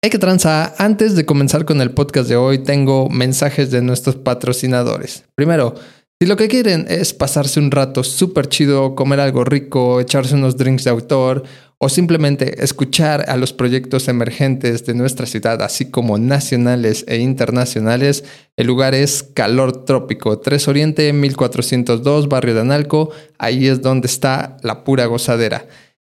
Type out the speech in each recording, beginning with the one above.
Hay que tranza. Antes de comenzar con el podcast de hoy, tengo mensajes de nuestros patrocinadores. Primero, si lo que quieren es pasarse un rato súper chido, comer algo rico, echarse unos drinks de autor o simplemente escuchar a los proyectos emergentes de nuestra ciudad, así como nacionales e internacionales, el lugar es Calor Trópico, 3 Oriente, 1402, Barrio de Analco. Ahí es donde está la pura gozadera.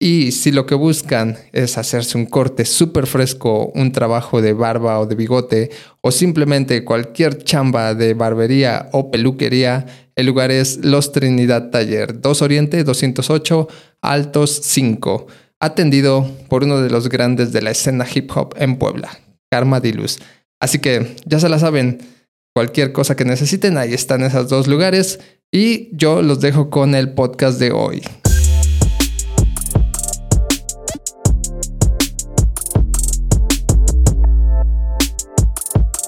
Y si lo que buscan es hacerse un corte súper fresco, un trabajo de barba o de bigote, o simplemente cualquier chamba de barbería o peluquería, el lugar es Los Trinidad Taller, 2 Oriente 208, Altos 5, atendido por uno de los grandes de la escena hip hop en Puebla, Karma Dilus. Así que ya se la saben, cualquier cosa que necesiten, ahí están esos dos lugares. Y yo los dejo con el podcast de hoy.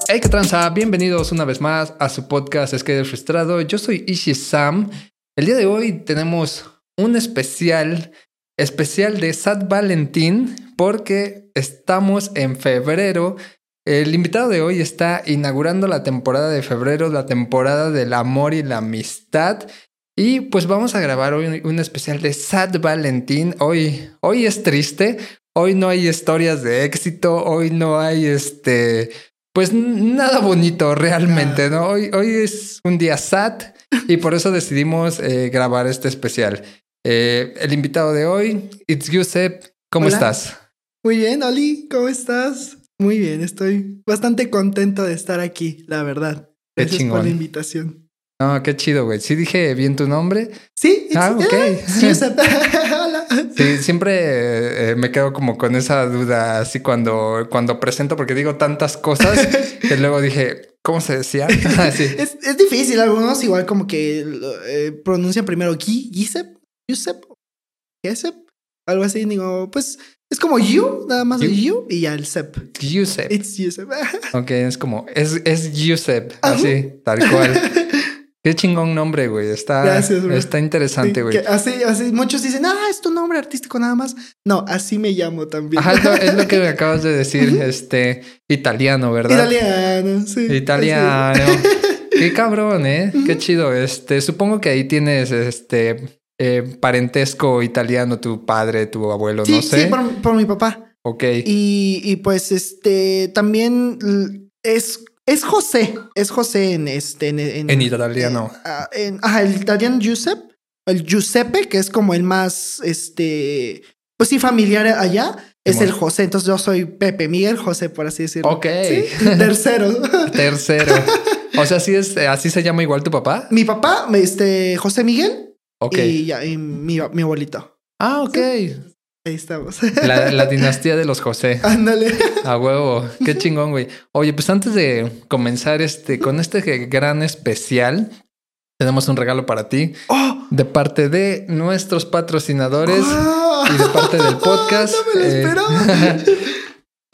Hey, qué tranza, bienvenidos una vez más a su podcast Skater Frustrado. Yo soy Ishi Sam. El día de hoy tenemos un especial, especial de Sad Valentín, porque estamos en febrero. El invitado de hoy está inaugurando la temporada de febrero, la temporada del amor y la amistad. Y pues vamos a grabar hoy un especial de Sad Valentín. Hoy, hoy es triste. Hoy no hay historias de éxito. Hoy no hay este pues nada bonito realmente, ¿no? Hoy, hoy es un día sad y por eso decidimos eh, grabar este especial. Eh, el invitado de hoy, It's Giuseppe, ¿cómo estás? Muy bien, Oli, ¿cómo estás? Muy bien, estoy bastante contento de estar aquí, la verdad. Gracias por la invitación. No, qué chido, güey. ¿Sí dije bien tu nombre? Sí. Ah, ok. sí, siempre eh, me quedo como con esa duda así cuando, cuando presento, porque digo tantas cosas que luego dije, ¿cómo se decía? es, es, difícil, algunos igual como que eh, pronuncian primero Gisep, Giuseppe, Giuseppe, algo así. Digo, pues es como you, nada más you, y ya el Sep. Giuseppe. It's Giuseppe. ok, es como, es, es Giuseppe, así, tal cual. Qué chingón nombre, güey. Está, está interesante, güey. así, así, muchos dicen, ah, es tu nombre artístico nada más. No, así me llamo también. Ajá, es lo, que me acabas de decir, este, italiano, ¿verdad? Italiano, sí. Italiano. Qué cabrón, ¿eh? Qué chido. Este, supongo que ahí tienes, este, eh, parentesco italiano, tu padre, tu abuelo, no sé. Sí, por, por mi papá. Ok. Y, y pues, este, también es es José, es José en este. En, italiano. Ah, ajá, el italiano Giuseppe, el Giuseppe, que es como el más, este, pues sí, familiar allá, es el José. Entonces yo soy Pepe Miguel José, por así decirlo. Ok. Tercero. Tercero. O sea, así es, así se llama igual tu papá. Mi papá, este, José Miguel. Ok. Y, y mi, mi abuelito. Ah, ok. Ahí estamos. La, dinastía de los José. Ándale. A huevo. Qué chingón, güey. Oye, pues antes de comenzar este, con este gran especial, tenemos un regalo para ti. ¡Oh! De parte de nuestros patrocinadores ¡Ah! y de parte del podcast. No me lo eh, esperaba.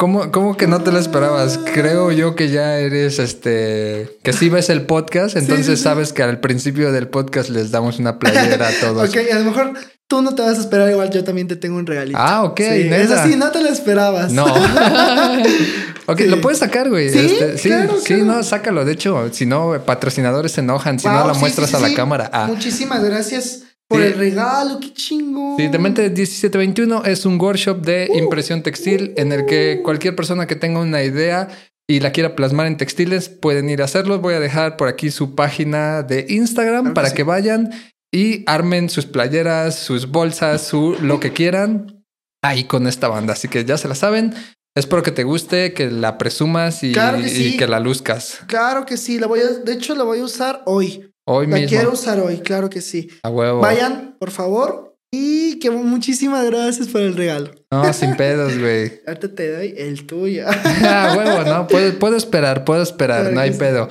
¿Cómo, ¿Cómo, que no te lo esperabas? Creo yo que ya eres este. Que si ves el podcast, entonces sabes que al principio del podcast les damos una playera a todos. ok, a lo mejor tú no te vas a esperar, igual yo también te tengo un regalito. Ah, ok. es así, no te lo esperabas. No. ok, lo puedes sacar, güey. Sí, este, sí, sí no, sácalo. De hecho, si no, patrocinadores se enojan si no la muestras a la cámara. Ah. Muchísimas gracias. Por el regalo, qué chingo. Sí, Demente 1721 es un workshop de uh. impresión textil en el que cualquier persona que tenga una idea y la quiera plasmar en textiles pueden ir a hacerlo. Voy a dejar por aquí su página de Instagram para que vayan y armen sus playeras, sus bolsas, su lo que quieran ahí con esta banda. Así que ya se la saben. Espero que te guste, que la presumas y, que, la luzcas. Claro que sí, la voy a, de hecho la voy a usar hoy. Hoy la quiero usar hoy, claro que sí. A huevo. Vayan, por favor. Y que muchísimas gracias por el regalo. No, sin pedos, güey. Ahorita te doy el tuyo. ah, huevo, no, puedo, esperar, puedo esperar, no hay pedo.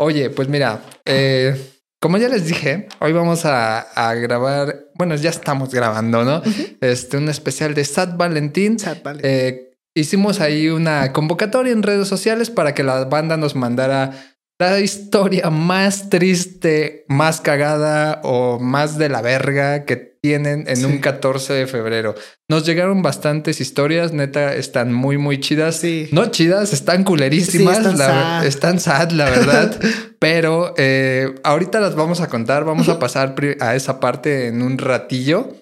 Oye, pues mira, eh, como ya les dije, hoy vamos a, grabar, bueno, ya estamos grabando, ¿no? Este, un especial de Sad Valentín. Sad Valentín. Eh, hicimos ahí una convocatoria en redes sociales para que la banda nos mandara la historia más triste, más cagada o más de la verga que tienen en un 14 de febrero. Nos llegaron bastantes historias, neta, están muy, muy chidas. Sí. No chidas, están culerísimas. Sí, están la- sad. están sad, la verdad. Pero eh, ahorita las vamos a contar, vamos a pasar a esa parte en un ratillo.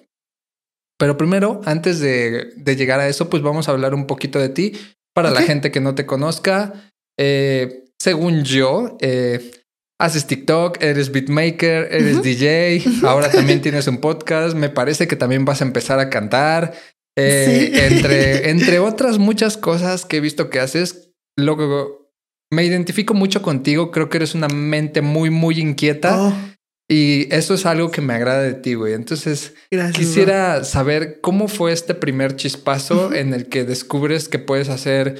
Pero primero, antes de, de llegar a eso, pues vamos a hablar un poquito de ti. Para la gente que no te conozca, eh, según yo, eh, haces TikTok, eres beatmaker, eres. DJ, ahora también tienes un podcast, me parece que también vas a empezar a cantar, eh, Sí. entre, entre otras muchas cosas que he visto que haces. Luego, me identifico mucho contigo, creo que eres una mente muy, muy inquieta Oh, y eso es algo que me agrada de ti, güey. Entonces, gracias. Quisiera saber cómo fue este primer chispazo en el que descubres que puedes hacer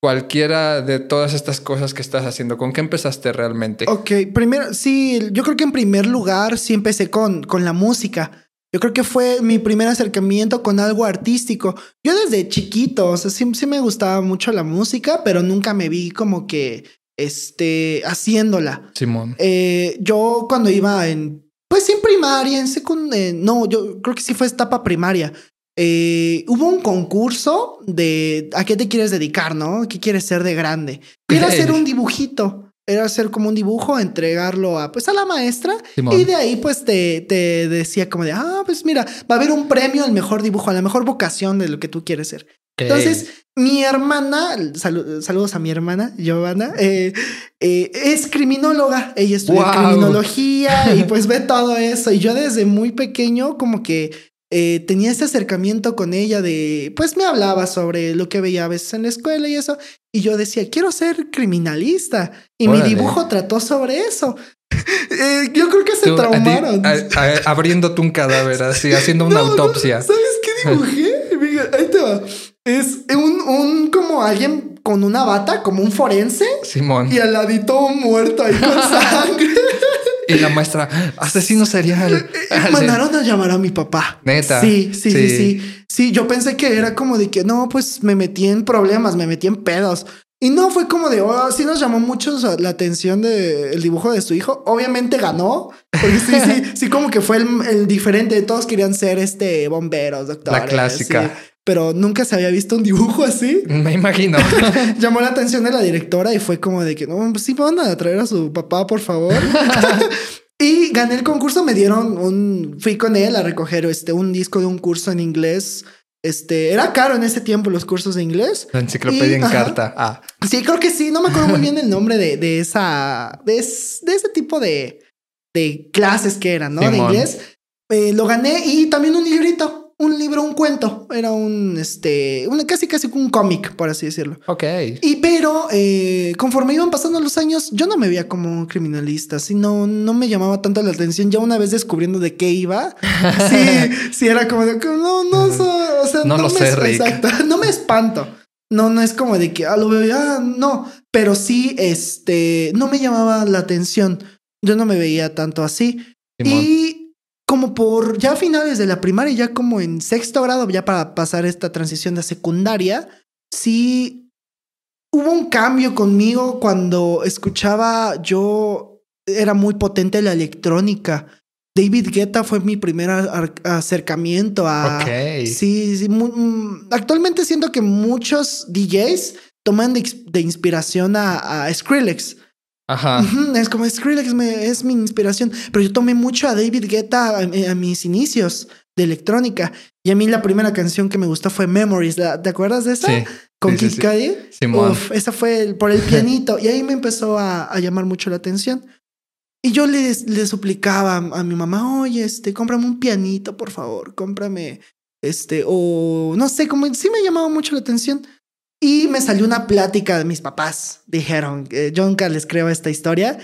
cualquiera de todas estas cosas que estás haciendo. ¿Con qué empezaste realmente? Ok, primero, sí, yo creo que en primer lugar sí empecé con, con la música. Yo creo que fue mi primer acercamiento con algo artístico. Yo desde chiquito, o sea, sí, sí me gustaba mucho la música, pero nunca me vi como que, este, haciéndola. Simón. Eh, yo cuando iba en, pues en primaria, en secundaria, no, yo creo que sí fue etapa primaria. Eh, hubo un concurso de a qué te quieres dedicar, ¿no? ¿Qué quieres ser de grande? Era hacer un dibujito. Era hacer como un dibujo, entregarlo a pues a la maestra Simón. y de ahí pues te, te decía como de, ah, pues mira, va a haber un premio al mejor dibujo, a la mejor vocación de lo que tú quieres ser. Entonces, mi hermana, salu- saludos a mi hermana, Giovanna, eh, eh, es criminóloga. Ella estudia Wow. criminología y pues ve todo eso. Y yo desde muy pequeño como que eh, tenía ese acercamiento con ella de, pues me hablaba sobre lo que veía a veces en la escuela y eso. Y yo decía, quiero ser criminalista. Y Órale. mi dibujo trató sobre eso. Eh, yo creo que se Tú, a ti, traumaron. a- a- abriéndote un cadáver, así, haciendo una No, no, autopsia. ¿Sabes qué dibujé? Mira, ahí te va. Es un, un como alguien con una bata, como un forense, Simón. y al ladito muerto ahí con sangre. Y la maestra, asesino serial. Y mandaron a llamar a mi papá. Neta. Sí, sí, sí, Sí. sí. Yo pensé que era como de que no, pues me metí en problemas, me metí en pedos. Y no fue como de, oh, sí nos llamó mucho la atención del dibujo de su hijo. Obviamente ganó, porque sí, sí, sí, como que fue el, el diferente. Todos querían ser este bomberos, doctores. La clásica. sí. Pero nunca se había visto un dibujo así. Me imagino. Llamó la atención de la directora y fue como de que no, pues sí, van a traer a su papá, por favor. y gané el concurso, me dieron un, fui con él a recoger este, un disco de un curso en inglés. Este, era caro en ese tiempo los cursos de inglés. La enciclopedia Y- en ajá. carta. Ah, Sí, creo que sí, no me acuerdo muy bien el nombre de, de esa, de, es- de ese tipo de, de clases que eran, ¿no? De inglés. Eh, lo gané y también un librito, un libro, un cuento. Era un, este, un, casi, casi un cómic, por así decirlo. ok. Y pero eh, conforme iban pasando los años, yo no me veía como un criminalista, así no, no me llamaba tanto la atención. Ya una vez descubriendo de qué iba, sí, sí era como de no, no, so- o sea, No lo me, sé, Rick. Exacto, no me espanto. No, no es como de que ah, lo veo, ah, no, pero sí, este, no me llamaba la atención. Yo no me veía tanto así. Simón. Y como por ya finales de la primaria, ya como en sexto grado, ya para pasar esta transición de secundaria, sí hubo un cambio conmigo cuando escuchaba yo, era muy potente la electrónica. David Guetta fue mi primer acercamiento a... Sí, mm, actualmente siento que muchos DJs toman de, inspiración a, a Skrillex. Ajá. Es como Skrillex me, es mi inspiración, pero yo tomé mucho a David Guetta a, a mis inicios de electrónica. Y a mí la primera canción que me gustó fue Memories. ¿La- ¿Te acuerdas de esa? Sí. Con sí, sí, Kid sí. Cudi. Simón. Uf, esa fue el- por el pianito. y ahí me empezó a, a llamar mucho la atención. Y yo le, le suplicaba a, a mi mamá, oye, este, cómprame un pianito, por favor, cómprame, este, o no sé, como sí me llamaba mucho la atención. Y me salió una plática de mis papás. Dijeron, eh, yo nunca les creo esta historia,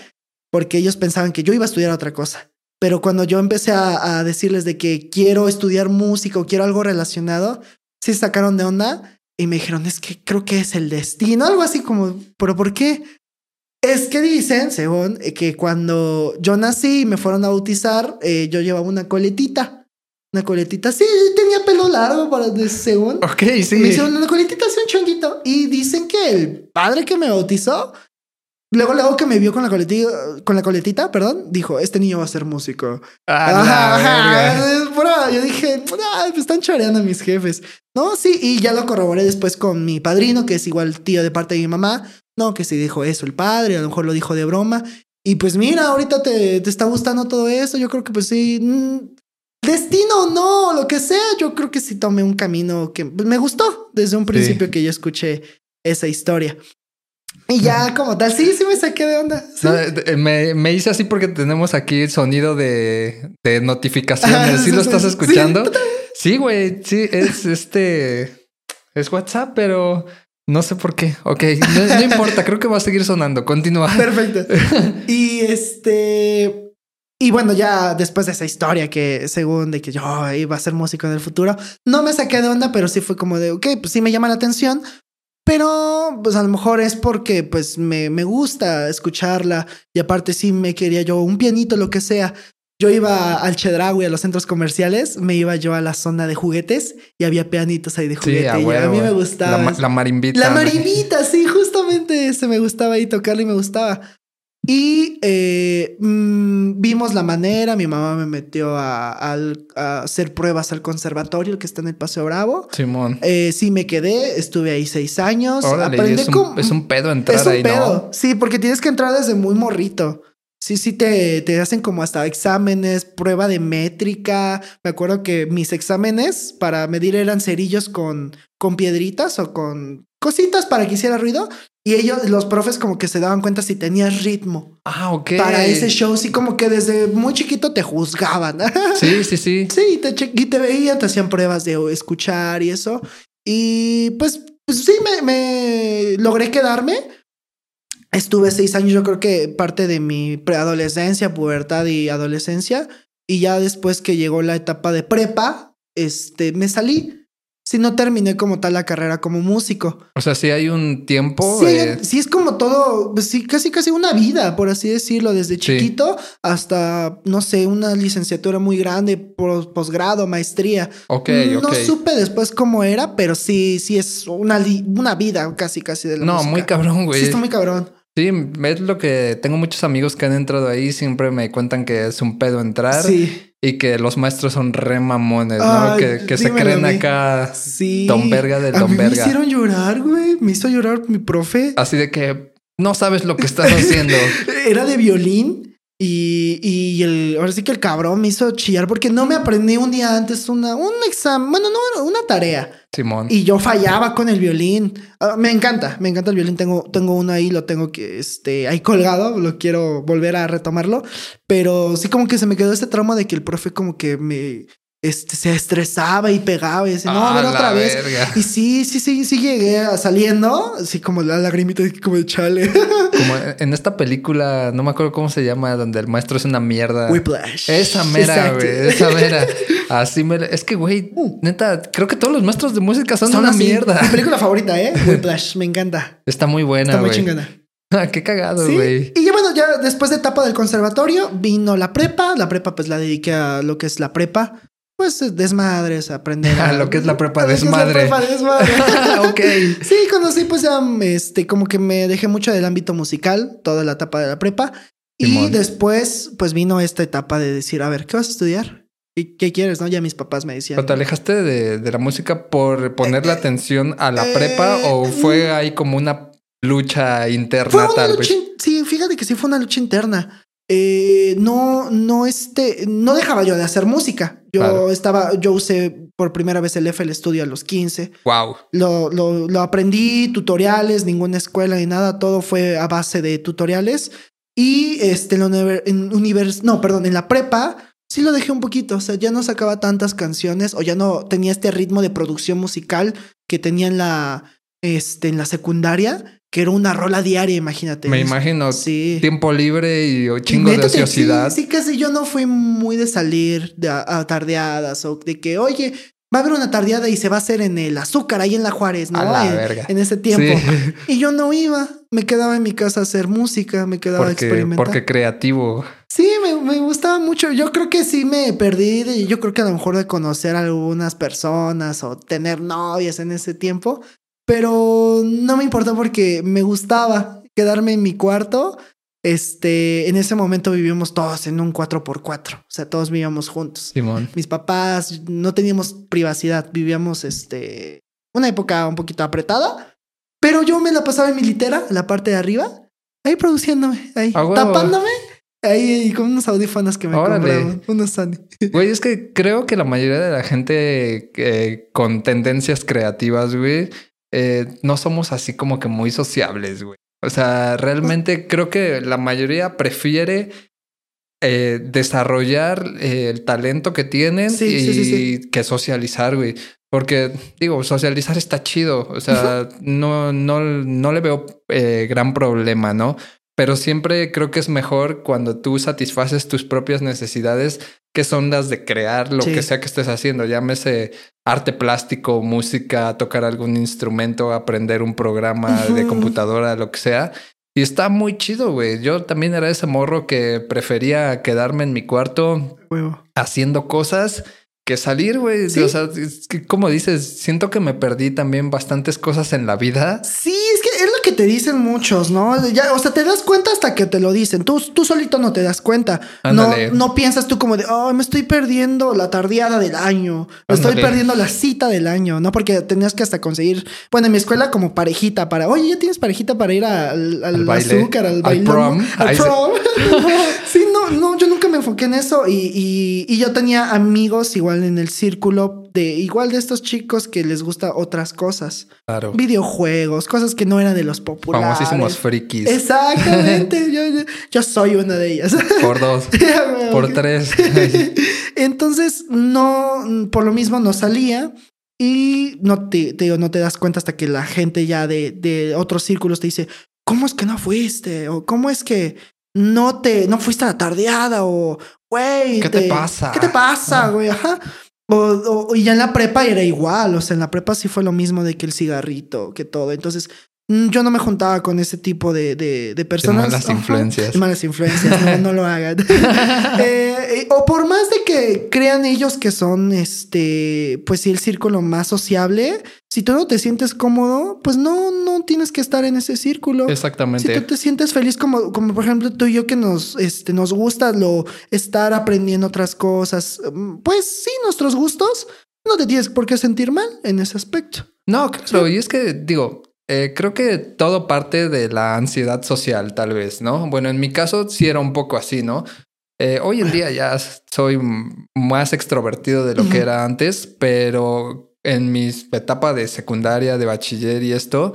porque ellos pensaban que yo iba a estudiar otra cosa. Pero cuando yo empecé a, a decirles de que quiero estudiar música o quiero algo relacionado, sí sacaron de onda y me dijeron, es que creo que es el destino, algo así como, pero ¿por qué? Es que dicen, según, eh, que cuando yo nací y me fueron a bautizar, eh, yo llevaba una coletita. Una coletita, sí, tenía pelo largo, para, según. Ok, Me sí. hicieron una coletita chonguito. Y dicen que el padre que me bautizó luego, luego que me vio con la coletita, con la coletita, perdón, dijo, este niño va a ser músico. Ah, Ajá, ajá. Yo dije, "Ah, me están choreando mis jefes. No, sí, y ya lo corroboré después con mi padrino, que es igual tío de parte de mi mamá. No, que sí dijo eso el padre, a lo mejor lo dijo de broma. Y pues mira, ahorita te, te está gustando todo eso. Yo creo que pues sí. Destino no, lo que sea. Yo creo que sí tomé un camino que me gustó desde un principio que yo escuché esa historia. Y ya como tal, sí, sí me saqué de onda. Sí. No, eh, me, me hice así porque tenemos aquí el sonido de, de notificaciones. ¿Sí lo estás escuchando? Sí, güey. Sí, es este. Es WhatsApp, pero no sé por qué. Ok, no, no importa. Creo que va a seguir sonando. Continúa. Perfecto. Y este. Y bueno, ya después de esa historia que según de que yo iba a ser músico en el futuro, no me saqué de onda, pero sí fue como de, ok, pues sí me llama la atención, pero pues a lo mejor es porque pues me, me gusta escucharla y aparte sí me quería yo un pianito, lo que sea. Yo iba al Chedraui, a los centros comerciales, me iba yo a la zona de juguetes y había pianitos ahí de juguete. Sí, y a mí me gustaba. La, la marimbita. La marimbita, sí, justamente ese me gustaba ahí tocarlo y me gustaba. Y eh, mm, vimos la manera, mi mamá me metió a, hacer pruebas al conservatorio, el que está en el Paseo Bravo. Simón. Eh, sí me quedé, estuve ahí seis años. Órale, aprendí es, un, cómo- es un pedo entrar es un ahí, pedo. ¿no? Sí, porque tienes que entrar desde muy morrito. Sí, sí, te, te hacen como hasta exámenes, prueba de métrica. Me acuerdo que mis exámenes para medir eran cerillos con, con piedritas o con cositas para que hiciera ruido. Y ellos, los profes, como que se daban cuenta si tenías ritmo Ah, ok. para ese show. Sí, como que desde muy chiquito te juzgaban. Sí, sí, sí. Sí, te, y te veían, te hacían pruebas de escuchar y eso. Y pues, pues sí, me, me logré quedarme. Estuve seis años, yo creo que parte de mi preadolescencia, pubertad y adolescencia. Y ya después que llegó la etapa de prepa, este, me salí. Si no terminé como tal la carrera como músico. O sea, sí hay un tiempo. Sí, eh, sí, es como todo, pues sí, casi casi una vida, por así decirlo, desde chiquito hasta, no sé, una licenciatura muy grande, posgrado, maestría. ok, No ok. supe después cómo era, pero sí, sí es una, una vida casi casi de la No, música. muy cabrón, güey. Sí, está muy cabrón. Sí, es lo que tengo muchos amigos que han entrado ahí, siempre me cuentan que es un pedo entrar Sí, y que los maestros son re mamones, ¿no? Ay, que que se creen acá sí. Don Verga del Don mí Me Verga. hicieron llorar, güey. Me hizo llorar mi profe. así de que no sabes lo que estás haciendo. Era de violín y, y el, ahora sí que el cabrón me hizo chillar porque no me aprendí un día antes una, un examen, bueno, no, una tarea. Simón. Y yo fallaba con el violín. Ah, me encanta, me encanta el violín. Tengo, tengo uno ahí, lo tengo que, este, ahí colgado. Lo quiero volver a retomarlo. Pero sí como que se me quedó este trauma de que el profe como que me, este, se estresaba y pegaba y decía, no, a ver otra vez. verga. Y sí, sí, sí, sí llegué a- saliendo, así como la lagrimita, como de chale. Como en esta película, no me acuerdo cómo se llama, donde el maestro es una mierda. Whiplash. Esa mera, güey. Esa mera. Así me. Es que, güey, neta, creo que todos los maestros de música son, una así. mierda. Mi película favorita, ¿eh? Whiplash, me encanta. Está muy buena, Está muy güey. chingona. Ah, Qué cagado, Sí. güey. Y ya bueno, ya después de etapa del conservatorio vino la prepa. La prepa, pues la dediqué a lo que es la prepa. Pues eh, desmadres, aprender A lo que es la prepa es la desmadre. prepa desmadre. ok. Sí, conocí, pues ya, este, como que me dejé mucho del ámbito musical, toda la etapa de la prepa. Y Simón. después, pues vino esta etapa de decir, a ver, ¿qué vas a estudiar? ¿Y qué quieres? No, ya mis papás me decían. ¿Pero te alejaste de, de la música por ponerle atención a la eh, prepa o fue ahí como una lucha interna Fue una tal lucha, vez? sí, fíjate que sí fue una lucha interna. Eh, no, no, este, no dejaba yo de hacer música. Yo Claro. estaba, yo usé por primera vez el FL Studio a los 15. Wow. Lo, lo, lo aprendí, tutoriales, ninguna escuela ni nada, todo fue a base de tutoriales. Y este, en, la univer- en univers, no, perdón, en la prepa sí lo dejé un poquito, o sea, ya no sacaba tantas canciones o ya no tenía este ritmo de producción musical que tenía en la, este, en la secundaria, que era una rola diaria, imagínate. Me imagino Sí. tiempo libre y chingo de Métete, ociosidad. Sí, sí, casi yo no fui muy de salir de a, a tardeadas o de que, oye, va a haber una tardeada y se va a hacer en el azúcar, ahí en la Juárez, ¿no? A la en, verga. en ese tiempo. Sí. Y yo no iba, me quedaba en mi casa a hacer música, me quedaba a Porque, experimentar. porque creativo. Sí, me, me gustaba mucho. Yo creo que sí me perdí. De, yo creo que a lo mejor de conocer a algunas personas o tener novias en ese tiempo. Pero no me importó porque me gustaba. quedarme en mi cuarto. Este, en ese momento vivíamos todos en un 4x4, o sea, todos vivíamos juntos. Simón. Mis papás no teníamos privacidad, vivíamos este una época un poquito apretada, pero yo me la pasaba en mi litera, la parte de arriba, ahí produciéndome, ahí tapándome, ahí con unos audífonos que me compraron, unos Sony. Güey, es que creo que la mayoría de la gente eh, con tendencias creativas, güey, eh, no somos así como que muy sociables, güey. O sea, realmente creo que la mayoría prefiere eh, desarrollar eh, el talento que tienen Sí, y sí, sí, sí. que socializar, güey. Porque, digo, socializar está chido. O sea, no, no, no le veo eh, gran problema, ¿no? Pero siempre creo que es mejor cuando tú satisfaces tus propias necesidades, que son las de crear lo Sí. que sea que estés haciendo. Llámese arte plástico, música, tocar algún instrumento, aprender un programa de computadora, lo que sea. Y está muy chido, güey. Yo también era ese morro que prefería quedarme en mi cuarto Huevo. haciendo cosas que salir, güey. Sí. O sea, es que, como dices, siento que me perdí también bastantes cosas en la vida. Sí, es que lo que te dicen muchos, ¿no? Ya, o sea, te das cuenta hasta que te lo dicen. Tú, tú solito no te das cuenta. No, Ándale. no piensas tú como de, oh, me estoy perdiendo la tardeada del año. Me estoy perdiendo la cita del año, ¿no? Porque tenías que hasta conseguir, bueno, en mi escuela como parejita para, oye, ya tienes parejita para ir al, al Al baile, azúcar, al al bailón, prom. Al prom. sí, no, no, yo nunca me enfoqué en eso y, y, y yo tenía amigos igual en el círculo de igual de estos chicos que les gusta otras cosas Claro. videojuegos, cosas que no eran de los populares. Famosísimos frikis. Exactamente, yo, yo, yo soy una de ellas. Por dos, por tres. Entonces, no, por lo mismo no salía y no te, te digo, no te das cuenta hasta que la gente ya de, de otros círculos te dice, ¿cómo es que no fuiste? O ¿cómo es que no te, no fuiste a la tardeada? O, güey, ¿Qué te pasa? ¿Qué te pasa, Ah. güey? Ajá. O, o- y ya en la prepa era igual, o sea, en la prepa sí fue lo mismo de que el cigarrito, que todo. Entonces, yo no me juntaba con ese tipo de, de, de personas. malas Ajá. influencias. Malas influencias, no, no lo hagan. Eh, eh, o por más de que crean ellos que son, este, pues sí, el círculo más sociable, si tú no te sientes cómodo, pues no, no tienes que estar en ese círculo. Si Exactamente. tú te sientes feliz como, como por ejemplo tú y yo que nos, este, nos gusta lo estar aprendiendo otras cosas, mm, pues sí, nuestros gustos, no te tienes por qué sentir mal en ese aspecto. No, claro, y es que digo, eh, creo que todo parte de la ansiedad social, tal vez, ¿no? Bueno, en mi caso sí era un poco así, ¿no? Eh, hoy en día ya soy más extrovertido de lo que era antes, pero en mis etapa de secundaria, de bachiller y esto,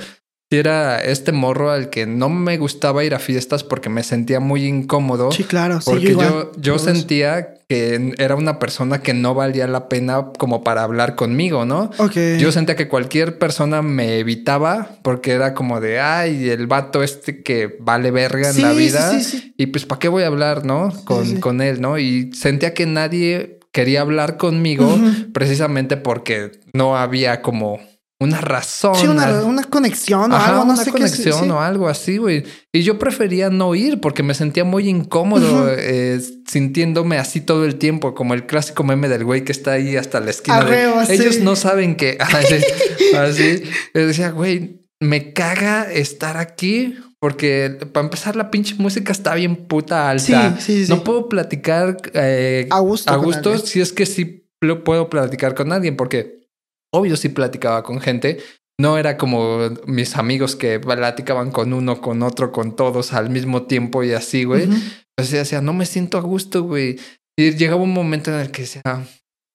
era este morro al que no me gustaba ir a fiestas porque me sentía muy incómodo. Sí, claro, sí, Porque yo yo, sentía que era una persona que no valía la pena como para hablar conmigo, ¿no? Ok. Yo sentía que cualquier persona me evitaba porque era como de, ay, el vato este que vale verga en la vida. sí, sí. Y pues, ¿para qué voy a hablar, no? Con, con él, ¿no? Y sentía que nadie quería hablar conmigo precisamente porque no había como una razón. Sí, una, conexión o Ajá, algo, no una sé qué conexión sí. o algo así, güey. Y yo prefería no ir porque me sentía muy incómodo eh, sintiéndome así todo el tiempo, como el clásico meme del güey que está ahí hasta la esquina. Ah, de, sí. Ellos no saben que... Así, así. Yo decía, güey, me caga estar aquí porque para empezar la pinche música está bien puta alta. Sí, sí, sí. No puedo platicar eh, A gusto a gusto si es que sí lo puedo platicar con alguien porque obvio sí platicaba con gente. No era como mis amigos que platicaban con uno, con otro, con todos al mismo tiempo y así, güey. Entonces decía, no me siento a gusto, güey. Y llegaba un momento en el que decía,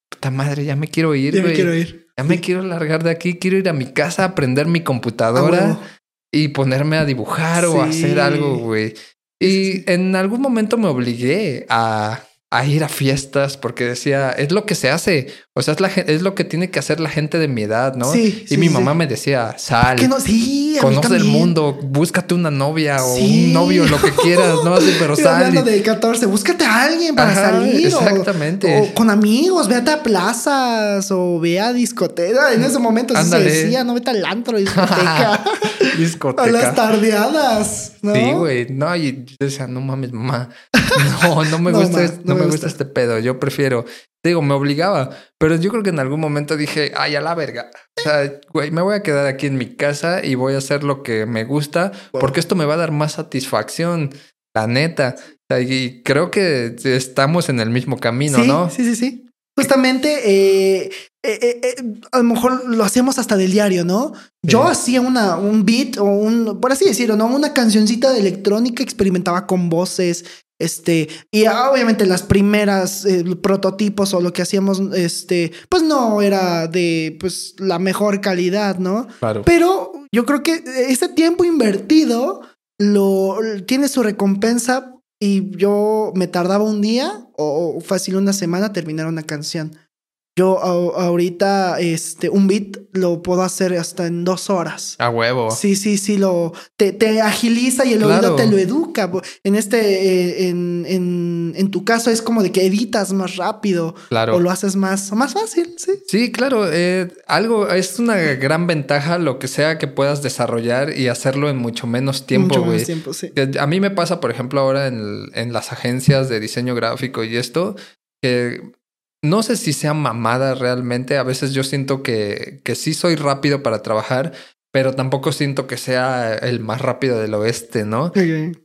puta madre, ya me quiero ir, Ya me quiero ir. Ya me quiero largar de aquí, quiero ir a mi casa, a prender mi Ah, computadora huevo. y ponerme a dibujar o a hacer algo, güey. Y en algún momento me obligué a, a ir a fiestas porque decía, es lo que se hace. O sea, es, la, es lo que tiene que hacer la gente de mi edad, ¿no? Sí, y sí, mi sí. mamá me decía, sal, no, sí, conoce el mundo, búscate una novia o un novio, lo que quieras, ¿no? Así, pero sal. hablando y- de 14, búscate a alguien para Ajá, salir. exactamente. O, con amigos, vete a plazas o ve a discoteca. En ese momento así se decía, no vete al antro, discoteca. a las Discoteca. tardeadas, ¿no? Sí, güey. No, y yo decía, no mames, mamá. No, no me No, gusta, ma, es- no no, me me gusta este pedo, yo prefiero. Digo, me obligaba, pero yo creo que en algún momento dije, ay, a la verga. O sea, güey, me voy a quedar aquí en mi casa y voy a hacer lo que me gusta, porque esto me va a dar más satisfacción, la neta. O sea, y creo que estamos en el mismo camino, Sí, ¿no? sí, sí, sí. Justamente, eh, eh, eh, a lo mejor lo hacíamos hasta del diario, ¿no? Yo Sí. hacía una, un beat o un, por así decirlo, ¿no? Una cancioncita de electrónica, experimentaba con voces, este, y ah, obviamente las primeras eh, prototipos o lo que hacíamos, este, pues no era de, pues, la mejor calidad, ¿no? Claro. Pero yo creo que ese tiempo invertido lo tiene su recompensa y yo me tardaba un día o, o fácil una semana terminar una canción. Yo ahorita este un beat lo puedo hacer hasta en dos horas. A huevo. Sí, sí, sí, lo te, te agiliza y el Claro. oído te lo educa. En este, eh, en, en, en tu caso es como de que editas más rápido Claro. o lo haces más, más fácil, sí. Sí, claro, eh, algo es una gran ventaja lo que sea que puedas desarrollar y hacerlo en mucho menos tiempo, Mucho menos tiempo, sí. A mí me pasa, por ejemplo, ahora en, en las agencias de diseño gráfico y esto, que no sé si sea mamada realmente. A veces yo siento que, que sí soy rápido para trabajar, pero tampoco siento que sea el más rápido del oeste, ¿no?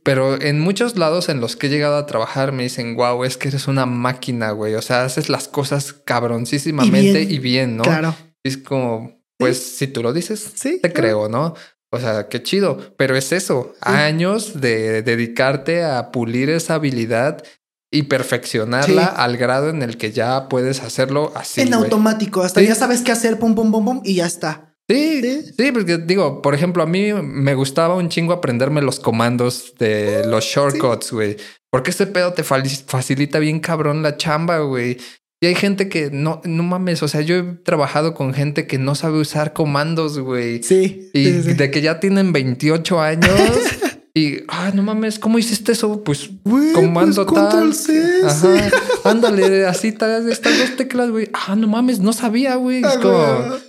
Pero en muchos lados en los que he llegado a trabajar me dicen, wow, es que eres una máquina, güey. O sea, haces las cosas cabroncísimamente Y bien. y bien, ¿no? Claro. Es como, pues, si tú lo dices, Sí. te claro. creo, ¿no? O sea, qué chido. Pero es eso, años de dedicarte a pulir esa habilidad y perfeccionarla Sí. al grado en el que ya puedes hacerlo así. en automático, hasta Sí. ya sabes qué hacer, pum, pum, pum, pum, y ya está. Sí, Sí. sí, porque digo, por ejemplo, a mí me gustaba un chingo aprenderme los comandos de los shortcuts, güey. Porque ese pedo te facilita bien cabrón la chamba, güey. Y hay gente que no, no mames, o sea, yo he trabajado con gente que no sabe usar comandos, güey. Sí. Y sí, sí. de que ya tienen 28 años y, ah, no mames, ¿cómo hiciste eso? Pues Güey, comando pues, tal. control C, Ajá. Ándale, así tal, estas dos teclas, güey. Ah, no mames, no sabía, güey. Es Ah, como, güey.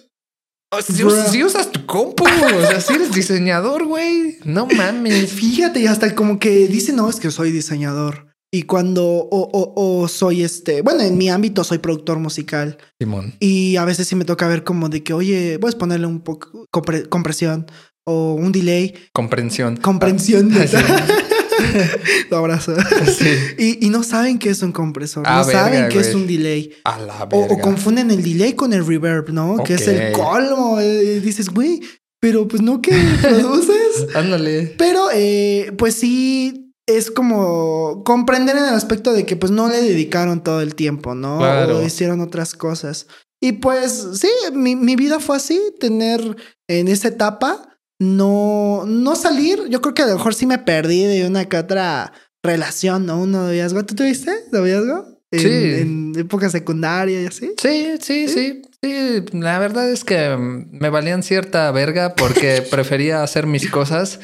oh, si, usas tu compu, o sea, si eres diseñador, güey. No mames. Fíjate, y hasta como que dice, no, es que soy diseñador. Y cuando, o, o, o soy este, bueno, en mi ámbito soy productor musical. Simón. Y a veces sí me toca ver como de que, oye, puedes ponerle un poco compre- compresión o un delay. Comprensión. Comprensión. Ah, sí. Lo abrazo. Sí. Y, y no saben que es un compresor. Ah, no saben que es un delay. A la O, confunden el delay con el reverb, ¿no? Que es el colmo. eh, dices, güey, pero pues no que produces. Ándale. Pero eh, pues sí es como comprender en el aspecto de que pues no le dedicaron todo el tiempo, ¿no? Claro. O hicieron otras cosas. Y pues sí, mi, mi vida fue así, tener en esa etapa, no, no salir. Yo creo que a lo mejor sí me perdí de una que otra relación, ¿no? Un noviazgo. ¿Tú tuviste noviazgo? En, Sí. En época secundaria y así. Sí, sí, sí, sí. La verdad es que mm, me valían cierta verga porque prefería hacer mis cosas.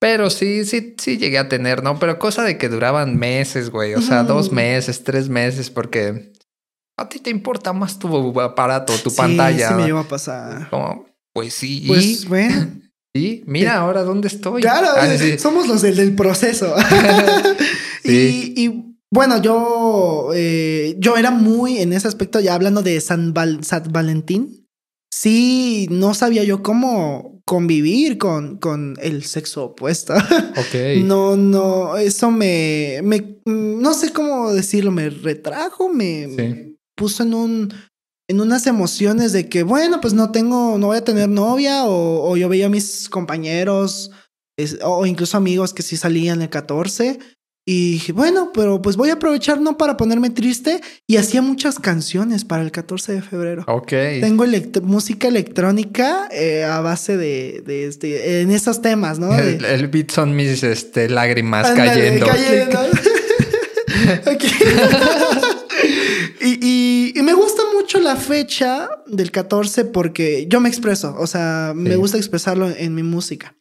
Pero sí, sí, sí llegué a tener, ¿no? Pero cosa de que duraban meses, güey. O sea, dos meses, tres meses, porque a ti te importa más tu aparato, tu Sí, pantalla. Sí, me llegó a pasar. Como, pues sí. Pues bueno. Y mira ahora dónde estoy. Claro, Ah, sí. somos los del, del proceso. Sí. y, y, bueno, yo, eh, yo era muy en ese aspecto, ya hablando de San, Val- San Valentín, sí, no sabía yo cómo convivir con, con el sexo opuesto. Ok. No, no, eso me, me, no sé cómo decirlo, me retrajo, me, Sí. me puso en un, en unas emociones de que, bueno, pues no tengo, no voy a tener novia, o, o yo veía a mis compañeros, es- o incluso amigos que sí salían el 14. Y dije, bueno, pero pues voy a aprovechar no para ponerme triste. Y hacía muchas canciones para el 14 de febrero. Ok. Tengo elect- música electrónica eh, a base de, de este, en esos temas, ¿no? De- El, el beat son mis este, lágrimas Ándale, cayendo. cayendo. Y, me gusta mucho la fecha del 14 porque yo me expreso, o sea, me gusta expresarlo en mi música.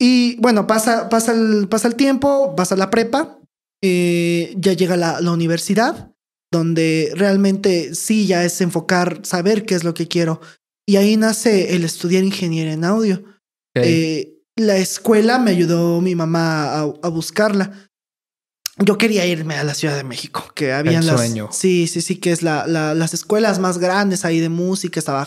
Y bueno, pasa, pasa, el, pasa el tiempo, pasa la prepa, eh, ya llega la, la universidad, donde realmente sí ya es enfocar, saber qué es lo que quiero. Y ahí nace el estudiar ingeniería en audio. Ok. Eh, la escuela me ayudó mi mamá a, a buscarla. Yo quería irme a la Ciudad de México, que había El las... sueño. Sí, sí, sí, que es la, la- las escuelas más grandes ahí de música. Estaba,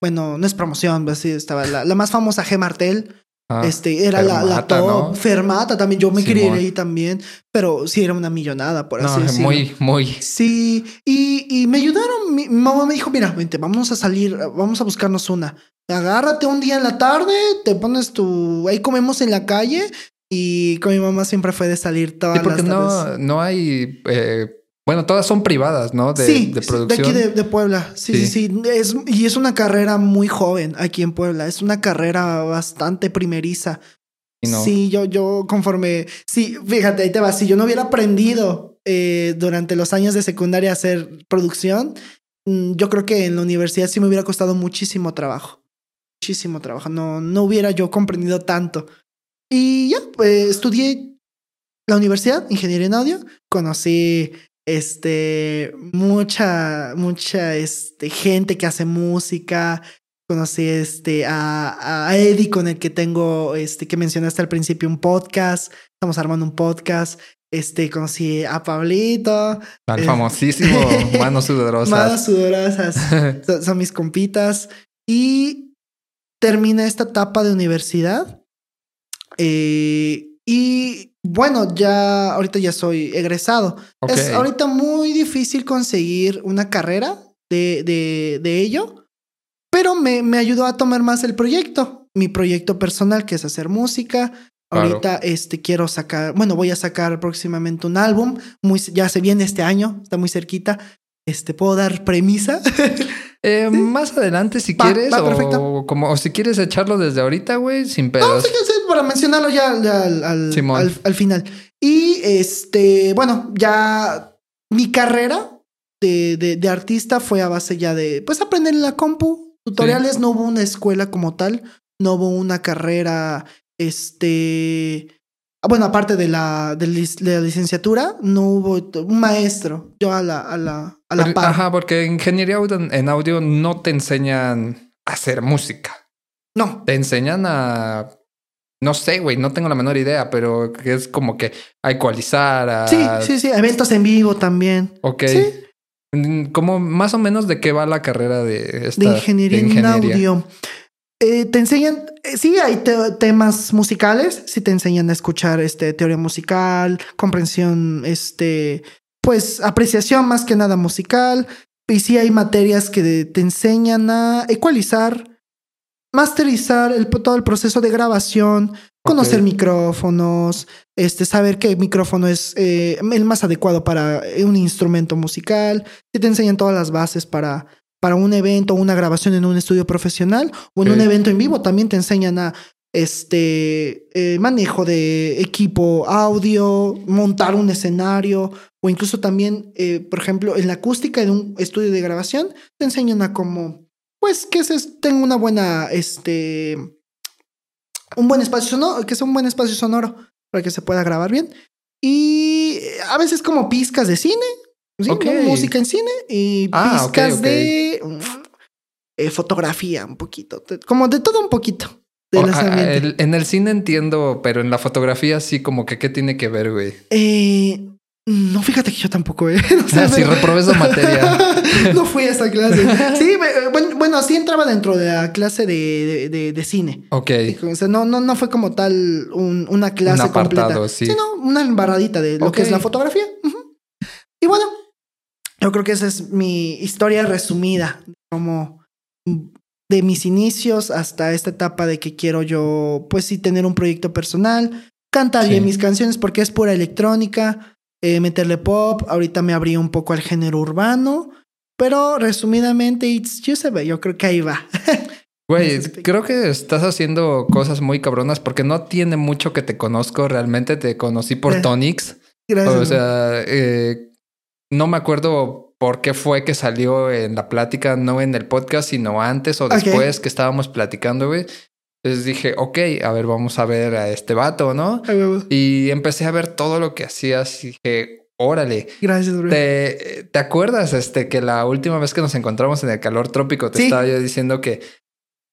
bueno, no es promoción, pero sí, estaba la, la más famosa G. Martel. Ah, este, era la, la Fermata, top. ¿no? Fermata también, yo me quería ir ahí también, pero sí era una millonada, por así no, decirlo. muy, muy. Sí, y, y me ayudaron. Mi, mi mamá me dijo: Mira, vente, vamos a salir, vamos a buscarnos una. Agárrate un día en la tarde, te pones tu. Ahí comemos en la calle. Y con mi mamá siempre fue de salir todas Sí, porque las tardes. no, no hay. eh, bueno, todas son privadas, ¿no? De, sí, de sí, producción. aquí de, de Puebla. Sí, sí, sí. Es, y es una carrera muy joven aquí en Puebla. Es una carrera bastante primeriza. No. Sí, yo, yo conforme. Sí, fíjate, ahí te va. Si yo no hubiera aprendido eh, durante los años de secundaria a hacer producción, mm, yo creo que en la universidad sí me hubiera costado muchísimo trabajo. Muchísimo trabajo. No, no hubiera yo comprendido tanto. Y ya, pues estudié la universidad, ingeniería en audio. Conocí este mucha, mucha este, gente que hace música. Conocí este a, a Eddie con el que tengo este que mencionaste al principio un podcast. Estamos armando un podcast. Este conocí a Pablito. Al eh, famosísimo Manos Sudorosas. Manos sudorosas. son, son mis compitas. Y terminé esta etapa de universidad. Eh, y bueno, ya ahorita ya soy egresado. Ok. Es ahorita muy difícil conseguir una carrera de, de, de ello, pero me, me ayudó a tomar más el proyecto, mi proyecto personal, que es hacer música. Claro. Ahorita este, quiero sacar, bueno, voy a sacar próximamente un álbum, muy, ya se viene este año, está muy cerquita. Este, ¿puedo dar premisa? Eh, Más adelante, si Va, quieres, va, o, como, o si quieres echarlo desde ahorita, güey, sin pedos. Fíjense, para mencionarlo ya, ya al, al, al- al final. Y este, bueno, ya mi carrera de, de, de artista fue a base ya de, pues, aprender en la compu, tutoriales, no hubo una escuela como tal, no hubo una carrera, este, bueno, aparte de la, de la licenciatura, no hubo un maestro, yo a la, a la, a la par. Ajá, porque en ingeniería en audio no te enseñan a hacer música. No, Te enseñan a. No sé, güey, no tengo la menor idea, pero es como que a ecualizar, a. sí, sí, sí, eventos en vivo también. Ok. Sí. Mm, Como más o menos de qué va la carrera de esta. de ingeniería, en audio. Eh, te enseñan, eh, sí hay te- temas musicales, sí te enseñan a escuchar este, teoría musical, comprensión, este, pues apreciación más que nada musical, y sí hay materias que te enseñan a ecualizar, masterizar el, todo el proceso de grabación, conocer micrófonos, este, saber qué micrófono es eh, el más adecuado para un instrumento musical, sí te enseñan todas las bases para para un evento o una grabación en un estudio profesional o en un evento en vivo. También te enseñan a este eh, manejo de equipo audio, montar un escenario o incluso también, eh, por ejemplo, en la acústica de un estudio de grabación, te enseñan a cómo, pues, que se tenga una buena, este, un buen espacio sonoro, que sea un buen espacio sonoro para que se pueda grabar bien. Y a veces como pizcas de cine, ¿no? música en cine y Ah, pizcas de eh, fotografía un poquito, como de todo un poquito. De O- los a- ambientes. el- en el cine entiendo, pero en la fotografía sí, como que qué tiene que ver, güey. Eh, no, fíjate que yo tampoco, eh. No sé, Ah, pero- reprobé esa materia. no fui a esa clase. Sí, me- bueno, bueno, sí entraba dentro de la clase de, de, cine. Ok. O sea, no, no, no fue como tal un- una clase Un apartado, completa. sí. no, una embarradita de lo que es la fotografía. Y bueno, yo creo que esa es mi historia resumida, como de mis inicios hasta esta etapa de que quiero yo, pues sí, tener un proyecto personal, cantar Sí. bien mis canciones porque es pura electrónica, eh, meterle pop, ahorita me abrí un poco al género urbano, pero resumidamente, it's Giuseppe, yo creo que ahí va. Güey, creo que estás haciendo cosas muy cabronas porque no tiene mucho que te conozco. Realmente te conocí por Eh, Tonix. Gracias. O sea, eh, no me acuerdo por qué fue que salió en la plática, no en el podcast, sino antes o después que estábamos platicando, güey. Entonces dije, ok, a ver, vamos a ver a este vato, ¿no? Ay. Y empecé a ver todo lo que hacías y dije, órale. Gracias, bro. ¿Te, ¿Te acuerdas este, que la última vez que nos encontramos en el calor trópico te Sí. estaba yo diciendo que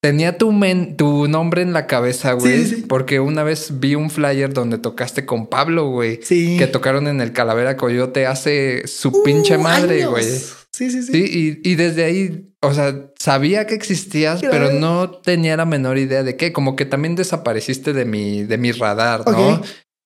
tenía tu, men, tu nombre en la cabeza, güey. Sí, sí. Porque una vez vi un flyer donde tocaste con Pablo, güey. Sí. Que tocaron en el Calavera Coyote hace su Uh, pinche madre, años. güey. Sí, sí, sí. Sí, y, y desde ahí, o sea, sabía que existías, pero no tenía la menor idea de qué. Como que también desapareciste de mi, de mi radar, ¿no?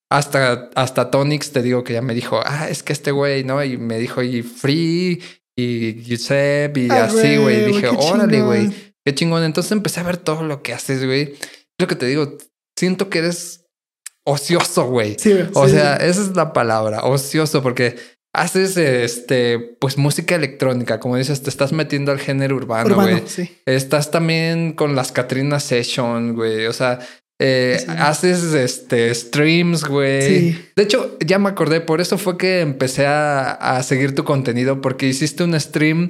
Hasta, hasta Tonix te digo que ya me dijo, ah, es que este güey, ¿no? Y me dijo, y Free, y Giuseppe, y Ah, así, güey. Y dije, órale, chingón. güey. Qué chingón. Entonces empecé a ver todo lo que haces, güey. Lo que te digo, siento que eres ocioso, güey. Sí, O sí, sea, sí. esa es la palabra, ocioso, porque haces este, pues música electrónica, como dices, te estás metiendo al género urbano, Urbano, güey. sí. Estás también con las Katrina Session, güey. O sea, eh, Sí. haces este streams, güey. Sí. De hecho, ya me acordé, por eso fue que empecé a, a seguir tu contenido, porque hiciste un stream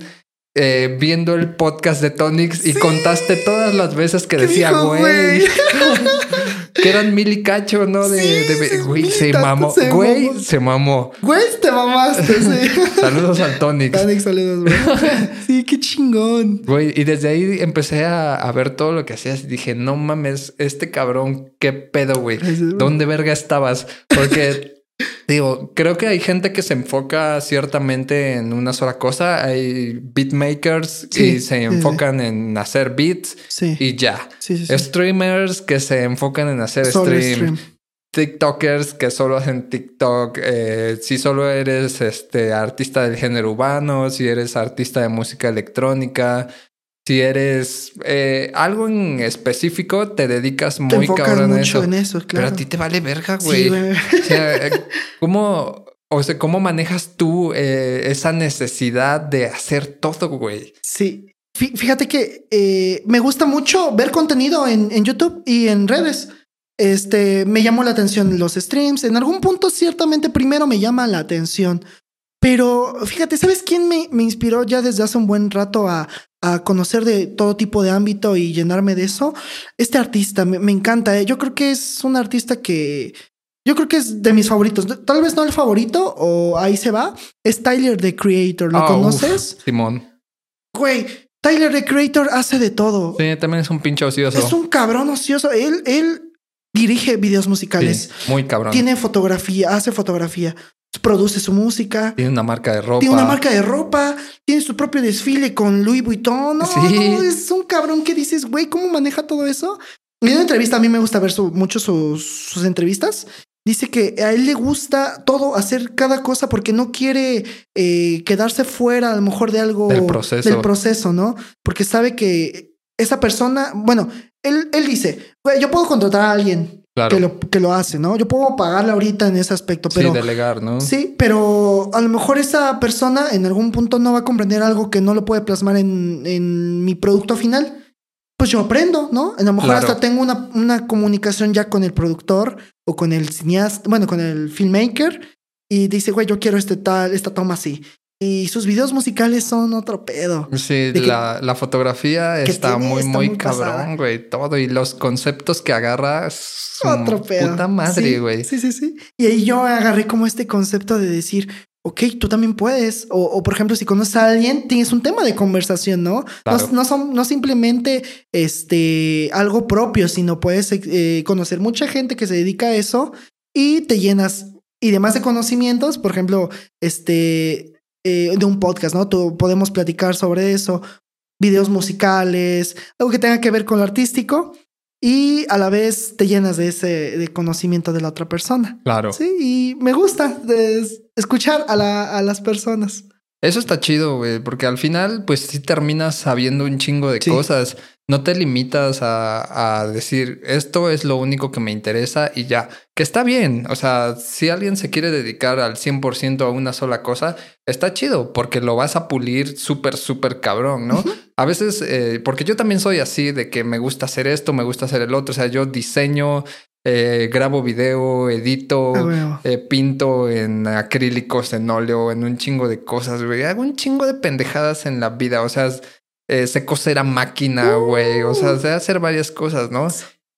eh, viendo el podcast de Tonix y Sí. contaste todas las veces que ¿Qué decía, güey. que eran mil y cacho, ¿no? De, Sí, de- sí, güey, se mamó. se Güey, mamó. se mamó. Güey, te mamaste, sí. Saludos al Tonix. Tanic, saludos, güey. Sí, qué chingón. Güey, y desde ahí empecé a, a ver todo lo que hacías y dije, no mames, este cabrón, qué pedo, güey. ¿Dónde verga estabas? Porque, digo, creo que hay gente que se enfoca ciertamente en una sola cosa. Hay beatmakers Sí, y se sí, enfocan en hacer beats Sí. y ya. sí, sí, sí. Streamers que se enfocan en hacer Solo stream. stream. TikTokers que solo hacen TikTok. eh, si solo eres este artista del género urbano, si eres artista de música electrónica, si eres eh, algo en específico, te dedicas Te muy enfocas cabrón a mucho eso. en eso, Pero a ti te vale verga, güey. Sí, güey. o sea, eh, ¿cómo, o sea, ¿cómo manejas tú eh, esa necesidad de hacer todo, güey? Sí. Fí- Fíjate que eh, me gusta mucho ver contenido en, en YouTube y en redes. Este me llamó la atención los streams. En algún punto, ciertamente, primero me llama la atención. Pero fíjate, ¿sabes quién me, me inspiró ya desde hace un buen rato a, a conocer de todo tipo de ámbito y llenarme de eso? Este artista me, me encanta. ¿eh? Yo creo que es un artista que. Yo creo que es de mis favoritos. Tal vez no el favorito, o ahí se va. Es Tyler the Creator. ¿Lo Ah, uf, conoces? Simón. Güey, Tyler the Creator hace de todo. Sí, también es un pinche ocioso. Es un cabrón ocioso. Él, él dirige videos musicales. Sí, muy cabrón. Tiene fotografía, hace fotografía. Produce su música. Tiene una marca de ropa. Tiene una marca de ropa. Tiene su propio desfile con Louis Vuitton. No, Sí. no, es un cabrón que dices, güey, ¿cómo maneja todo eso? En una entrevista, a mí me gusta ver su- mucho sus, sus entrevistas. Dice que a él le gusta todo, hacer cada cosa porque no quiere eh, quedarse fuera a lo mejor de algo Del proceso. del proceso, ¿no? Porque sabe que esa persona, bueno, él, él dice, güey, yo puedo contratar a alguien Claro. que, lo, que lo hace, ¿no? Yo puedo pagarle ahorita en ese aspecto, pero sí, delegar, ¿no? Sí, pero a lo mejor esa persona en algún punto no va a comprender algo que no lo puede plasmar en, en mi producto final. Pues yo aprendo, ¿no? A lo mejor Claro. hasta tengo una, una comunicación ya con el productor o con el cineasta, bueno, con el filmmaker y dice, güey, yo quiero este tal, esta toma así. Y sus videos musicales son otro pedo. Sí, que- la, fotografía está tiene- muy, está muy cabrón, güey. Todo. Y los conceptos que agarras. Otro pedo. Puta madre, Sí, güey. Sí, sí, sí. Y ahí yo agarré como este concepto de decir, ok, tú también puedes. O, o, por ejemplo, si conoces a alguien, tienes un tema de conversación, ¿no? Claro. No, no son, no simplemente este, algo propio, sino puedes eh, conocer mucha gente que se dedica a eso y te llenas. Y demás de conocimientos, por ejemplo, este, eh, de un podcast, ¿no? Tú, podemos platicar sobre eso, videos musicales, algo que tenga que ver con lo artístico y a la vez te llenas de ese de conocimiento de la otra persona. Claro. Sí, y me gusta escuchar a, la, a las personas. Eso está chido, güey, porque al final, pues sí terminas sabiendo un chingo de Sí. cosas. No te limitas a, a decir, esto es lo único que me interesa y ya. Que está bien. O sea, si alguien se quiere dedicar al 100% a una sola cosa, está chido, porque lo vas a pulir súper, súper cabrón, ¿no? A veces, eh, porque yo también soy así, de que me gusta hacer esto, me gusta hacer el otro. O sea, yo diseño, eh, grabo video, edito. Ah. Eh, pinto en acrílicos, en óleo, en un chingo de cosas, güey. Hago un chingo de pendejadas en la vida. O sea, eh, sé coser a máquina, güey. O sea, sé hacer varias cosas, ¿no?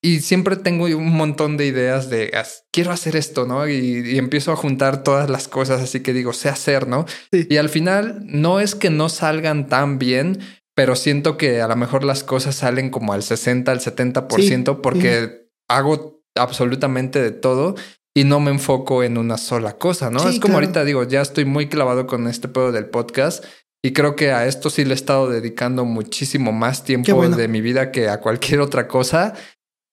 Y siempre tengo un montón de ideas de "As- quiero hacer esto, ¿no? Y, y empiezo a juntar todas las cosas, así que digo, sé hacer, ¿no? Sí. Y al final no es que no salgan tan bien, pero siento que a lo mejor las cosas salen como al 60, al 70% porque hago absolutamente de todo y no me enfoco en una sola cosa, ¿no? es como ahorita digo, ya estoy muy clavado con este pedo del podcast y creo que a esto sí le he estado dedicando muchísimo más tiempo de mi vida que a cualquier otra cosa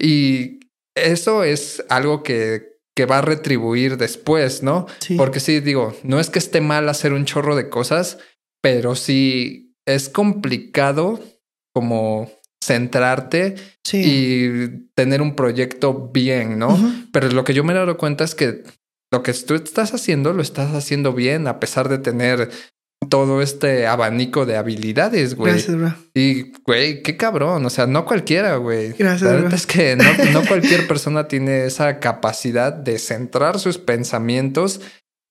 y eso es algo que que va a retribuir después, ¿no? Porque sí, digo, no es que esté mal hacer un chorro de cosas, pero sí es complicado como centrarte y tener un proyecto bien, ¿no? Pero lo que yo me he dado cuenta es que lo que tú estás haciendo lo estás haciendo bien a pesar de tener todo este abanico de habilidades, güey. Gracias, bro. Y, güey, qué cabrón. O sea, no cualquiera, güey. Gracias, La verdad es que no, no cualquier persona tiene esa capacidad de centrar sus pensamientos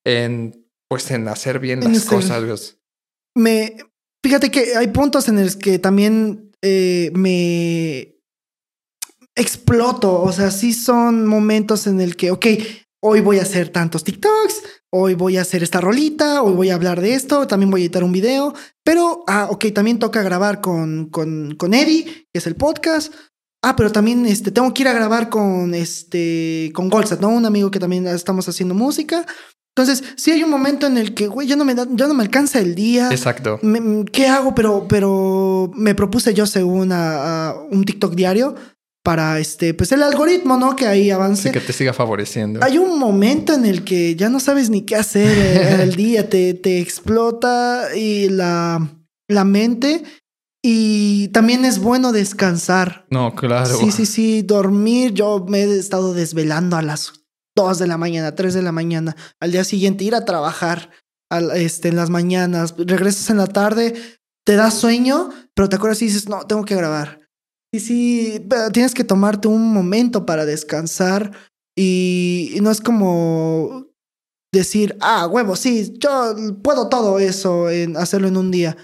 en, pues, en hacer bien las cosas, güey. Me, fíjate que hay puntos en los que también eh, me exploto. O sea, sí son momentos en el que, ok, hoy voy a hacer tantos TikToks, hoy voy a hacer esta rolita, hoy voy a hablar de esto, también voy a editar un video, pero, ah, ok, también toca grabar con, con, con Eddie, que es el podcast. Ah, pero también este, tengo que ir a grabar con, este, con Golsat, ¿no? Un amigo que también estamos haciendo música. Entonces, sí hay un momento en el que, güey, ya no me da, ya no me alcanza el día. Exacto. ¿Qué hago? Pero, pero me propuse yo según a un TikTok diario para este, pues el algoritmo, ¿no? Que ahí avance. que te siga favoreciendo. Hay un momento en el que ya no sabes ni qué hacer el día, te, te explota y la, la mente. Y también es bueno descansar. No, claro. Sí, sí, sí, dormir. Yo me he estado desvelando a las 2 de la mañana, 3 de la mañana. Al día siguiente ir a trabajar este, en las mañanas. Regresas en la tarde, te da sueño, pero te acuerdas y dices, no, tengo que grabar Sí, sí, tienes que tomarte un momento para descansar y no es como decir, ah, huevo, sí, yo puedo todo eso, en hacerlo en un día.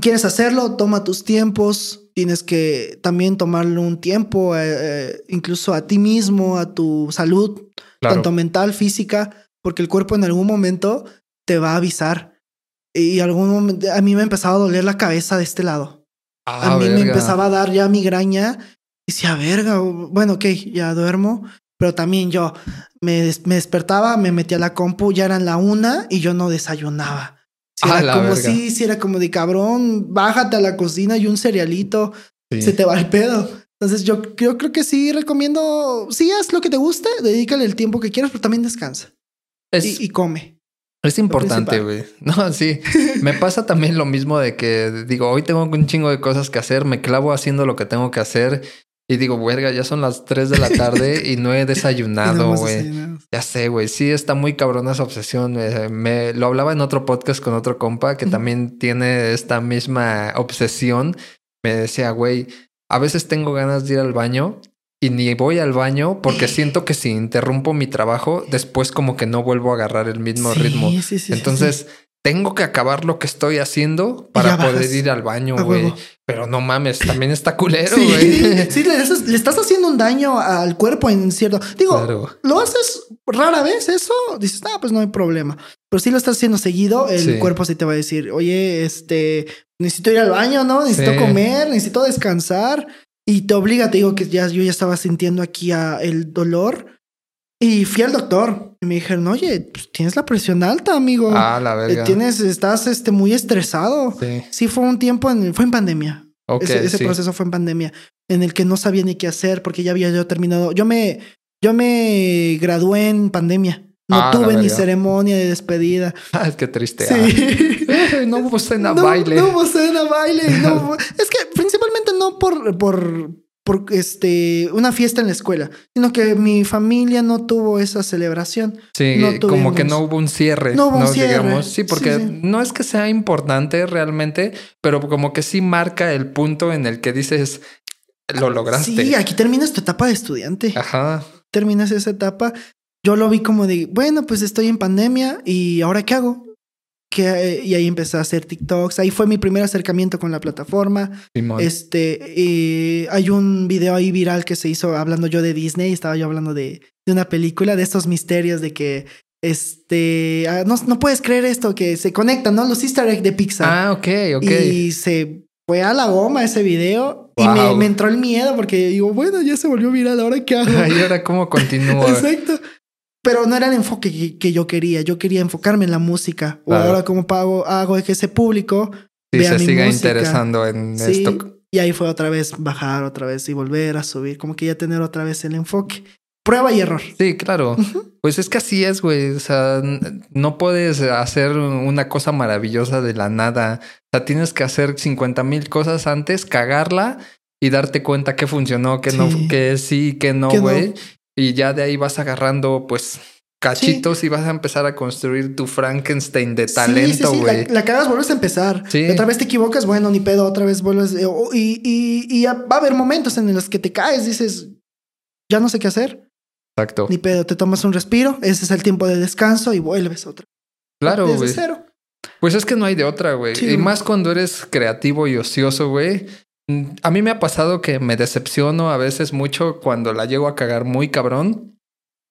¿Quieres hacerlo? Toma tus tiempos. Tienes que también tomarle un tiempo, eh, eh, incluso a ti mismo, a tu salud, tanto mental, física, porque el cuerpo en algún momento te va a avisar. Y algún momento, a mí me ha empezado a doler la cabeza de este lado. Ah, a mí me empezaba a dar ya migraña. Y decía, verga, bueno, ok, ya duermo. Pero también yo me, me despertaba, me metía a la compu, ya eran la una y yo no desayunaba. Si era como si, si era como de cabrón, bájate a la cocina y un cerealito, se te va el pedo. Entonces yo, yo creo que sí recomiendo, sí haz lo que te guste, dedícale el tiempo que quieras, pero también descansa. y come. Es importante, güey. No, sí. me pasa también lo mismo de que digo, hoy tengo un chingo de cosas que hacer, me clavo haciendo lo que tengo que hacer y digo, verga, ya son las 3 de la tarde y no he desayunado, güey. ya sé, güey. Sí, está muy cabrona esa obsesión. me lo hablaba en otro podcast con otro compa que también tiene esta misma obsesión. Me decía, güey, a veces tengo ganas de ir al baño y ni voy al baño porque siento que si interrumpo mi trabajo, después como que no vuelvo a agarrar el mismo ritmo. Entonces, tengo que acabar lo que estoy haciendo para poder ir al baño, güey. Pero no mames, también está culero, güey. Sí, le, estás haciendo un daño al cuerpo en cierto. Digo, lo haces rara vez eso, dices, ah, pues no hay problema. Pero si lo estás haciendo seguido, el cuerpo sí te va a decir, oye, este, necesito ir al baño, ¿no? Necesito comer, necesito descansar. Y te obliga, te digo que ya yo ya estaba sintiendo aquí el dolor. Y fui al doctor y me dijeron, oye, pues, tienes la presión alta, amigo. Ah, la verdad. Tienes, estás este, muy estresado. Sí. sí fue un tiempo, en, fue en pandemia. ese, ese proceso fue en pandemia, en el que no sabía ni qué hacer porque ya había yo terminado. Yo me, yo me gradué en pandemia. No ah, tuve ni ceremonia de despedida. Ah, es que triste. Sí. Ah. no hubo cena baile. No hubo cena baile. es que principalmente no por, por, por este, una fiesta en la escuela, sino que mi familia no tuvo esa celebración. Sí, como que no hubo un cierre. No hubo un cierre. Sí, porque no es que sea importante realmente, pero como que sí marca el punto en el que dices, lo lograste. Sí, aquí terminas tu etapa de estudiante. Ajá. Terminas esa etapa yo lo vi como de, bueno, pues estoy en pandemia y ahora qué hago? Que, y ahí empecé a hacer TikToks. Ahí fue mi primer acercamiento con la plataforma. Este, y hay un video ahí viral que se hizo hablando yo de Disney. Estaba yo hablando de, de una película, de estos misterios de que este, ah, no, no puedes creer esto, que se conectan, ¿no? Los easter eggs de Pixar. Ah, ok, ok. Y se fue a la goma ese video y me, entró el miedo porque digo, bueno, ya se volvió viral, ¿ahora qué hago? ¿Y ahora cómo continúa? Exacto. Pero no era el enfoque que, que yo quería. Yo quería enfocarme en la música. O ahora cómo pago, hago que ese público Sí, vea se mi siga música. interesando en Sí, esto. Y ahí fue otra vez bajar otra vez y volver a subir. Como que ya tener otra vez el enfoque. Prueba y error. Sí, claro. Pues es que así es, güey. O sea, no puedes hacer una cosa maravillosa de la nada. O sea, tienes que hacer 50 mil cosas antes, cagarla y darte cuenta que funcionó, que no, Sí. que sí, que no, Que no. Y ya de ahí vas agarrando, pues, cachitos y vas a empezar a construir tu Frankenstein de talento, Sí, sí, sí. güey. La, la cagas, vuelves a empezar. Sí. Y Otra vez te equivocas, bueno, ni pedo. Otra vez vuelves. eh, oh, y, y, va a haber momentos en los que te caes, dices, ya no sé qué hacer. Exacto. Ni pedo, te tomas un respiro. Ese es el tiempo de descanso y vuelves otra Claro, güey. Pues es que no hay de otra, güey. Y más cuando eres creativo y ocioso, güey. Mm, A mí me ha pasado que me decepciono a veces mucho cuando la llego a cagar muy cabrón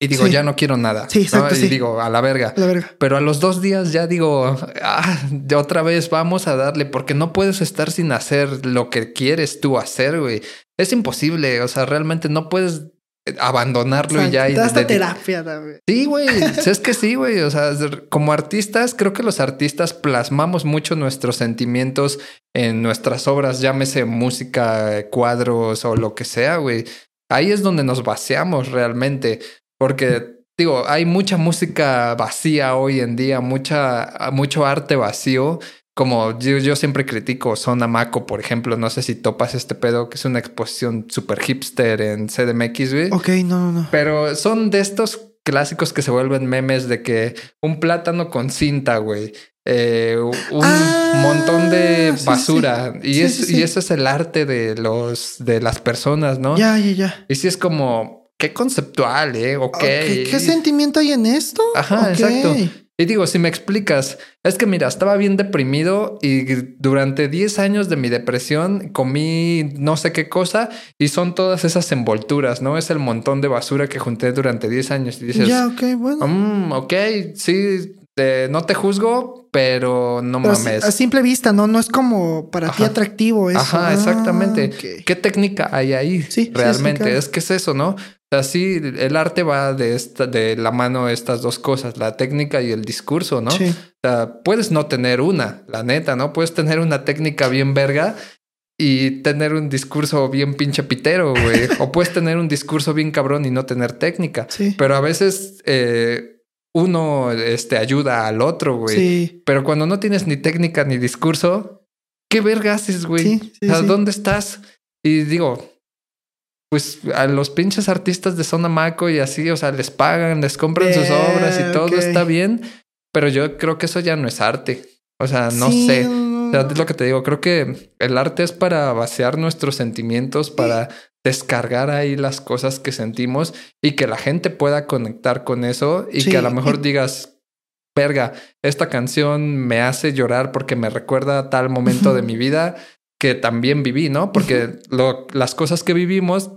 y digo, Sí. ya no quiero nada. Sí, ¿no? exacto, Y sí. digo, a la verga. La verga. Pero a los dos días ya digo, ah, de otra vez vamos a darle, porque no puedes estar sin hacer lo que quieres tú hacer, güey. Es imposible, o sea, realmente no puedes abandonarlo y ya. y hasta terapia. Sí, güey. Es que sí, güey. O sea, como artistas, creo que los artistas plasmamos mucho nuestros sentimientos en nuestras obras, llámese música, cuadros o lo que sea, güey. Ahí es donde nos vaciamos realmente. Porque, digo, hay mucha música vacía hoy en día, mucha, mucho arte vacío. Como yo, yo siempre critico Sonamaco, por ejemplo, no sé si topas este pedo, que es una exposición super hipster en CDMX, güey. Ok, no, no, no. Pero son de estos clásicos que se vuelven memes de que un plátano con cinta, güey. eh, un Ah, montón de basura. sí. Y, Sí, es, y eso es el arte de los de las personas, ¿no? Ya, ya, ya. Y sí es como, qué conceptual, ¿eh? Ok. ¿Qué sentimiento hay en esto? Ajá, exacto. Y digo, si me explicas, es que mira, estaba bien deprimido y durante 10 años de mi depresión comí no sé qué cosa y son todas esas envolturas, ¿no? Es el montón de basura que junté durante 10 años y dices, Ya, ok, bueno. "Mm, ok, sí, eh, no te juzgo, pero no Pero mames. a simple vista, ¿no? No es como para ti atractivo eso. Ajá, Ah, exactamente. ok. ¿Qué técnica hay ahí? Sí, sí, realmente. sí, claro. Es que es eso, ¿no? O sea, sí, el arte va de esta, de la mano de estas dos cosas, la técnica y el discurso, ¿no? Sí. O sea, puedes no tener una, la neta, ¿no? Puedes tener una técnica bien verga y tener un discurso bien pinche pitero, güey. o puedes tener un discurso bien cabrón y no tener técnica. Sí. Pero a veces eh, uno este, ayuda al otro, güey. Sí. Pero cuando no tienes ni técnica ni discurso, ¿qué verga haces, güey? Sí. ¿dónde estás? Y digo, pues a los pinches artistas de Sonamaco y así, o sea, les pagan, les compran sus obras y todo está bien, pero yo creo que eso ya no es arte. O sea, no Sí, sé. no, O sea, es lo que te digo, creo que el arte es para vaciar nuestros sentimientos, para descargar ahí las cosas que sentimos y que la gente pueda conectar con eso y Sí, que a lo mejor digas, verga, esta canción me hace llorar porque me recuerda a tal momento de mi vida que también viví, ¿no? Porque lo- las cosas que vivimos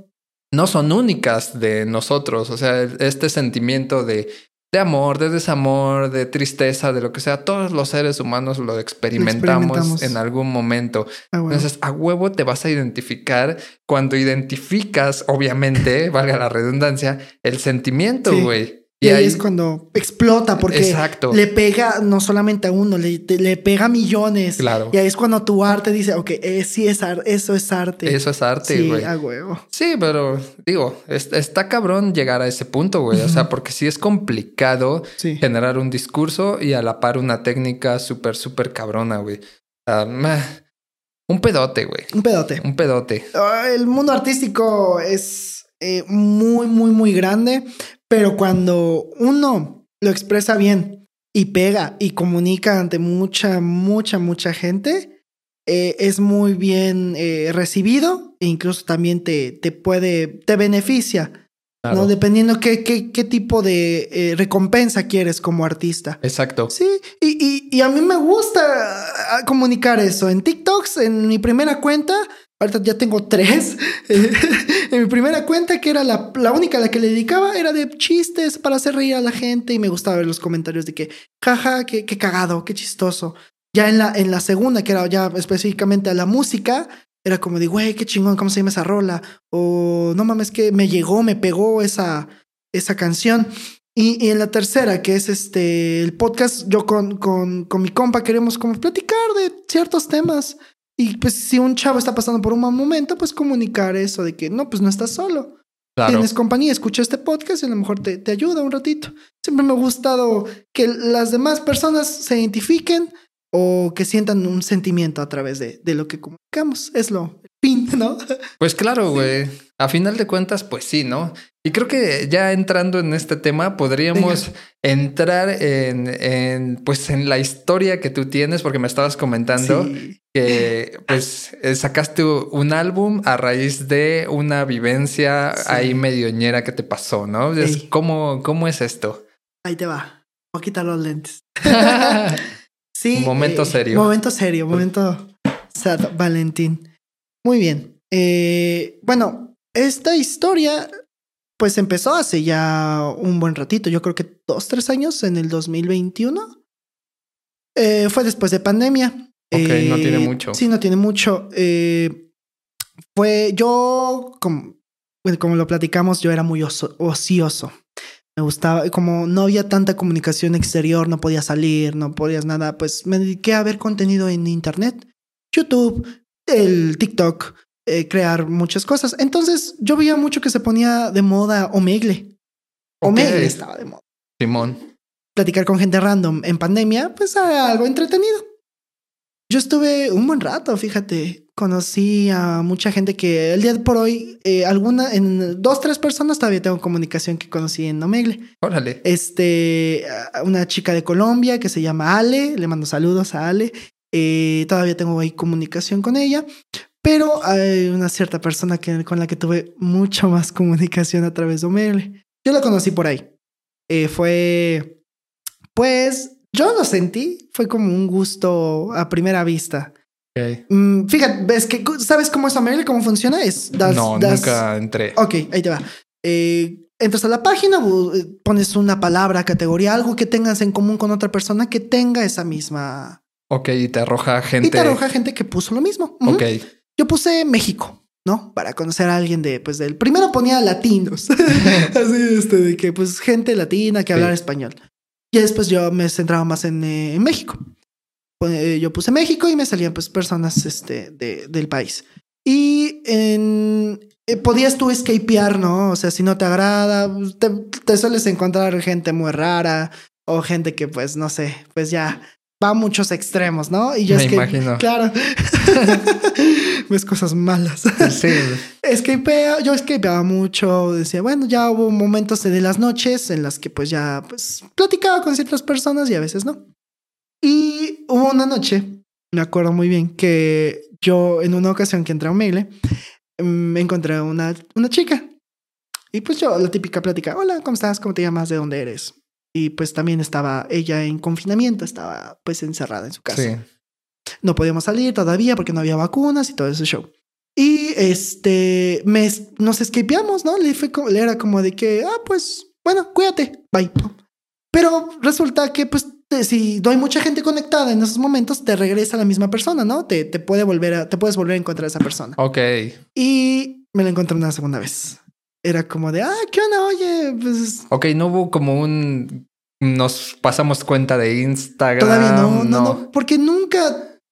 no son únicas de nosotros, o sea, este sentimiento de, de amor, de desamor, de tristeza, de lo que sea, todos los seres humanos lo experimentamos, experimentamos. en algún momento. Ah, bueno. Entonces, a huevo te vas a identificar cuando identificas, obviamente, valga la redundancia, el sentimiento, Sí. Y ahí es cuando explota porque Exacto. le pega no solamente a uno, le, te- le pega a millones. Claro. Y ahí es cuando tu arte dice, ok, eh, sí es ar- eso es arte. Eso es arte, sí, güey. a huevo. Sí, pero digo, es- está cabrón llegar a ese punto, güey. O sea, porque sí es complicado Sí. generar un discurso y a la par una técnica súper, súper cabrona, güey. Un pedote, güey. Un pedote. Un pedote. Ah, El mundo artístico es eh, muy, muy, muy grande, pero cuando uno lo expresa bien y pega y comunica ante mucha, mucha, mucha gente, eh, es muy bien eh, recibido e incluso también te, te puede, te beneficia, Claro. ¿no? Dependiendo qué, qué, qué tipo de eh, recompensa quieres como artista. Exacto. Sí, y, y, y a mí me gusta ah, comunicar eso. En TikToks, en mi primera cuenta, Ahorita ya tengo tres. en mi primera cuenta, que era la, la única a la que le dedicaba, era de chistes para hacer reír a la gente y me gustaba ver los comentarios de que, jaja, qué, qué cagado, qué chistoso. Ya en la, en la segunda, que era ya específicamente a la música, era como de, güey, qué chingón, ¿cómo se llama esa rola? O no mames, que me llegó, me pegó esa, esa canción. Y, y, en la tercera, que es este, el podcast, yo con, con, con mi compa queremos como platicar de ciertos temas y pues si un chavo está pasando por un mal momento, pues comunicar eso de que no, pues no estás solo. Claro. Tienes compañía, escucha este podcast y a lo mejor te, te ayuda un ratito. Siempre me ha gustado que las demás personas se identifiquen o que sientan un sentimiento a través de, de lo que comunicamos. Es lo fin, ¿no? Pues claro, güey. Sí. A final de cuentas, pues sí, ¿no? Y creo que ya entrando en este tema, podríamos Venga. entrar en, en, pues, en la historia que tú tienes, porque me estabas comentando sí. que pues sacaste un álbum a raíz de una vivencia sí. ahí medioñera que te pasó, ¿no? Es, ¿cómo, ¿Cómo es esto? Ahí te va. Voy a quitar los lentes. sí. Momento eh, serio. Momento serio, momento sad, Valentín. Muy bien. Eh, bueno, esta historia, pues empezó hace ya un buen ratito, yo creo que dos, tres años, en el 2021. Eh, fue después de pandemia. Ok, eh, no tiene mucho. Sí, no tiene mucho. Eh, fue yo, como, bueno, como lo platicamos, yo era muy oso, ocioso. Me gustaba, como no había tanta comunicación exterior, no podía salir, no podías nada, pues me dediqué a ver contenido en internet, YouTube, el TikTok, eh, crear muchas cosas. Entonces yo veía mucho que se ponía de moda Omegle. Omegle okay. estaba de moda. Simón. Platicar con gente random en pandemia, pues era algo entretenido. Yo estuve un buen rato, fíjate. Conocí a mucha gente que el día por hoy, eh, alguna, en dos, tres personas todavía tengo comunicación que conocí en Omegle. Órale. Este, una chica de Colombia que se llama Ale, le mando saludos a Ale. Eh, todavía tengo ahí comunicación con ella. Pero hay una cierta persona que, con la que tuve mucho más comunicación a través de Omegle. Yo la conocí por ahí. Eh, fue, pues, yo lo sentí. Fue como un gusto a primera vista. Okay. Mm, fíjate, ves que sabes cómo es Omegle, cómo funciona. Es das, no, das... nunca entré. Ok, ahí te va. Eh, entras a la página, eh, pones una palabra, categoría, algo que tengas en común con otra persona que tenga esa misma. Ok, y te arroja gente. Y te arroja gente que puso lo mismo. Uh -huh. Ok. Yo puse México, ¿no? Para conocer a alguien de, pues, del primero ponía latinos. Así, este, de que, pues, gente latina que sí. hablara español. Y después yo me centraba más en, eh, en México. Eh, yo puse México y me salían, pues, personas, este, de, del país. Y en, eh, podías tú escapear, ¿no? O sea, si no te agrada, pues, te, te sueles encontrar gente muy rara o gente que, pues, no sé, pues ya va a muchos extremos, ¿no? Y yo Me es que, imagino. claro, ves cosas malas. Sí. Escapea, yo escapeaba mucho, decía, bueno, ya hubo momentos de las noches en las que pues ya pues platicaba con ciertas personas y a veces no. Y hubo una noche, me acuerdo muy bien, que yo en una ocasión que entré a un mail, me encontré una, una chica. Y pues yo, la típica plática, hola, ¿cómo estás? ¿Cómo te llamas? ¿De dónde eres? Y pues también estaba ella en confinamiento, estaba pues encerrada en su casa. Sí. No podíamos salir todavía porque no había vacunas y todo ese show. Y este, me, nos escapeamos, ¿no? Le, fue, le era como de que, ah, pues, bueno, cuídate, bye. Pero resulta que, pues, te, si no hay mucha gente conectada en esos momentos, te regresa la misma persona, ¿no? Te, te puede volver a, te puedes volver a encontrar a esa persona. Ok. Y me la encontré una segunda vez era como de, ah, ¿qué onda? Oye, pues. Ok, no hubo como un. Nos pasamos cuenta de Instagram. Todavía no, no, no, no porque nunca.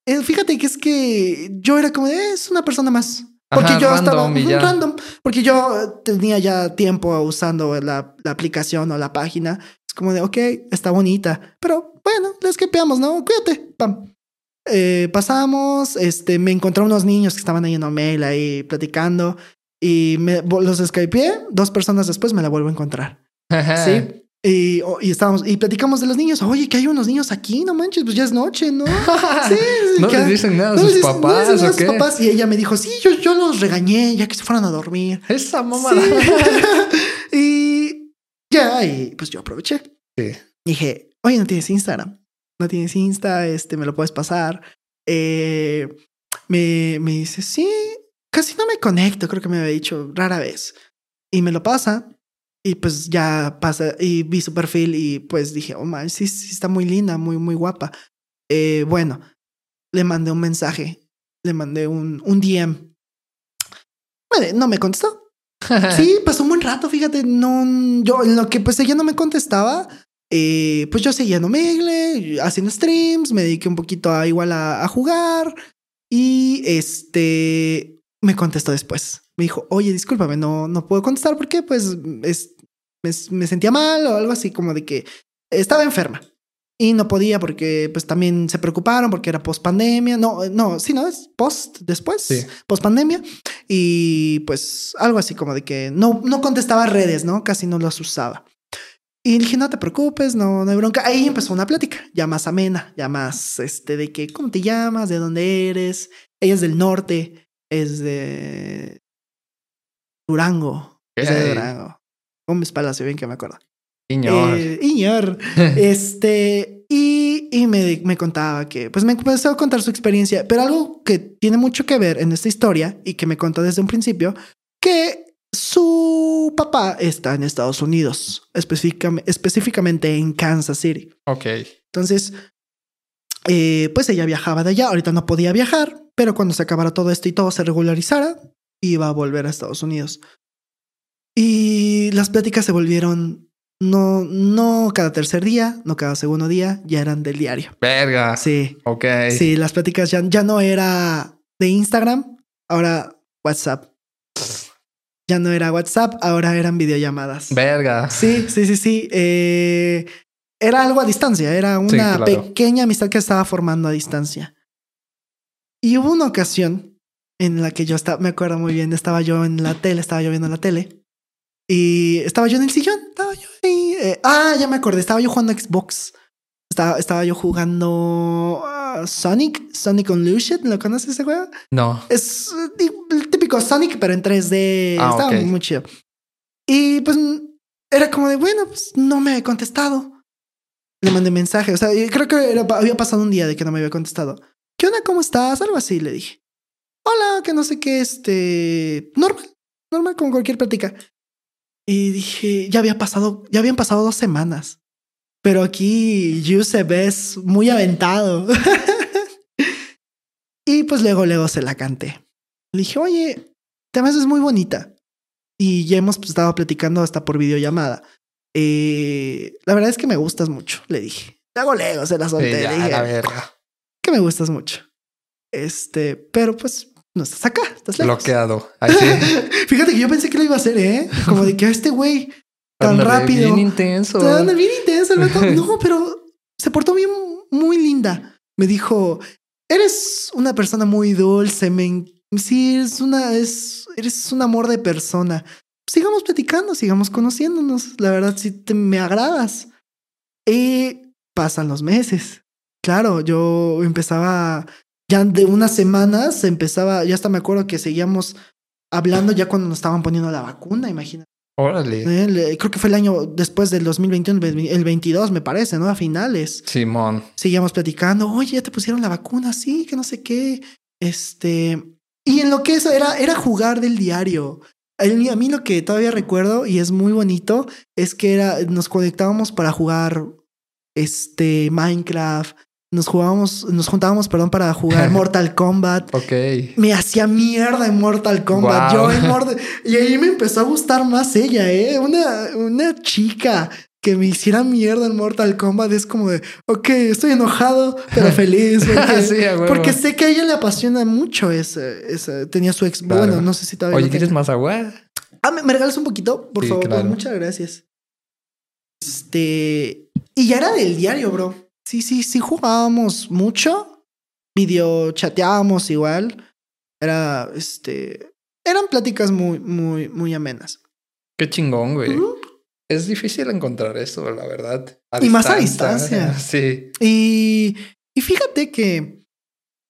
Eh, fíjate que es que yo era como de, eh, es una persona más. Porque Ajá, yo random estaba random, porque yo tenía ya tiempo usando la, la, aplicación o la página. Es como de, ok, está bonita, pero bueno, les quepeamos, ¿no? Cuídate, pam. Eh, pasamos, este, me encontré unos niños que estaban ahí en mail ahí platicando y me, los skypeé, dos personas después me la vuelvo a encontrar. sí. Y, y estábamos y platicamos de los niños. Oye, que hay unos niños aquí, no manches, pues ya es noche, ¿no? Sí, no les dicen nada a sus papás. No les nada a sus papás. Y ella me dijo, sí, yo, yo los regañé ya que se fueran a dormir. Esa mamá. Sí. y ya, y pues yo aproveché. Sí. Dije, oye, no tienes Instagram. No tienes Insta, este, me lo puedes pasar. Eh, me, me dice, sí, casi no me conecto, creo que me había dicho rara vez. Y me lo pasa. Y pues ya pasa y vi su perfil y pues dije, oh man, sí, sí está muy linda, muy, muy guapa. Eh, bueno, le mandé un mensaje, le mandé un, un DM. No me contestó. Sí, pasó un buen rato, fíjate, no, yo en lo que pues ella no me contestaba, eh, pues yo seguía en Omegle, haciendo streams, me dediqué un poquito a igual a, a jugar y este me contestó después. Me dijo, oye, discúlpame, no, no puedo contestar porque pues es, me, me sentía mal o algo así como de que estaba enferma y no podía porque pues también se preocuparon porque era post pandemia. No, no, sí, no es post después, Sí. post pandemia y pues algo así como de que no, no contestaba redes, ¿no? Casi no las usaba. Y dije, no te preocupes, no, no hay bronca. Ahí empezó una plática, ya más amena, ya más este de que, ¿cómo te llamas? ¿De dónde eres? Ella es del norte, es de Durango. Es de. Durango. Gómez Palacio, bien que me acuerdo. Señor. Eh, Iñor. este, y, y me, me contaba que, pues me empezó a contar su experiencia, pero algo que tiene mucho que ver en esta historia y que me contó desde un principio, que su papá está en Estados Unidos, específicam- específicamente en Kansas City. ok. Entonces, eh, pues ella viajaba de allá, ahorita no podía viajar, pero cuando se acabara todo esto y todo se regularizara, iba a volver a Estados Unidos. Y las pláticas se volvieron no, no cada tercer día, no cada segundo día, ya eran del diario. Verga. Sí, Ok. sí, las pláticas ya, ya no era de Instagram, ahora WhatsApp. Ya no era WhatsApp, ahora eran videollamadas. Verga. Sí, sí, sí, sí. Eh, era algo a distancia, era una claro. pequeña amistad que estaba formando a distancia. Y hubo una ocasión en la que yo estaba, me acuerdo muy bien, estaba yo en la tele, estaba yo viendo la tele y estaba yo en el sillón, estaba yo ahí. eh, ah, ya me acordé, estaba yo jugando Xbox. Estaba, estaba yo jugando ah, Sonic, Sonic Unleashed, ¿lo conoces ese juego? No. Es el típico Sonic, pero en 3D. Ah, Estaba ok. muy chido. Y pues era como de, bueno, pues no me ha contestado. Le mandé mensaje. O sea, creo que había pasado un día de que no me había contestado. ¿Qué onda? ¿Cómo estás? Algo así le dije. Hola, que no sé qué, este. Normal, normal, como cualquier plática. Y dije, ya había pasado, ya habían pasado dos semanas. Pero aquí Yusef es muy aventado. y pues luego, luego se la canté. Le dije, oye, te haces muy bonita. Y ya hemos estado platicando hasta por videollamada. Eh, la verdad es que me gustas mucho, le dije. Luego, luego se la Sí, solté. ya, dije la verga. que me gustas mucho. Este, pero pues no estás acá, estás lejos. Bloqueado. Ahí sí. Fíjate que yo pensé que lo iba a hacer, ¿eh? Como de que a este güey tan rápido. Bien intenso. Te anda bien intenso el. No, pero se portó bien, muy linda. Me dijo, eres una persona muy dulce, me... Sí, eres una, es, eres un amor de persona. Sigamos platicando, sigamos conociéndonos. La verdad, sí te, me agradas. Y pasan los meses. Claro, yo empezaba, ya de unas semanas, empezaba, ya hasta me acuerdo que seguíamos hablando ya cuando nos estaban poniendo la vacuna, imagínate. Órale. Eh, Creo que fue el año después del 2021, el ve- el 22, me parece, ¿no? A finales. Simón. Seguíamos platicando, oye, ya te pusieron la vacuna, sí, que no sé qué. Este. Y en lo que eso era, era jugar del diario. A mí, lo que todavía recuerdo y es muy bonito es que era, nos conectábamos para jugar este Minecraft. Nos jugábamos, nos juntábamos, perdón, para jugar Mortal Kombat Ok. me hacía mierda en Mortal Kombat. Yo en Mortal... Y ahí me empezó a gustar más ella, ¿eh? Una, una chica que me hiciera mierda en Mortal Kombat es como de, ok, estoy enojado, pero feliz. Porque, Sí, porque sé que a ella le apasiona mucho ese, ese tenía su ex. Claro. Bueno, no sé si todavía Oye, ¿quieres más agua? Ah, ¿me, me regalas un poquito? Por Sí, favor, claro. muchas gracias. Este. Y ya era del diario, bro. Sí, sí, sí jugábamos mucho. Video chateábamos igual. Era este. Eran pláticas muy, muy, muy amenas. Qué chingón, güey. Es difícil encontrar eso, la verdad. Y más a distancia. Sí. Y, y fíjate que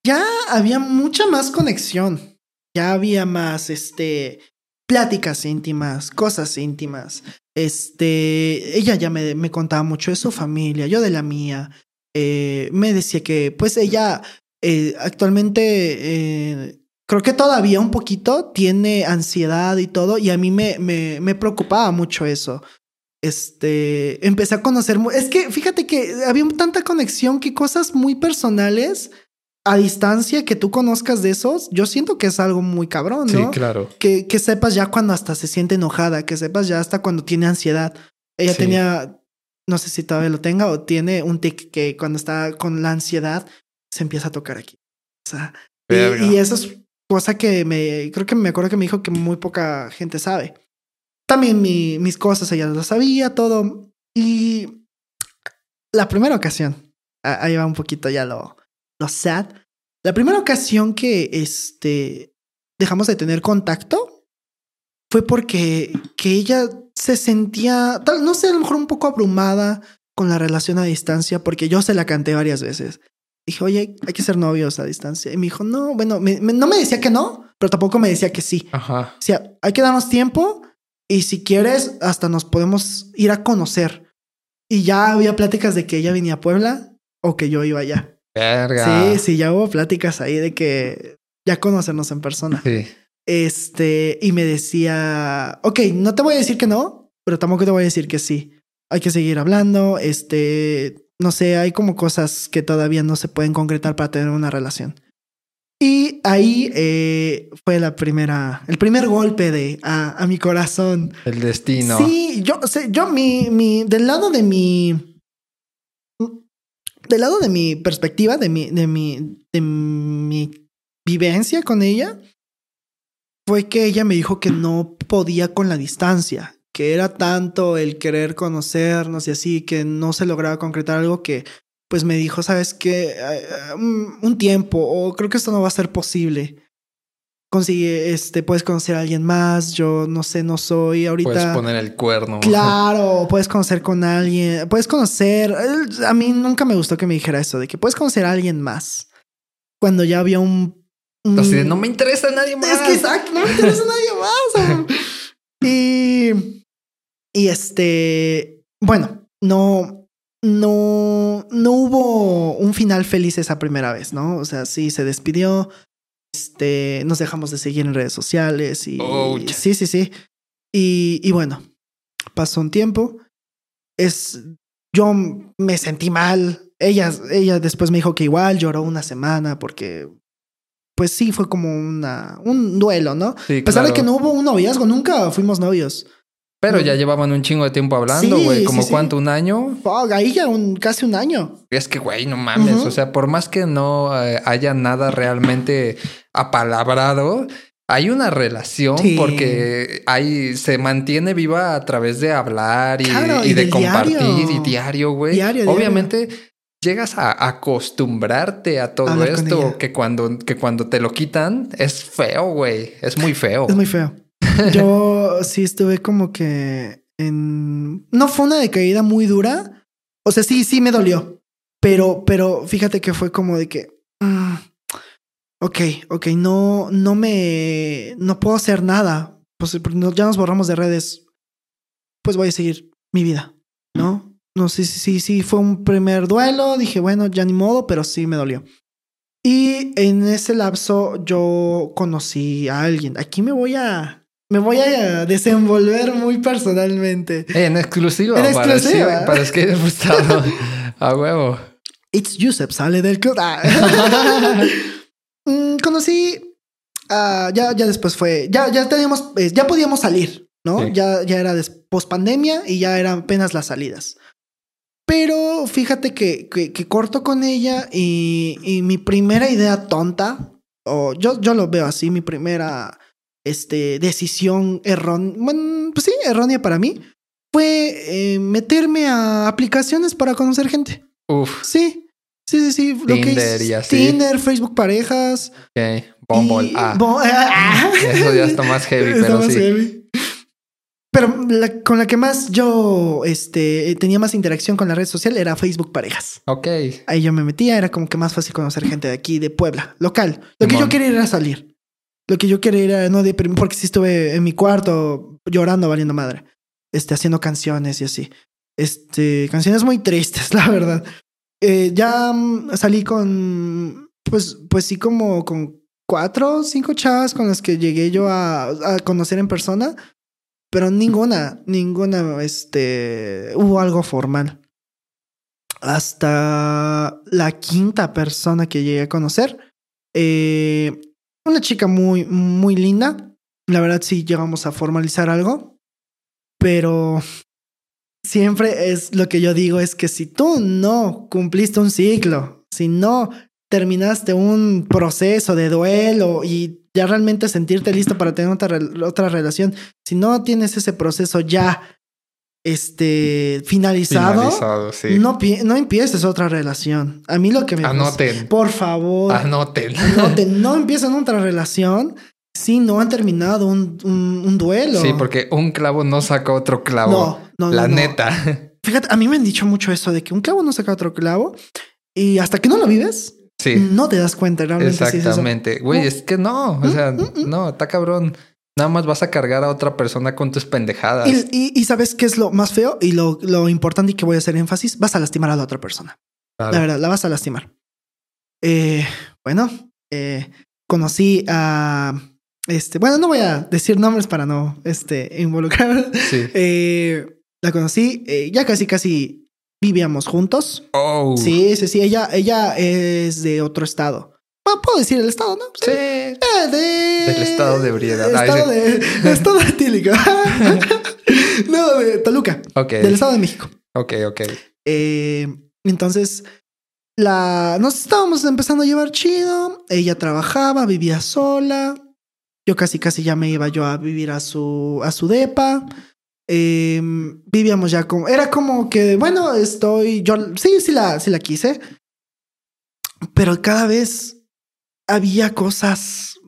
ya había mucha más conexión. Ya había más, este, pláticas íntimas, cosas íntimas. Este, ella ya me, me contaba mucho de su familia, yo de la mía. Eh, me decía que, pues ella eh, actualmente eh, creo que todavía un poquito tiene ansiedad y todo, y a mí me, me, me preocupaba mucho eso. Este, empecé a conocer, es que fíjate que había tanta conexión que cosas muy personales a distancia que tú conozcas de esos, yo siento que es algo muy cabrón, ¿no? Sí, claro. Que, que sepas ya cuando hasta se siente enojada, que sepas ya hasta cuando tiene ansiedad. Ella Sí. tenía, no sé si todavía lo tenga o tiene un tic que cuando está con la ansiedad se empieza a tocar aquí. O sea, y, y eso es cosa que me, creo que me acuerdo que me dijo que muy poca gente sabe. También mi, mis cosas ella lo sabía, todo. Y la primera ocasión, ahí va un poquito ya lo, lo sad. La primera ocasión que este, dejamos de tener contacto fue porque que ella se sentía, tal, no sé, a lo mejor un poco abrumada con la relación a distancia, porque yo se la canté varias veces. Dije, oye, hay que ser novios a distancia. Y me dijo, no, bueno, me- me- no me decía que no, pero tampoco me decía que sí. Ajá. O sea, hay que darnos tiempo y si quieres, hasta nos podemos ir a conocer. Y ya había pláticas de que ella venía a Puebla o que yo iba allá. Verga. Sí, sí, ya hubo pláticas ahí de que ya conocernos en persona. Sí. Este, y me decía, ok, no te voy a decir que no, pero tampoco te voy a decir que sí. Hay que seguir hablando. Este, no sé, hay como cosas que todavía no se pueden concretar para tener una relación. Y ahí eh, fue la primera, el primer golpe de a, a mi corazón. El destino. Sí, yo, o sea, yo, mi, mi, del lado de mi, del lado de mi perspectiva, de mi, de mi, de mi vivencia con ella, fue que ella me dijo que no podía con la distancia, que era tanto el querer conocernos y así, que no se lograba concretar algo que, pues me dijo, sabes que un tiempo, o creo que esto no va a ser posible consigue, este, puedes conocer a alguien más, yo no sé, no soy ahorita. Puedes poner el cuerno. Claro, puedes conocer con alguien, puedes conocer, a mí nunca me gustó que me dijera eso, de que puedes conocer a alguien más. Cuando ya había un... un- Así de, no me interesa nadie más. Es que exacto, no me interesa nadie más. y, y este, bueno, no, no, no hubo un final feliz esa primera vez, ¿no? O sea, sí, se despidió, este, nos dejamos de seguir en redes sociales y Ouch. sí, sí, sí. Y, y bueno, pasó un tiempo. Es, yo me sentí mal. Ella, ella después me dijo que igual lloró una semana porque, pues sí, fue como una, un duelo, ¿no? Sí, A pesar de que no hubo un noviazgo, nunca fuimos novios. Pero no. ya llevaban un chingo de tiempo hablando, güey. sí, ¿Como sí. cuánto? ¿Un año? Ahí ya un, casi un año. Es que, güey, no mames. O sea, por más que no eh, haya nada realmente apalabrado, hay una relación porque ahí se mantiene viva a través de hablar y, Claro, y y de compartir diario. y diario, güey. Diario. Obviamente llegas a acostumbrarte a todo Hablar esto que cuando, que cuando te lo quitan es feo, güey. Es muy feo. Es muy feo. Yo sí estuve como que en... No fue una decaída muy dura. O sea, sí, sí me dolió. Pero, pero fíjate que fue como de que... mm, ok, ok, no, no me... No puedo hacer nada. Pues ya nos borramos de redes. Pues voy a seguir mi vida, ¿no? No sé si sí, sí, fue un primer duelo. Dije, bueno, ya ni modo, pero sí me dolió. Y en ese lapso yo conocí a alguien. Aquí me voy a me voy a desenvolver muy personalmente. En exclusiva. En para exclusiva. sí, Para es que gustado. a huevo. It's Yusef sale del club. Ah. Mm, conocí ah, ya ya después fue ya ya teníamos eh, ya podíamos salir, ¿no? Sí. Ya ya era post pandemia y ya eran apenas las salidas. Pero fíjate que, que, que corto con ella y, y mi primera idea tonta, o yo, yo lo veo así, mi primera este, decisión errónea, bueno, pues sí, errónea para mí, fue eh, meterme a aplicaciones para conocer gente. Uf. Sí, sí, sí, sí. Lo que Tinder y así. Tinder, Facebook Parejas. Ok. Bumble. y- Ah. Bo- ah. Eso ya está más heavy, Está pero más sí. heavy. Pero la- con la que más yo este, tenía más interacción con la red social era Facebook Parejas. Ok. Ahí yo me metía, era como que más fácil conocer gente de aquí, de Puebla, local. Lo que yo quería era salir. Lo que yo quería era no deprimir, porque sí estuve en mi cuarto llorando, valiendo madre. Este, haciendo canciones y así. Este, canciones muy tristes, la verdad. Eh, ya mm, salí con, pues, pues sí, como con cuatro o cinco chavas con las que llegué yo a, a conocer en persona, pero ninguna, ninguna, este, hubo algo formal. Hasta la quinta persona que llegué a conocer, eh, una chica muy, muy linda. La verdad sí llegamos a formalizar algo, pero siempre es lo que yo digo, es que si tú no cumpliste un ciclo, si no terminaste un proceso de duelo y ya realmente sentirte listo para tener otra, otra relación, si no tienes ese proceso ya este finalizado, Finalizado, sí. no, pi- no empieces otra relación. A mí lo que me Anoten. por favor, Anoten. anoten, no empiecen otra relación si no han terminado un, un, un duelo. Sí, porque un clavo no saca otro clavo. no, no, La no, neta. Fíjate, a mí me han dicho mucho eso de que un clavo no saca otro clavo y hasta que no lo vives, Sí. no te das cuenta realmente. si es eso. Exactamente. Güey, es que no. O sea, no, está cabrón. Nada más vas a cargar a otra persona con tus pendejadas. Y, y- y sabes qué es lo más feo y lo, lo importante y que voy a hacer énfasis, vas a lastimar a la otra persona. Claro. La verdad, la vas a lastimar. Eh, bueno, eh, conocí a este, bueno, no voy a decir nombres para no este, involucrar. Sí. Eh, la conocí, eh, ya casi, casi vivíamos juntos. Oh. Sí, sí, sí, ella, ella es de otro estado. Puedo decir el estado, ¿no? Sí. Eh, de... Del estado de ebriedad. Estado sí. de... Estado etílico. no, de Toluca, Ok. del Estado de México. Ok, ok. Eh, entonces, la, nos estábamos empezando a llevar chido. Ella trabajaba, vivía sola. Yo casi, casi ya me iba yo a vivir a su, a su depa. Eh, vivíamos ya como, era como que, bueno, estoy, yo sí, sí la, sí la quise. Pero cada vez había cosas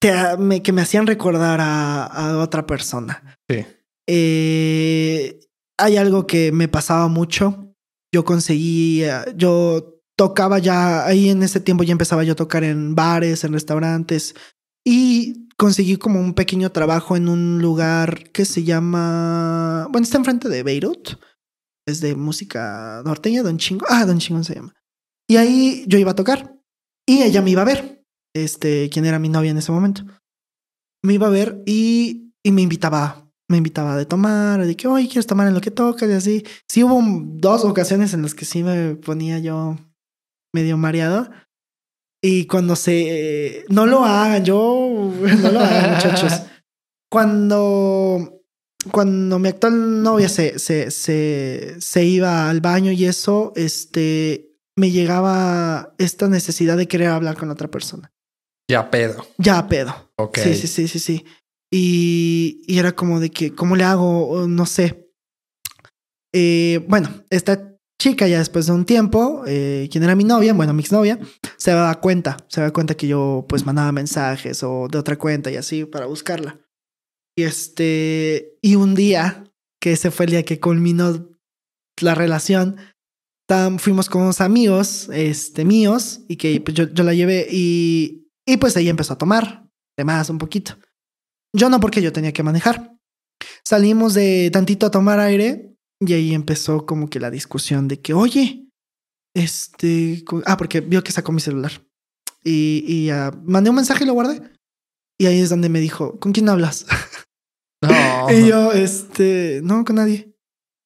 que me, que me hacían recordar a, a otra persona. Sí. Eh, hay algo que me pasaba mucho. Yo conseguía, yo tocaba ya, ahí en ese tiempo ya empezaba yo a tocar en bares, en restaurantes y conseguí como un pequeño trabajo en un lugar que se llama, bueno, está enfrente de Beirut. Es de música norteña, Don Chingo. Ah, Don Chingo se llama. Y ahí yo iba a tocar y ella me iba a ver. Este, quien era mi novia en ese momento. Me iba a ver y, y me invitaba me invitaba de tomar, de que, oye, quieres tomar en lo que tocas y así. Sí hubo dos ocasiones en las que sí me ponía yo medio mareado. Y cuando se... No lo hagan, yo... No lo hagan, muchachos. Cuando... Cuando mi actual novia se, se, se, se iba al baño y eso, este, me llegaba esta necesidad de querer hablar con otra persona. Ya pedo. Ya pedo. Ok. Sí, sí, sí, sí, sí. Y, y era como de que, ¿cómo le hago? No sé. Eh, bueno, esta chica ya después de un tiempo, eh, quien era mi novia, bueno, mi exnovia, se da cuenta, se da cuenta que yo pues mandaba mensajes o de otra cuenta y así para buscarla. Y este, y un día, que ese fue el día que culminó la relación, tam- fuimos con unos amigos, este, míos, y que pues, yo, yo la llevé y, y pues ella empezó a tomar, de más un poquito. Yo no, porque yo tenía que manejar. Salimos de tantito a tomar aire y ahí empezó como que la discusión de que, oye, este, ah, porque vio que sacó mi celular y, y mandé un mensaje y lo guardé. Y ahí es donde me dijo, ¿con quién hablas? No. Y yo, este, no, con nadie.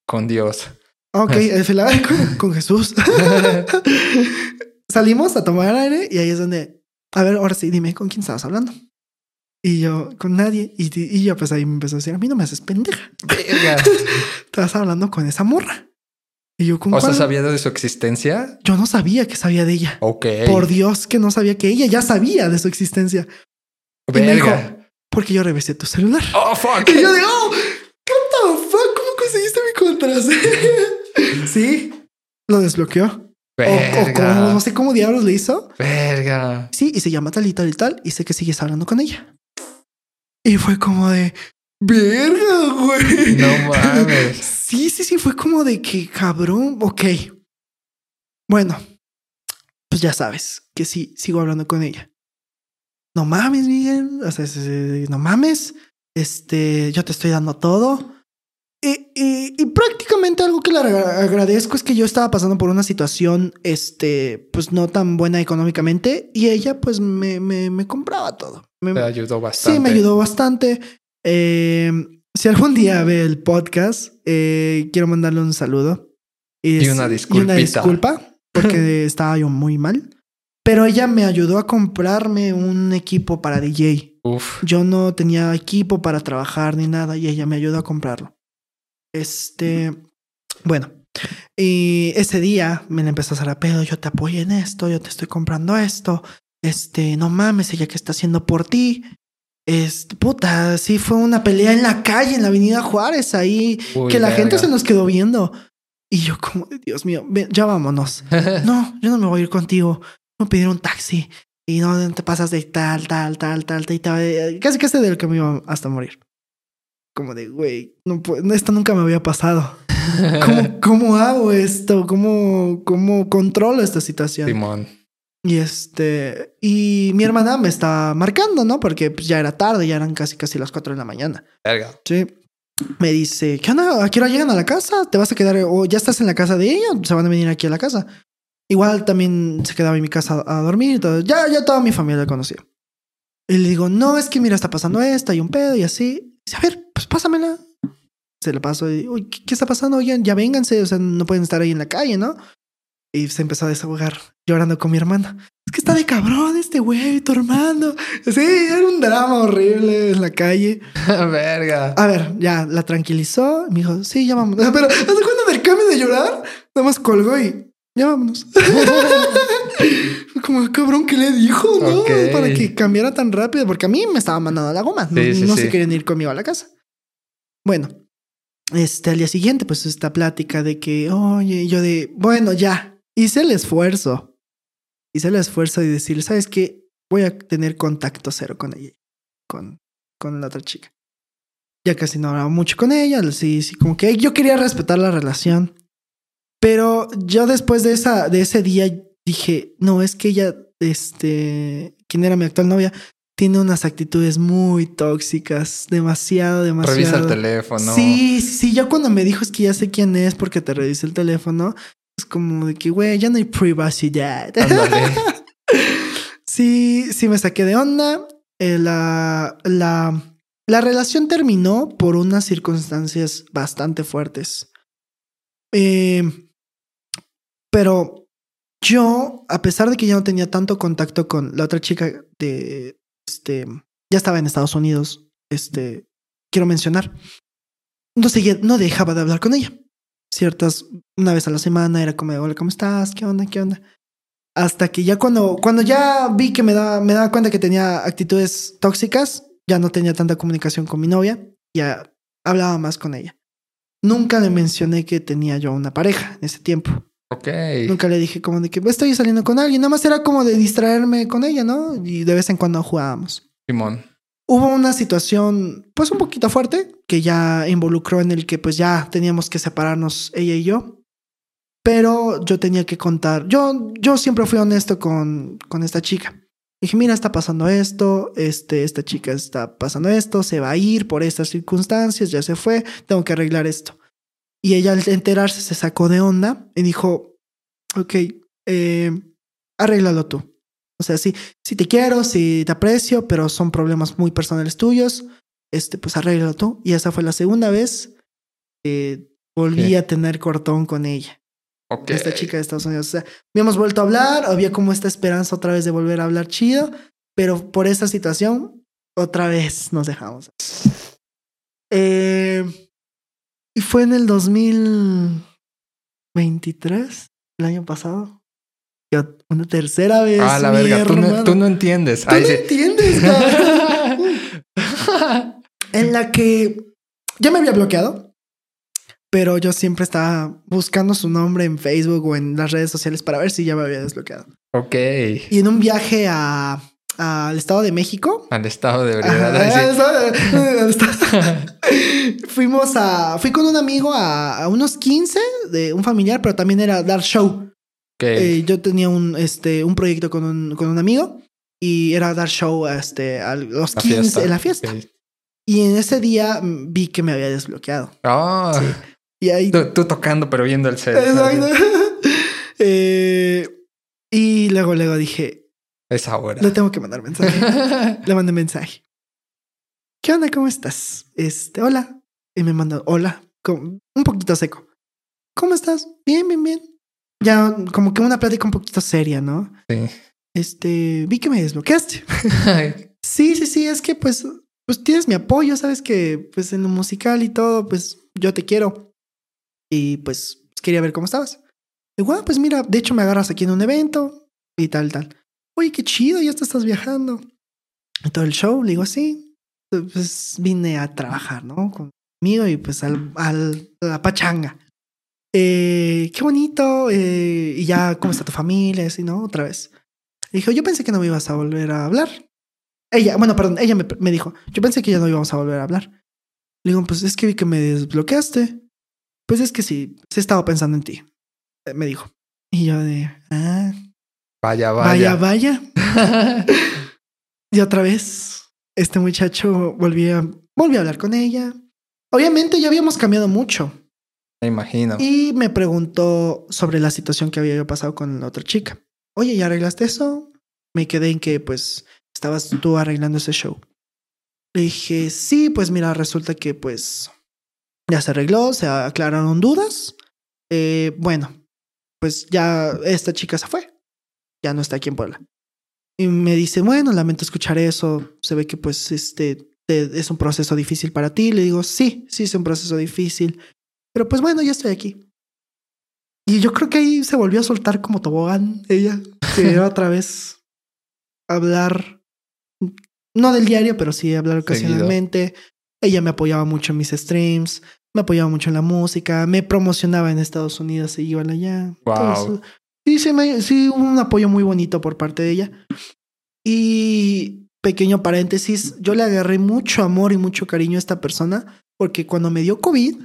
Con Dios. Ok, el fila- con, con Jesús. Salimos a tomar aire y ahí es donde, a ver, ahora sí, dime, ¿con quién estabas hablando? Y yo, con nadie. Y, y yo, pues ahí me empezó a decir, a mí no me haces pendeja. Verga. Estás hablando con esa morra. Y yo, ¿con O sea? ¿sabía de su existencia? Yo no sabía que sabía de ella. Ok. Por Dios que no sabía que ella ya sabía de su existencia. Y me dijo, Verga. porque yo revisé tu celular. Oh, fuck. Y yo digo, oh, what the fuck, ¿cómo conseguiste mi contraseña? Sí, lo desbloqueó. O, o Verga. como, no sé cómo diablos le hizo. Verga. Sí, y se llama tal y tal y tal. Y sé que sigues hablando con ella. Y fue como de, verga, güey. No mames. Sí, sí, sí, fue como de que cabrón. Ok. Bueno, pues ya sabes que sí, sigo hablando con ella. No mames, Miguel. O sea, no mames. Este, yo te estoy dando todo. Y, y- y prácticamente algo que le agra- agradezco es que yo estaba pasando por una situación, este, pues no tan buena económicamente y ella pues me, me, me compraba todo. Me- Te ayudó bastante. sí, me ayudó bastante. Eh, si algún día ve el podcast, eh, quiero mandarle un saludo. Y una Y una disculpita. disculpa, porque estaba yo muy mal. Pero ella me ayudó a comprarme un equipo para DJ. Uf. Yo no tenía equipo para trabajar ni nada y ella me ayudó a comprarlo. Este, bueno, y ese día me la empezó a hacer a pedo, yo te apoyo en esto, yo te estoy comprando esto, este, no mames, ella que está haciendo por ti. Este, puta, sí fue una pelea en la calle, en la avenida Juárez, ahí, Uy, que la gente se nos quedó viendo. Y yo como, Dios mío, ven, ya vámonos. No, yo no me voy a ir contigo. Me pidieron un taxi. Y no te pasas de tal, tal, tal, tal, tal, tal. Casi casi del que me iba hasta morir. Como de, güey, no, esto nunca me había pasado. ¿Cómo, cómo hago esto? ¿Cómo, ¿Cómo controlo esta situación? Simón. Y este, y mi hermana me estaba marcando, ¿no? Porque pues, ya era tarde, ya eran casi casi las 4 de la mañana. Verga. Sí. Me dice, ¿qué onda? ¿A qué hora llegan a la casa? ¿Te vas a quedar o ya estás en la casa de ella? ¿Se van a venir aquí a la casa? Igual también se quedaba en mi casa a dormir y todo. Ya, ya toda mi familia la conocía. Y le digo, no, es que mira, está pasando esto, hay un pedo y así. A ver, pues pásamela. Se la paso y, uy, ¿qué, qué está pasando? Oigan, ya vénganse, o sea, no pueden estar ahí en la calle, ¿no? Y se empezó a desahogar llorando con mi hermana. Es que está de cabrón este güey, tu hermano. Sí, era un drama horrible en la calle. Verga. A ver, ya la tranquilizó. Me dijo, sí, ya vámonos. Pero, ¿haz cuenta del cambio de llorar? Nada más colgó y ya vámonos. Como, cabrón, ¿qué le dijo? ¿No? Para que cambiara tan rápido. Porque a mí me estaba mandando a la goma. No, Sí, sí, no sí. se querían ir conmigo a la casa. Bueno, este, al día siguiente, pues esta plática de que, oye, yo de, bueno, ya, hice el esfuerzo. Hice el esfuerzo de decir, ¿sabes qué? Voy a tener contacto cero con ella, con, con la otra chica. Ya casi no hablaba mucho con ella, sí, sí, como que yo quería respetar la relación. Pero yo después de, esa, de ese día dije, no, es que ella, este, quien era mi actual novia, tiene unas actitudes muy tóxicas, demasiado, demasiado. Revisa el teléfono. Sí, sí, ya cuando me dijo es que ya sé quién es porque te revisé el teléfono, es como de que, güey, ya no hay privacidad. Sí, sí me saqué de onda. Eh, la, la, la relación terminó por unas circunstancias bastante fuertes. Eh, pero yo, a pesar de que ya no tenía tanto contacto con la otra chica de este, ya estaba en Estados Unidos, este, quiero mencionar, no seguía, no dejaba de hablar con ella. Ciertas, una vez a la semana era como, hola, ¿cómo estás? ¿Qué onda? ¿Qué onda? Hasta que ya cuando, cuando ya vi que me daba, me daba cuenta que tenía actitudes tóxicas, ya no tenía tanta comunicación con mi novia, ya hablaba más con ella. Nunca le mencioné que tenía yo una pareja en ese tiempo. Ok. Nunca le dije como de que estoy saliendo con alguien, nada más era como de distraerme con ella, ¿no? Y de vez en cuando jugábamos. Simón. Hubo una situación pues un poquito fuerte que ya involucró en el que pues ya teníamos que separarnos ella y yo. Pero yo tenía que contar, yo, yo siempre fui honesto con, con esta chica. Dije, mira, está pasando esto, este, esta chica está pasando esto, se va a ir por estas circunstancias, ya se fue, tengo que arreglar esto. Y ella al enterarse se sacó de onda y dijo, ok, eh, arréglalo tú. O sea, sí, sí te quiero, sí te aprecio, pero son problemas muy personales tuyos. Este, pues arréglalo tú. Y esa fue la segunda vez que volví a tener cortón con ella, Ok. esta chica de Estados Unidos. O sea, habíamos vuelto a hablar, había como esta esperanza otra vez de volver a hablar chido, pero por esta situación, otra vez nos dejamos. Eh, y fue en el 2023, el año pasado. Yo, una tercera vez. Ah, la verga. Tú no, tú no entiendes. Tú Ay, no sí. entiendes, cabrón. en la que ya me había bloqueado, pero yo siempre estaba buscando su nombre en Facebook o en las redes sociales para ver si ya me había desbloqueado. ok. Y en un viaje a- al Estado de México. Al estado de sí. Estado- Fuimos a. Fui con un amigo a, a unos 15 de un familiar, pero también era dar show. Ok. Eh, yo tenía un, este, un proyecto con un, con un amigo y era dar show este, a los La 15 fiesta. en la fiesta. Ok. Y en ese día vi que me había desbloqueado. Oh, Y ahí. tú, tú tocando, pero viendo el set. Exacto. Eh, y luego, luego dije, Es ahora. le tengo que mandar mensaje. le mandé mensaje. ¿Qué onda? ¿Cómo estás? Este, hola. Y me mandó, hola. Como- un poquito seco. ¿Cómo estás? Bien, bien, bien. Ya como que una plática un poquito seria, ¿no? Sí. Este, vi que me desbloqueaste. Sí, sí, sí, es que pues, pues tienes mi apoyo, sabes que pues en lo musical y todo, pues yo te quiero. Y pues quería ver cómo estabas. Digo, ah, pues mira, de hecho me agarras aquí en un evento y tal, tal. Oye, qué chido, ya te estás viajando. Y todo el show, le digo, sí. Pues vine a trabajar, ¿no? Conmigo y pues al, al a la pachanga. Eh, qué bonito. eh, y ya, ¿cómo está tu familia? Así, ¿no? Otra vez. Dijo, yo pensé que no me ibas a volver a hablar. Ella, bueno, perdón, ella me, me dijo, yo pensé que ya no íbamos a volver a hablar. Le digo, pues es que vi que me desbloqueaste. Pues es que sí, he estado pensando en ti. Eh, Me dijo. Y yo de, ah, Vaya, vaya, vaya. vaya. Y otra vez, este muchacho volvía, volví a hablar con ella. Obviamente ya habíamos cambiado mucho. Me imagino. Y me preguntó sobre la situación que había yo pasado con la otra chica. Oye, ¿ya arreglaste eso? Me quedé en que pues estabas tú arreglando ese show. Le dije, sí, pues mira, resulta que pues ya se arregló, se aclararon dudas. Eh, bueno, pues ya esta chica se fue. Ya no está aquí en Puebla. Y me dice, bueno, lamento escuchar eso. Se ve que pues este te- es un proceso difícil para ti. Le digo, sí, sí es un proceso difícil. Pero pues bueno, ya estoy aquí. Y yo creo que ahí se volvió a soltar como tobogán ella. Se otra vez hablar, no del diario, pero sí hablar ocasionalmente. Ella me apoyaba mucho en mis streams, me apoyaba mucho en la música, me promocionaba en Estados Unidos y iban allá. Wow. Todo. Sí, sí, me- sí, un apoyo muy bonito por parte de ella. Y pequeño paréntesis, yo le agarré mucho amor y mucho cariño a esta persona porque cuando me dio COVID,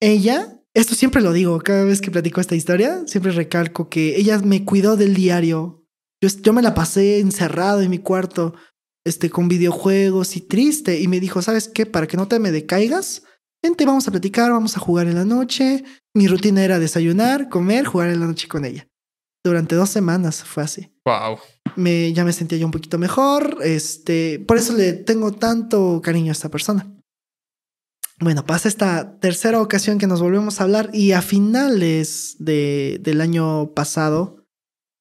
ella, esto siempre lo digo, cada vez que platico esta historia, siempre recalco que ella me cuidó del diario. Yo, yo me la pasé encerrado en mi cuarto, este, con videojuegos y triste, y me dijo, ¿sabes qué? Para que no te me decaigas, vente, vamos a platicar, vamos a jugar en la noche. Mi rutina era desayunar, comer, jugar en la noche con ella. Durante dos semanas fue así Wow. me, ya me sentía yo un poquito mejor. Este, por eso le tengo tanto cariño a esta persona. Bueno, pasa esta tercera ocasión que nos volvemos a hablar y a finales de, del año pasado,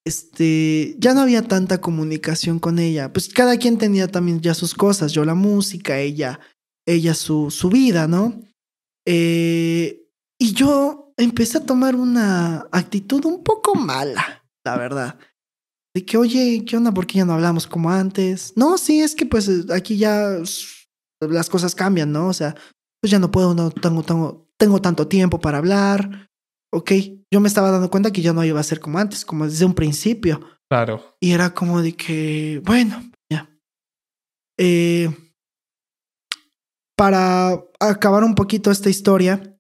este, ya no había tanta comunicación con ella. Pues cada quien tenía también ya sus cosas. Yo la música, ella, ella su, su vida, ¿no? Eh, y yo empecé a tomar una actitud un poco mala, la verdad. De que, oye, ¿qué onda? ¿Por qué ya no hablamos como antes? No, sí, es que pues aquí ya las cosas cambian, ¿no? O sea, pues ya no puedo, no tengo, tengo, tengo tanto tiempo para hablar. Ok, yo me estaba dando cuenta que ya no iba a ser como antes, como desde un principio. Claro. Y era como de que, bueno, ya. Eh, para acabar un poquito esta historia,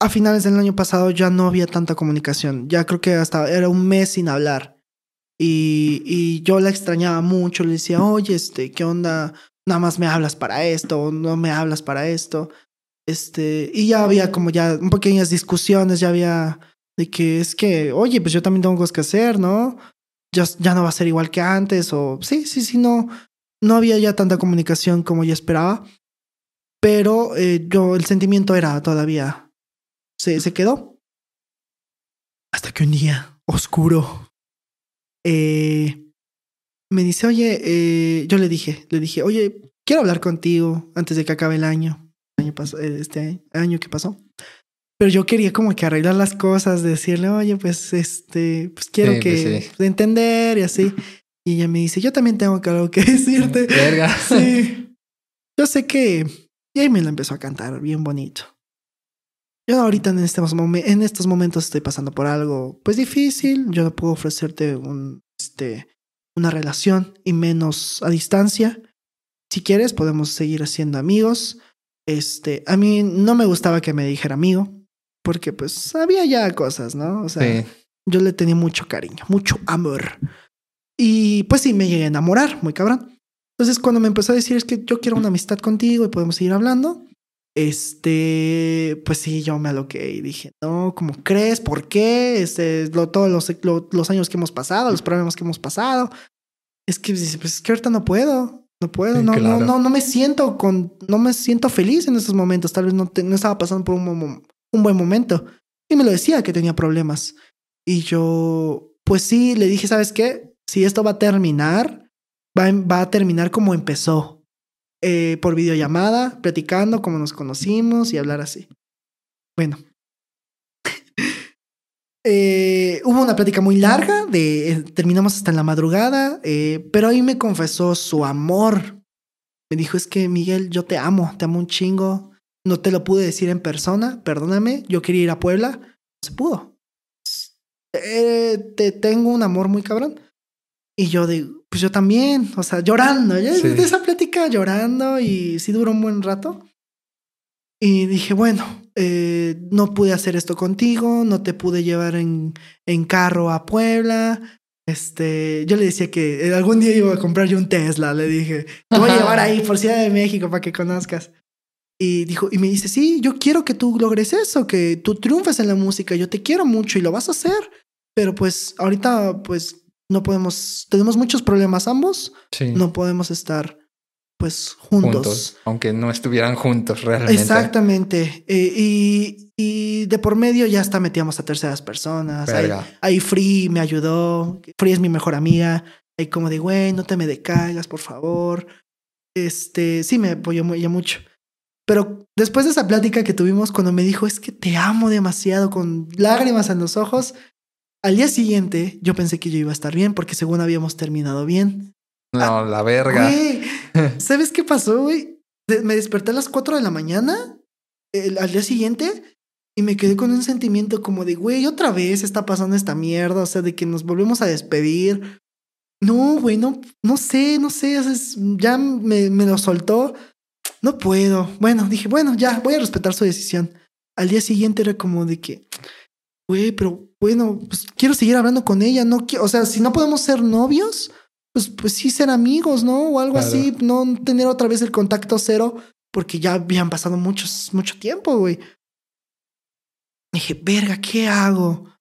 a finales del año pasado ya no había tanta comunicación. Ya creo que hasta era un mes sin hablar. Y, y yo la extrañaba mucho. Le decía, oye, este, ¿qué onda? Nada más me hablas para esto, o no me hablas para esto. Este, y ya había como ya pequeñas discusiones, ya había de que es que, oye, pues yo también tengo cosas que hacer, ¿no? Ya, ya no va a ser igual que antes, o sí, sí, sí, no, no había ya tanta comunicación como yo esperaba, pero eh, yo, el sentimiento era todavía, se, se quedó. Hasta que un día oscuro, eh, me dice, oye, eh, yo le dije, le dije, oye, quiero hablar contigo antes de que acabe el año, eh, este año que pasó. Pero yo quería como que arreglar las cosas, decirle, oye, pues este, pues quiero Sí, que pues sí. pues, entender y así. Y ella me dice, yo también tengo que algo que decirte. Verga. Sí. Yo sé que. Y ahí me la empezó a cantar bien bonito. Yo ahorita en estos, momen- en estos momentos estoy pasando por algo pues difícil. Yo no puedo ofrecerte un, este, una relación y menos a distancia. Si quieres, podemos seguir siendo amigos. Este, a mí no me gustaba que me dijera amigo, porque pues había ya cosas, ¿no? O sea, Sí. yo le tenía mucho cariño, mucho amor. Y pues sí, me llegué a enamorar, muy cabrón. Entonces, cuando me empezó a decir es que yo quiero una amistad contigo y podemos seguir hablando, este, pues sí, yo me aloqué y dije, no, ¿cómo crees? ¿Por qué? Este, lo, todos los, lo- los años que hemos pasado, los problemas que hemos pasado. Es que, dice, pues es que ahorita no puedo, no puedo, Sí, no, claro. no, no, no me siento con, no me siento feliz en estos momentos. Tal vez no, te- no estaba pasando por un, un buen momento. Y me lo decía que tenía problemas. Y yo, pues sí, le dije, ¿sabes qué? Si esto va a terminar, va, va a terminar como empezó. Eh, por videollamada, platicando como nos conocimos y hablar así. Bueno. Eh, hubo una plática muy larga, de, eh, terminamos hasta en la madrugada, eh, pero ahí me confesó su amor. Me dijo, es que Miguel, yo te amo, te amo un chingo. No te lo pude decir en persona, perdóname, yo quería ir a Puebla, no se pudo. Te tengo un amor muy cabrón. Y yo digo, pues yo también, o sea, llorando, ya Sí. de esa plática llorando y sí duró un buen rato. Y dije, bueno, eh, no pude hacer esto contigo, no te pude llevar en, en carro a Puebla. Este, yo le decía que algún día iba a comprar yo un Tesla, le dije, te voy a llevar ahí por Ciudad de México para que conozcas. Y dijo, y me dice, sí, yo quiero que tú logres eso, que tú triunfes en la música, yo te quiero mucho y lo vas a hacer, pero pues ahorita pues no podemos, tenemos muchos problemas ambos, Sí. no podemos estar pues juntos. juntos. Aunque no estuvieran juntos realmente. Exactamente. Eh, y, y de por medio ya hasta metíamos a terceras personas. Ahí, ahí Free me ayudó. Free es mi mejor amiga. Ahí como de, güey, no te me decaigas, por favor. Este, sí me apoyó muy, ya mucho. Pero después de esa plática que tuvimos, cuando me dijo, es que te amo demasiado, con lágrimas en los ojos, al día siguiente yo pensé que yo iba a estar bien, porque según habíamos terminado bien. No, la verga. Güey, ¿sabes qué pasó, güey? Me desperté a las 4 de la mañana el- al día siguiente y me quedé con un sentimiento como de, güey, otra vez está pasando esta mierda, o sea, de que nos volvemos a despedir. No, güey, no, no sé, no sé, es- ya me, me lo soltó. No puedo. Bueno, dije, bueno, ya, voy a respetar su decisión. Al día siguiente era como de que, güey, pero bueno, pues quiero seguir hablando con ella, no quiero, o sea, si no podemos ser novios, pues, pues sí ser amigos, ¿no? O algo Claro. así, no tener otra vez el contacto cero, porque ya habían pasado muchos, mucho tiempo, güey. Dije, verga, ¿qué hago?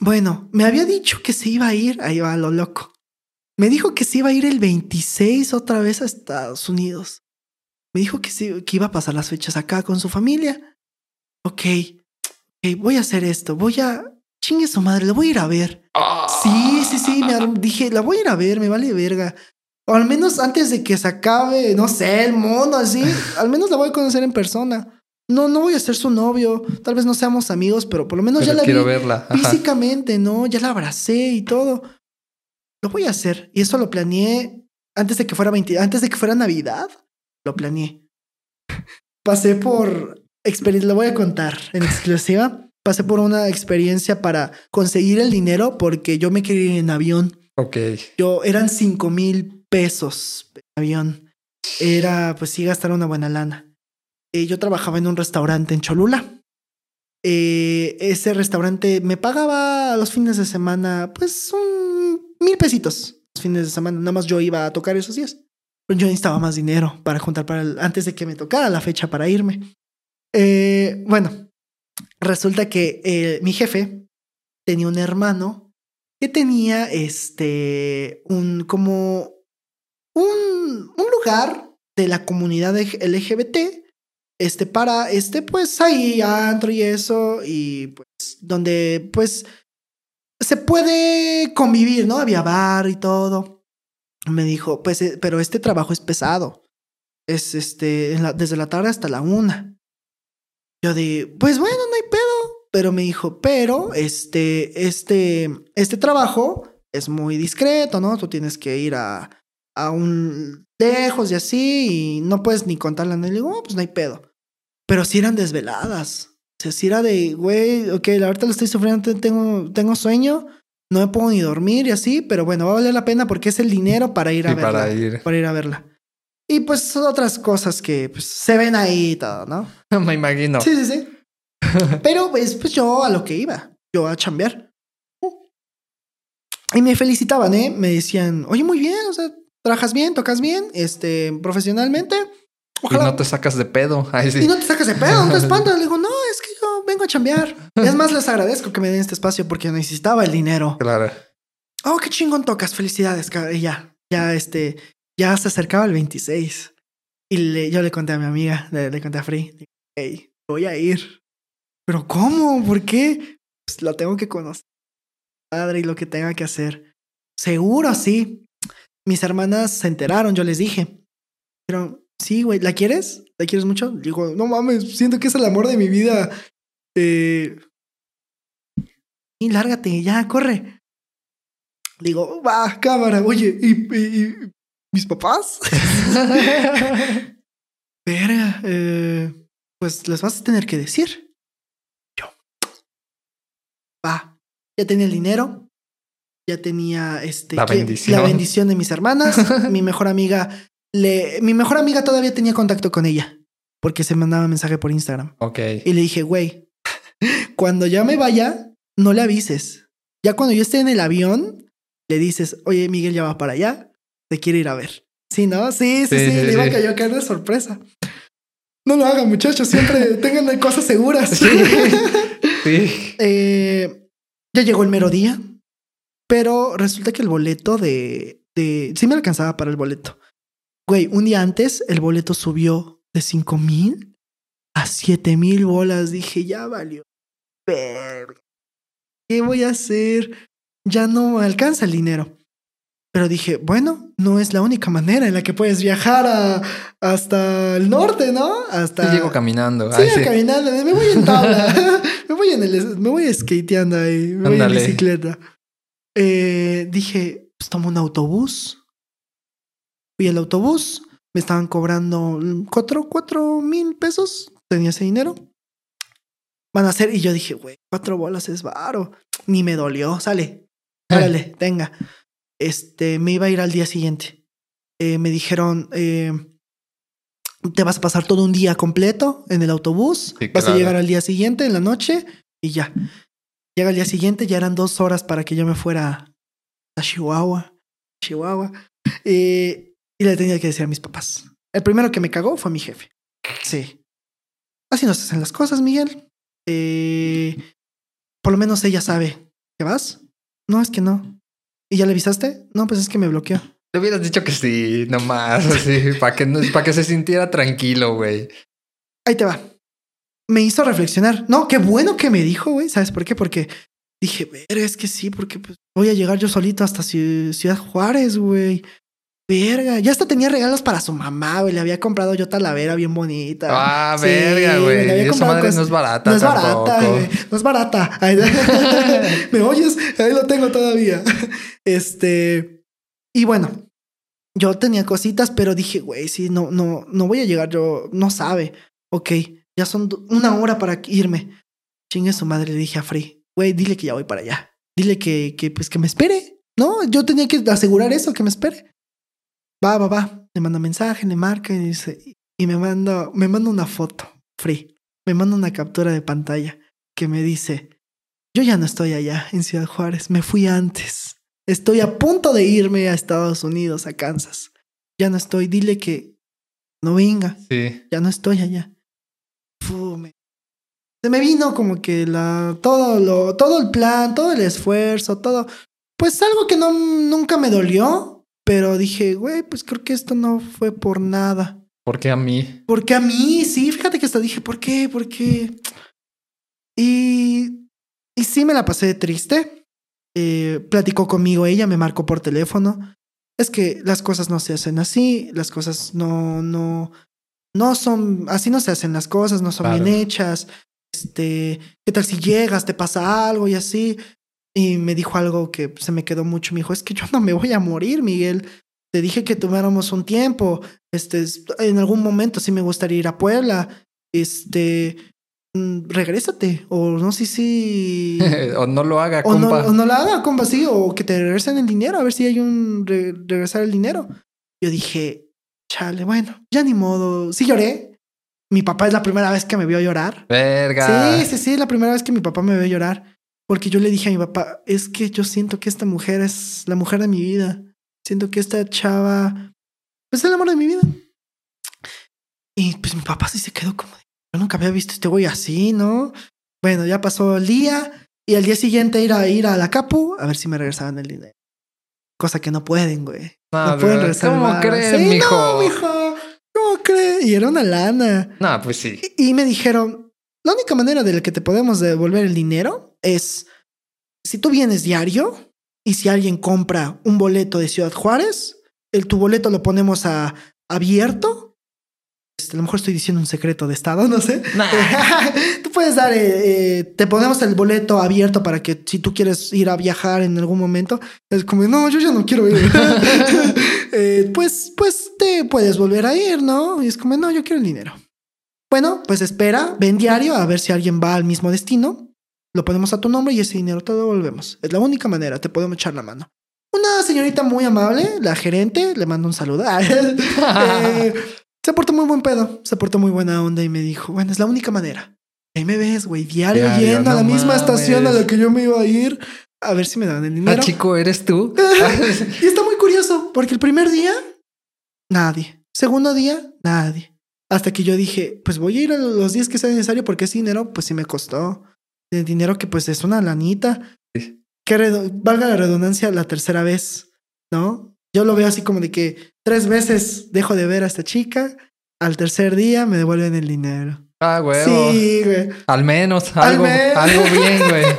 Bueno, me había dicho que se iba a ir, ahí va lo loco. Me dijo que se iba a ir el 26 otra vez a Estados Unidos. Me dijo que, sí, que iba a pasar las fechas acá con su familia. Ok, ok, voy a hacer esto, voy a... Chingue su madre, lo voy a ir a ver. Ah. Sí, sí, sí, me ar- dije, la voy a ir a ver, me vale verga. O al menos antes de que se acabe, no sé, el mundo así, al menos la voy a conocer en persona. No, no voy a ser su novio, tal vez no seamos amigos, pero por lo menos Pero ya la quiero vi verla. Ajá. físicamente, ¿no? Ya la abracé y todo. Lo voy a hacer. Y eso lo planeé antes de que fuera 20, antes de que fuera Navidad. Lo planeé. Pasé por experiencia, lo voy a contar en exclusiva. Pasé por una experiencia para conseguir el dinero porque yo me quería ir en avión. Ok. Yo eran 5 mil pesos en avión. Era, pues sí, gastar una buena lana. Eh, yo trabajaba en un restaurante en Cholula. Eh, ese restaurante me pagaba a los fines de semana, pues, un mil pesitos. Los fines de semana, nada más yo iba a tocar esos días. Pero yo necesitaba más dinero para juntar para el- antes de que me tocara la fecha para irme. Eh, bueno, resulta que eh, mi jefe tenía un hermano que tenía este un como un, un lugar de la comunidad LGBT este para este pues ahí antro y eso y pues donde pues se puede convivir no había bar y todo. Me dijo pues eh, pero este trabajo es pesado. Es este desde la tarde hasta la una yo de pues bueno no hay pedo pero me dijo, pero este, este, este trabajo es muy discreto, ¿no? Tú tienes que ir a, a un lejos y así, y no puedes ni contarla. Y le digo, "Oh, pues no hay pedo. Pero si eran desveladas. O sea, si era de, güey, ok, la ahorita lo estoy sufriendo, tengo, tengo sueño, no me puedo ni dormir y así, pero bueno, va a valer la pena porque es el dinero para ir a Y verla. para ir. Para ir a verla. Y pues otras cosas que pues, se ven ahí y todo, ¿no? Me imagino. Sí, sí, sí. Pero pues, pues yo a lo que iba, yo a chambear. Y me felicitaban, ¿eh? Me decían, oye, muy bien, o sea, trabajas bien, tocas bien, este, profesionalmente. Y no te sacas de pedo. Ay, sí. Y no te sacas de pedo, no te espantas. Le digo, no, es que yo vengo a chambear. es más, les agradezco que me den este espacio porque necesitaba el dinero. Claro. Oh, qué chingón tocas. Felicidades. Y ya, ya, este, ya se acercaba el 26. Y le, yo le conté a mi amiga, le, conté a Free, hey, voy a ir. Pero ¿cómo? ¿Por qué? Pues lo tengo que conocer. Padre y lo que tenga que hacer. Seguro, sí. Mis hermanas se enteraron, yo les dije. Pero sí, güey, ¿la quieres? ¿La quieres mucho? Digo, no mames, siento que es el amor de mi vida. Eh... Y lárgate, ya, corre. Digo, va, cámara, oye, ¿y, mis papás? Verga, eh, pues les vas a tener que decir. Yo. Va, ya tenía el dinero, ya tenía este, la, bendición. la bendición de mis hermanas. mi mejor amiga le, mi mejor amiga todavía tenía contacto con ella porque se mandaba mensaje por Instagram. Ok. Y le dije, güey, cuando ya me vaya, no le avises. Ya cuando yo esté en el avión, le dices, oye, Miguel ya va para allá, te quiere ir a ver. Sí, ¿no? Sí, sí, sí, le iba a caer de sorpresa. No lo hagan, muchachos, siempre tengan cosas seguras. Sí. sí. Eh, ya llegó el mero día, pero resulta que el boleto de, de... Sí me alcanzaba para el boleto. Güey, un día antes el boleto subió de 5 mil a 7 mil bolas. Dije, ya valió. ¿Qué voy a hacer? Ya no alcanza el dinero. Pero dije, bueno, no es la única manera en la que puedes viajar a, hasta el norte, ¿no? Hasta. llego caminando. Sí, caminando. Me voy en tabla. me voy en el, me voy skateando ahí. Me voy en bicicleta. Eh, dije, pues tomo un autobús Fui al autobús, me estaban cobrando cuatro, cuatro mil pesos, tenía ese dinero. Van a hacer, y yo dije, güey, cuatro bolas es varo. Ni me dolió, sale, órale, tenga. Este, me iba a ir al día siguiente. Eh, me dijeron, eh, te vas a pasar todo un día completo en el autobús, vas a llegar al día siguiente, en la noche, y ya. Llega el día siguiente, ya eran dos horas para que yo me fuera a Chihuahua. Chihuahua. Eh, y le tenía que decir a mis papás. El primero que me cagó fue mi jefe. Sí. Así no se hacen las cosas, Miguel. Por lo menos ella sabe. ¿Que vas? No, es que no. ¿Y ya le avisaste? No, pues es que me bloqueó. Te hubieras dicho que sí, nomás, así, para que, para que se sintiera tranquilo, güey. Ahí te va. Me hizo reflexionar. No, qué bueno que me dijo, güey. ¿Sabes por qué? Porque dije, ver, es que sí, porque pues, voy a llegar yo solito hasta Ciudad Juárez, güey. Verga, ya hasta tenía regalos para su mamá, güey. Le había comprado yo talavera bien bonita. Ah, verga, güey. Esa madre no es barata. No es barata, güey. No es barata. ¿Me oyes? Ahí lo tengo todavía. Este. Y bueno, yo tenía cositas, pero dije, güey, sí, no, no, no voy a llegar yo. No sabe. Ok, ya son una hora para irme. Chingue su madre, le dije a Free, güey, dile que ya voy para allá. Dile que, que, pues, que me espere. No, yo tenía que asegurar eso, que me espere va, va, va. Le manda mensaje, le marca y dice, y me manda, me manda una foto, free. Me manda una captura de pantalla que me dice, yo ya no estoy allá en Ciudad Juárez, me fui antes. Estoy a punto de irme a Estados Unidos, a Kansas. Ya no estoy, dile que no venga. Sí. Ya no estoy allá. Se me vino como que la, todo, lo, todo el plan, todo el esfuerzo, todo. Pues algo que no, nunca me dolió, pero dije, güey, pues creo que esto no fue por nada. ¿Por qué a mí? Porque a mí, sí, fíjate que hasta dije, ¿por qué? ¿Por qué? Y, y sí me la pasé triste. Eh, platicó conmigo ella, me marcó por teléfono. Es que las cosas no se hacen así, las cosas no, no, no son, así no se hacen las cosas, no son bien hechas. Este, ¿qué tal si llegas, te pasa algo y así? Y me dijo algo que se me quedó mucho. Me dijo, es que yo no me voy a morir, Miguel. Te dije que tomáramos un tiempo. Este, en algún momento sí me gustaría ir a Puebla. Este, mm, regrésate. O no sé si... o no lo haga, o compa. No, o no lo haga, compa, sí. O que te regresen el dinero. A ver si hay un regresar el dinero. Yo dije, chale, bueno, ya ni modo. Sí lloré. Mi papá es la primera vez que me vio llorar. Verga. Sí, sí, sí, la primera vez que mi papá me vio llorar. Porque yo le dije a mi papá, es que yo siento que esta mujer es la mujer de mi vida. Siento que esta chava, pues es el amor de mi vida. Y pues mi papá sí se quedó como, de, yo nunca había visto este güey así, ¿no? Bueno, ya pasó el día y al día siguiente ir a ir a la capu a ver si me regresaban el dinero. Cosa que no pueden, güey. No, No pueden bro, regresar. ¿Cómo crees, Sí, mijo? No, mijo. ¿Cómo crees? Y era una lana. No, pues sí. Y, y me dijeron, la única manera de la que te podemos devolver el dinero es si tú vienes diario y si alguien compra un boleto de Ciudad Juárez, el, tu boleto lo ponemos a abierto. Este, a lo mejor estoy diciendo un secreto de estado, no sé. Nah. tú puedes dar, eh, eh, te ponemos el boleto abierto para que si tú quieres ir a viajar en algún momento, es como, no, yo ya no quiero ir. Eh, pues, pues te puedes volver a ir, ¿no? Y es como, no, yo quiero el dinero. Bueno, pues espera, ven diario a ver si alguien va al mismo destino. Lo ponemos a tu nombre y ese dinero te lo devolvemos. Es la única manera, te podemos echar la mano. Una señorita muy amable, la gerente, le mando un saludo. Eh, se portó muy buen pedo, se portó muy buena onda y me dijo, bueno, es la única manera. Ahí me ves, güey, diario, Diario, yendo a la misma mames. estación a la que yo me iba a ir a ver si me dan el Ah, dinero. chico, ¿eres tú? Y está muy curioso, porque el primer día, nadie. Segundo día, nadie. Hasta que yo dije, pues voy a ir a los días que sea necesario porque ese dinero, pues sí me costó. El dinero que pues es una lanita. Sí. Que valga la redundancia la tercera vez, ¿no? Yo lo veo así como de que tres veces dejo de ver a esta chica, al tercer día me devuelven el dinero. ah, huevo. Sí, güey. Al menos Al algo, menos. algo bien, güey.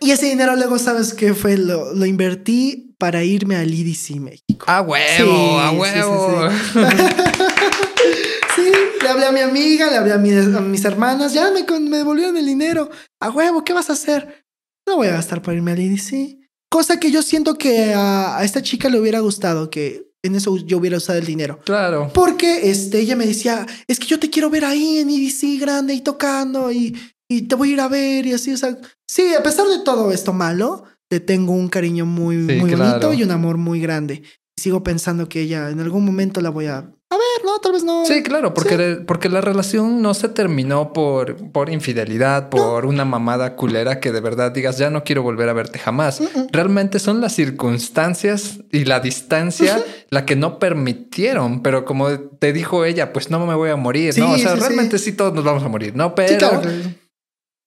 Y ese dinero luego, ¿sabes qué fue? Lo, lo invertí para irme al EDC México. A huevo, Sí, a sí, huevo. Sí, le hablé a mi amiga, le hablé a, mi- a mis hermanas, ya me, devolvieron el dinero. A huevo, ¿qué vas a hacer? No voy a gastar para irme al EDC. Cosa que yo siento que a, a esta chica le hubiera gustado que en eso yo hubiera usado el dinero. Claro. Porque este, ella me decía, es que yo te quiero ver ahí en EDC grande y tocando y, y te voy a ir a ver y así. O sea, sí, a pesar de todo esto malo, le tengo un cariño muy, Sí, muy claro. bonito y un amor muy grande. Sigo pensando que ella en algún momento la voy a... A ver, no, tal vez no. Sí, claro, porque, Sí. porque la relación no se terminó por, por infidelidad, por una mamada culera que de verdad digas, ya no quiero volver a verte jamás. Mm-mm. Realmente son las circunstancias y la distancia la que no permitieron, pero como te dijo ella, pues no me voy a morir, ¿no? O sea, sí, realmente sí. todos nos vamos a morir, ¿no? Pero claro.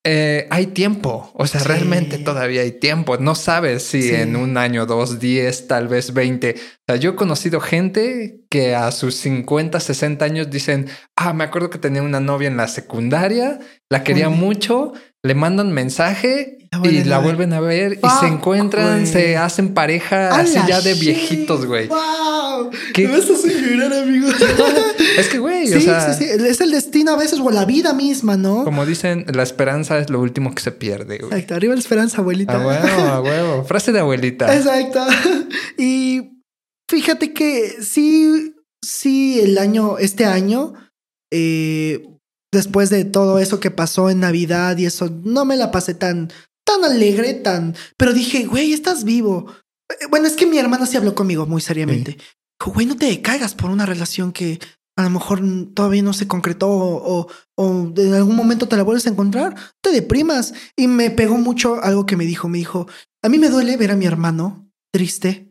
Eh, hay tiempo, o sea, Sí. realmente todavía hay tiempo. No sabes si Sí. en un año, dos, diez, tal vez veinte. O sea, yo he conocido gente que a sus 50, 60 años dicen, ah, me acuerdo que tenía una novia en la secundaria, la quería Uy. mucho, le mandan mensaje La y la vuelven a ver y se encuentran, se hacen pareja así ¡Hala, ya de shit! viejitos, güey. ¡Wow! ¿Qué? Me vas a hacer llorar, amigo. Es que, güey, sí, o sea, sí, sí. Es el destino a veces o la vida misma, ¿no? como dicen, la esperanza es lo último que se pierde, güey. Exacto. Arriba la esperanza, abuelita. A huevo, a huevo. Frase de abuelita. Exacto. Y fíjate que sí, sí, el año, este año, eh, después de todo eso que pasó en Navidad y eso, no me la pasé tan, tan alegre, tan, pero dije, güey, estás vivo. Eh, Bueno, es que mi hermana sí habló conmigo muy seriamente. Güey, no te caigas por una relación que a lo mejor todavía no se concretó o, o, o en algún momento te la vuelves a encontrar, te deprimas. Y me pegó mucho algo que me dijo, me dijo, a mí me duele ver a mi hermano triste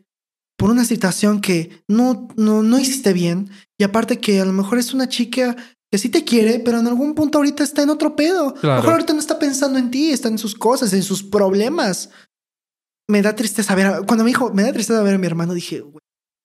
por una situación que no, no, no hiciste bien. Y aparte que a lo mejor es una chica que sí te quiere, pero en algún punto ahorita está en otro pedo. A lo Claro. mejor ahorita no está pensando en ti, está en sus cosas, en sus problemas. Me da tristeza ver, a- cuando me dijo, me da tristeza ver a mi hermano, dije, "Güey,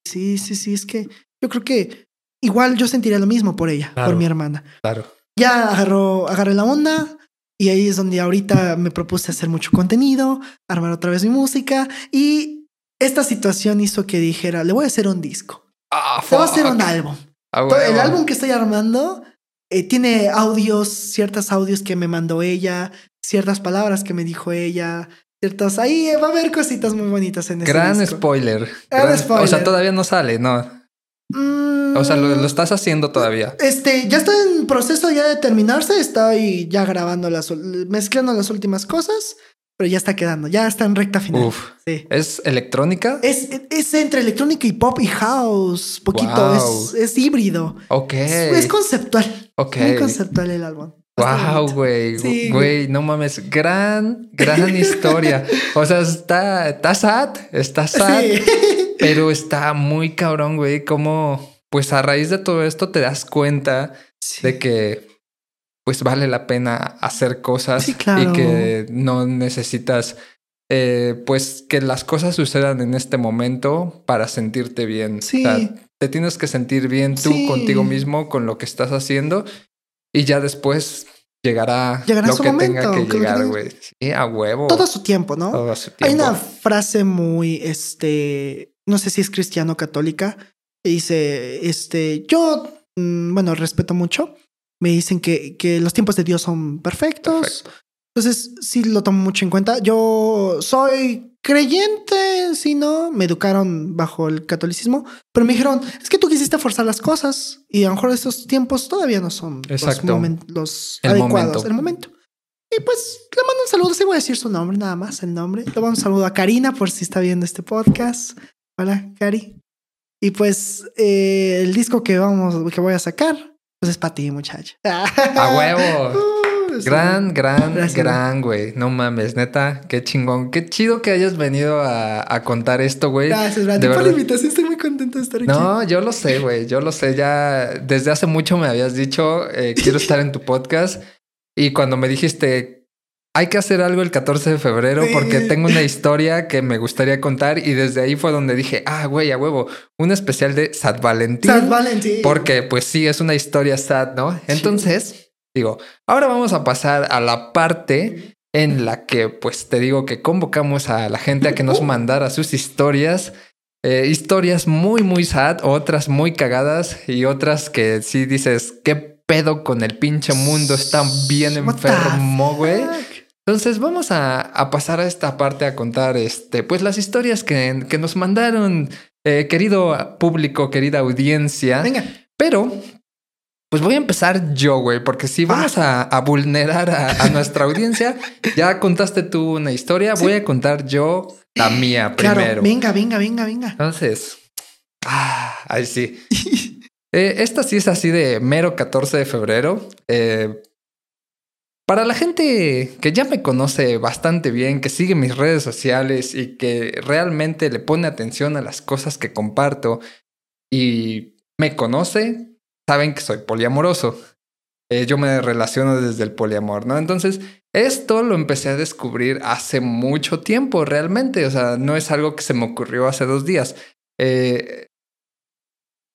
sí, sí, sí, es que yo creo que igual yo sentiría lo mismo por ella, Claro. por mi hermana Claro. ya agarró, agarré la onda y ahí es donde ahorita me propuse hacer mucho contenido, armar otra vez mi música y esta situación hizo que dijera, le voy a hacer un disco, Ah, le voy a hacer un álbum. A Todo- El álbum que estoy armando eh, tiene audios, ciertos audios que me mandó ella, ciertas palabras que me dijo ella, ciertas... Ahí eh, va a haber cositas muy bonitas en ese Gran disco. spoiler. Gran Gran- spoiler. O sea, todavía no sale, no. Mm, O sea, lo, lo estás haciendo todavía. Este, ya está en proceso ya de terminarse, ahí ya grabando las, mezclando las últimas cosas, pero ya está quedando, ya está en recta final. Uf. Sí. ¿Es electrónica? Es, es entre electrónica y pop y house, poquito, Wow. es, es híbrido. Ok. Es, es conceptual, ok. muy conceptual el álbum. Wow, güey. Sí, güey, no mames. Gran, gran historia. O sea, está, está sad, está sad. Sí. Pero está muy cabrón, güey, como pues a raíz de todo esto te das cuenta de que pues vale la pena hacer cosas y que no necesitas eh, pues que las cosas sucedan en este momento para sentirte bien. Sí. te tienes que sentir bien tú contigo mismo con lo que estás haciendo y ya después llegará, lo que tenga que llegar, güey. Sí, a huevo. Todo su tiempo, ¿no? Todo su tiempo. Hay una frase muy, este, no sé si es cristiano católica, dice, este, yo, mm, bueno, respeto mucho. Me dicen que, que los tiempos de Dios son perfectos. Entonces, sí lo tomo mucho en cuenta. Yo soy creyente, si no, me educaron bajo el catolicismo, pero me dijeron, es que tú quisiste forzar las cosas y a lo mejor estos tiempos todavía no son los, adecuados, el momento. Y pues le mando un saludo, sí voy a decir su nombre, nada más el nombre. Le mando un saludo a Karina por si está viendo este podcast. Hola, Cari. Y pues eh, el disco que vamos, que voy a sacar, pues es para ti, muchacho. A huevo. Uh, gran, gran, gran, güey. No mames, neta, qué chingón. Qué chido que hayas venido a, contar esto, güey. Gracias, Brandon. Por la invitación, estoy muy contento de estar aquí. No, yo lo sé, güey. Yo lo sé. Ya desde hace mucho me habías dicho, eh, quiero estar en tu podcast. Y cuando me dijiste, hay que hacer algo el 14 de febrero porque tengo una historia que me gustaría contar y desde ahí fue donde dije, ah, güey, a huevo, un especial de Sad Valentín. Sad Valentín. Porque pues sí, es una historia sad, ¿no? Entonces, digo, ahora vamos a pasar a la parte en la que pues te digo que convocamos a la gente a que nos mandara sus historias. Eh, historias muy, muy sad, otras muy cagadas y otras que sí dices, ¿qué pedo con el pinche mundo? Está bien enfermo, güey. Entonces vamos a, pasar a esta parte a contar este, pues las historias que, que nos mandaron, eh, querido público, querida audiencia. Venga. Pero, pues voy a empezar yo, güey, porque si vamos a, vulnerar a, nuestra audiencia, ya contaste tú una historia, voy a contar yo la mía primero. Venga, venga, venga, venga. Entonces, ah, ahí sí. Eh, esta sí es así de mero 14 de febrero. Eh, para la gente que ya me conoce bastante bien, que sigue mis redes sociales y que realmente le pone atención a las cosas que comparto y me conoce, saben que soy poliamoroso. Eh, yo me relaciono desde el poliamor, ¿no? Entonces, esto lo empecé a descubrir hace mucho tiempo, realmente. O sea, no es algo que se me ocurrió hace dos días. Eh,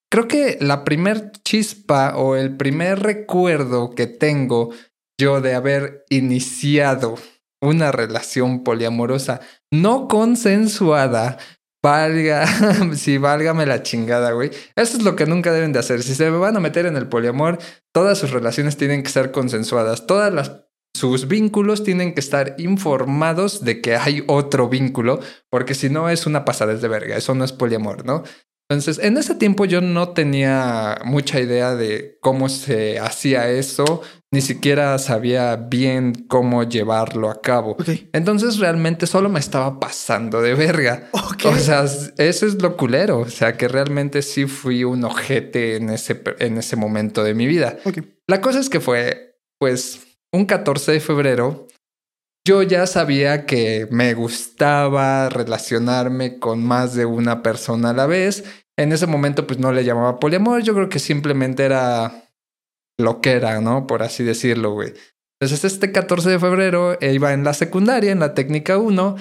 creo que la primer chispa o el primer recuerdo que tengo yo de haber iniciado una relación poliamorosa no consensuada, valga, si válgame la chingada, güey. Eso es lo que nunca deben de hacer. Si se van a meter en el poliamor, todas sus relaciones tienen que ser consensuadas. Todas sus vínculos tienen que estar informados de que hay otro vínculo, porque si no es una pasada de verga, eso no es poliamor, ¿no? Entonces, en ese tiempo yo no tenía mucha idea de cómo se hacía eso, ni siquiera sabía bien cómo llevarlo a cabo. Entonces realmente solo me estaba pasando de verga. O sea, eso es lo culero. O sea, que realmente sí fui un ojete en ese, en ese momento de mi vida. La cosa es que fue, pues, un 14 de febrero. Yo ya sabía que me gustaba relacionarme con más de una persona a la vez. En ese momento, pues no le llamaba poliamor. Yo creo que simplemente era lo que era, ¿no? Por así decirlo, güey. Entonces, este 14 de febrero eh, iba en la secundaria, en la técnica 1.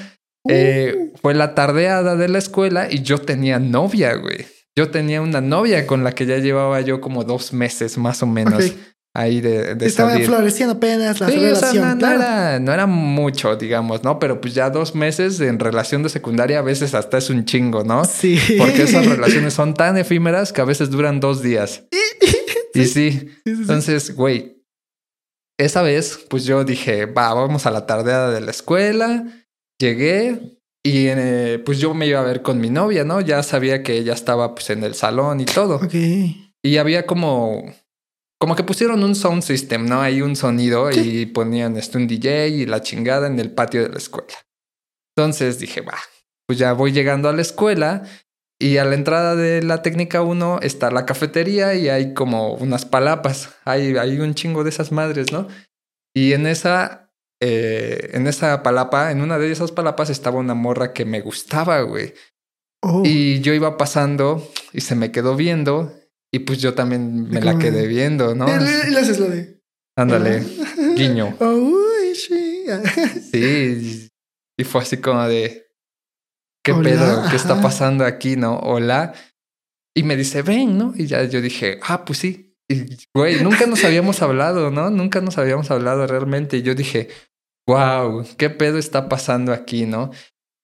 Eh, uh. fue la tardeada de la escuela y yo tenía novia, güey. Yo tenía una novia con la que ya llevaba yo como dos meses más o menos ahí de, de Estaba floreciendo apenas la relación. no, era, no, era, mucho, digamos, ¿no? Pero pues ya dos meses en relación de secundaria a veces hasta es un chingo, ¿no? Sí. Porque esas relaciones son tan efímeras que a veces duran dos días. Y sí, entonces, güey, esa vez, pues yo dije, va, vamos a la tardeada de la escuela. Llegué y eh, pues yo me iba a ver con mi novia, ¿no? Ya sabía que ella estaba pues en el salón y todo. Y había como, como que pusieron un sound system, ¿no? Hay un sonido y ponían este, un DJ y la chingada en el patio de la escuela. Entonces dije, va, pues ya voy llegando a la escuela y a la entrada de la técnica 1 está la cafetería y hay como unas palapas. Hay, hay un chingo de esas madres, ¿no? Y en esa, eh, en esa palapa, en una de esas palapas estaba una morra que me gustaba, güey. Oh. Y yo iba pasando y se me quedó viendo y pues yo también me la quedé viendo, ¿no? Y le- y le haces lo de. Ándale, guiño. Oh, uy, sí. Sí, y fue así como de, ¿qué Hola, pedo? ¿Qué está pasando aquí, no? Hola. Y me dice, ven, ¿no? Y ya yo dije, ah, pues sí. Y, güey, nunca nos habíamos hablado, ¿no? Nunca nos habíamos hablado realmente. Y yo dije, wow, ¿qué pedo está pasando aquí, no?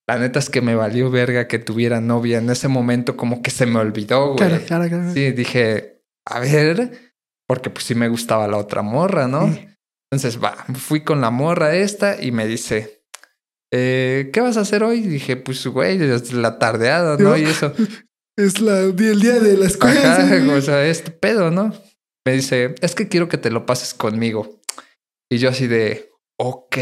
La neta es que me valió verga que tuviera novia. En ese momento como que se me olvidó, güey. Claro, claro, claro. Sí, dije, a ver, porque pues sí me gustaba la otra morra, ¿no? Sí. Entonces, va, fui con la morra esta y me dice, eh, ¿qué vas a hacer hoy? dije, pues, güey, es la tardeada, ¿no? Y eso, Es la, el día de la escuela. ajá, sí. o sea, este pedo, ¿no? Me dice, es que quiero que te lo pases conmigo. Y yo así de, ok.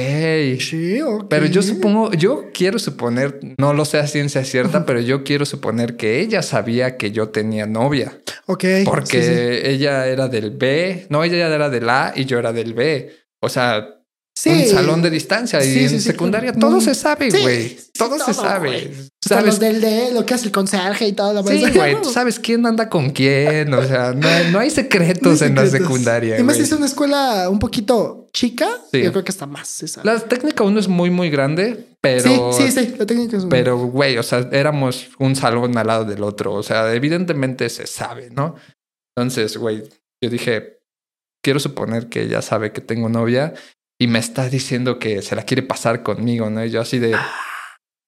Sí, ok. Pero yo supongo, yo quiero suponer, no lo sé a ciencia cierta, pero yo quiero suponer que ella sabía que yo tenía novia. Ok. Porque sí, sí. ella era del B, no, ella era del A y yo era del B. O sea, Sí. un salón de distancia y Sí, en sí, sí, secundaria claro. todo Mm. se sabe, güey. todo, se sabe. Hasta ¿Sabes? del de lo que hace el conserje y todo lo Sí, güey, tú sabes quién anda con quién. O sea, no, hay- no hay secretos No en la secundaria. Y más güey. si es una escuela un poquito chica, yo creo que hasta más. La técnica uno es muy, muy grande, pero. Sí, sí, sí, la técnica es muy- Pero, güey, o sea, éramos un salón al lado del otro. O sea, evidentemente se sabe, ¿no? Entonces, güey, yo dije, quiero suponer que ella sabe que tengo novia y me está diciendo que se la quiere pasar conmigo, ¿no? Y yo así de,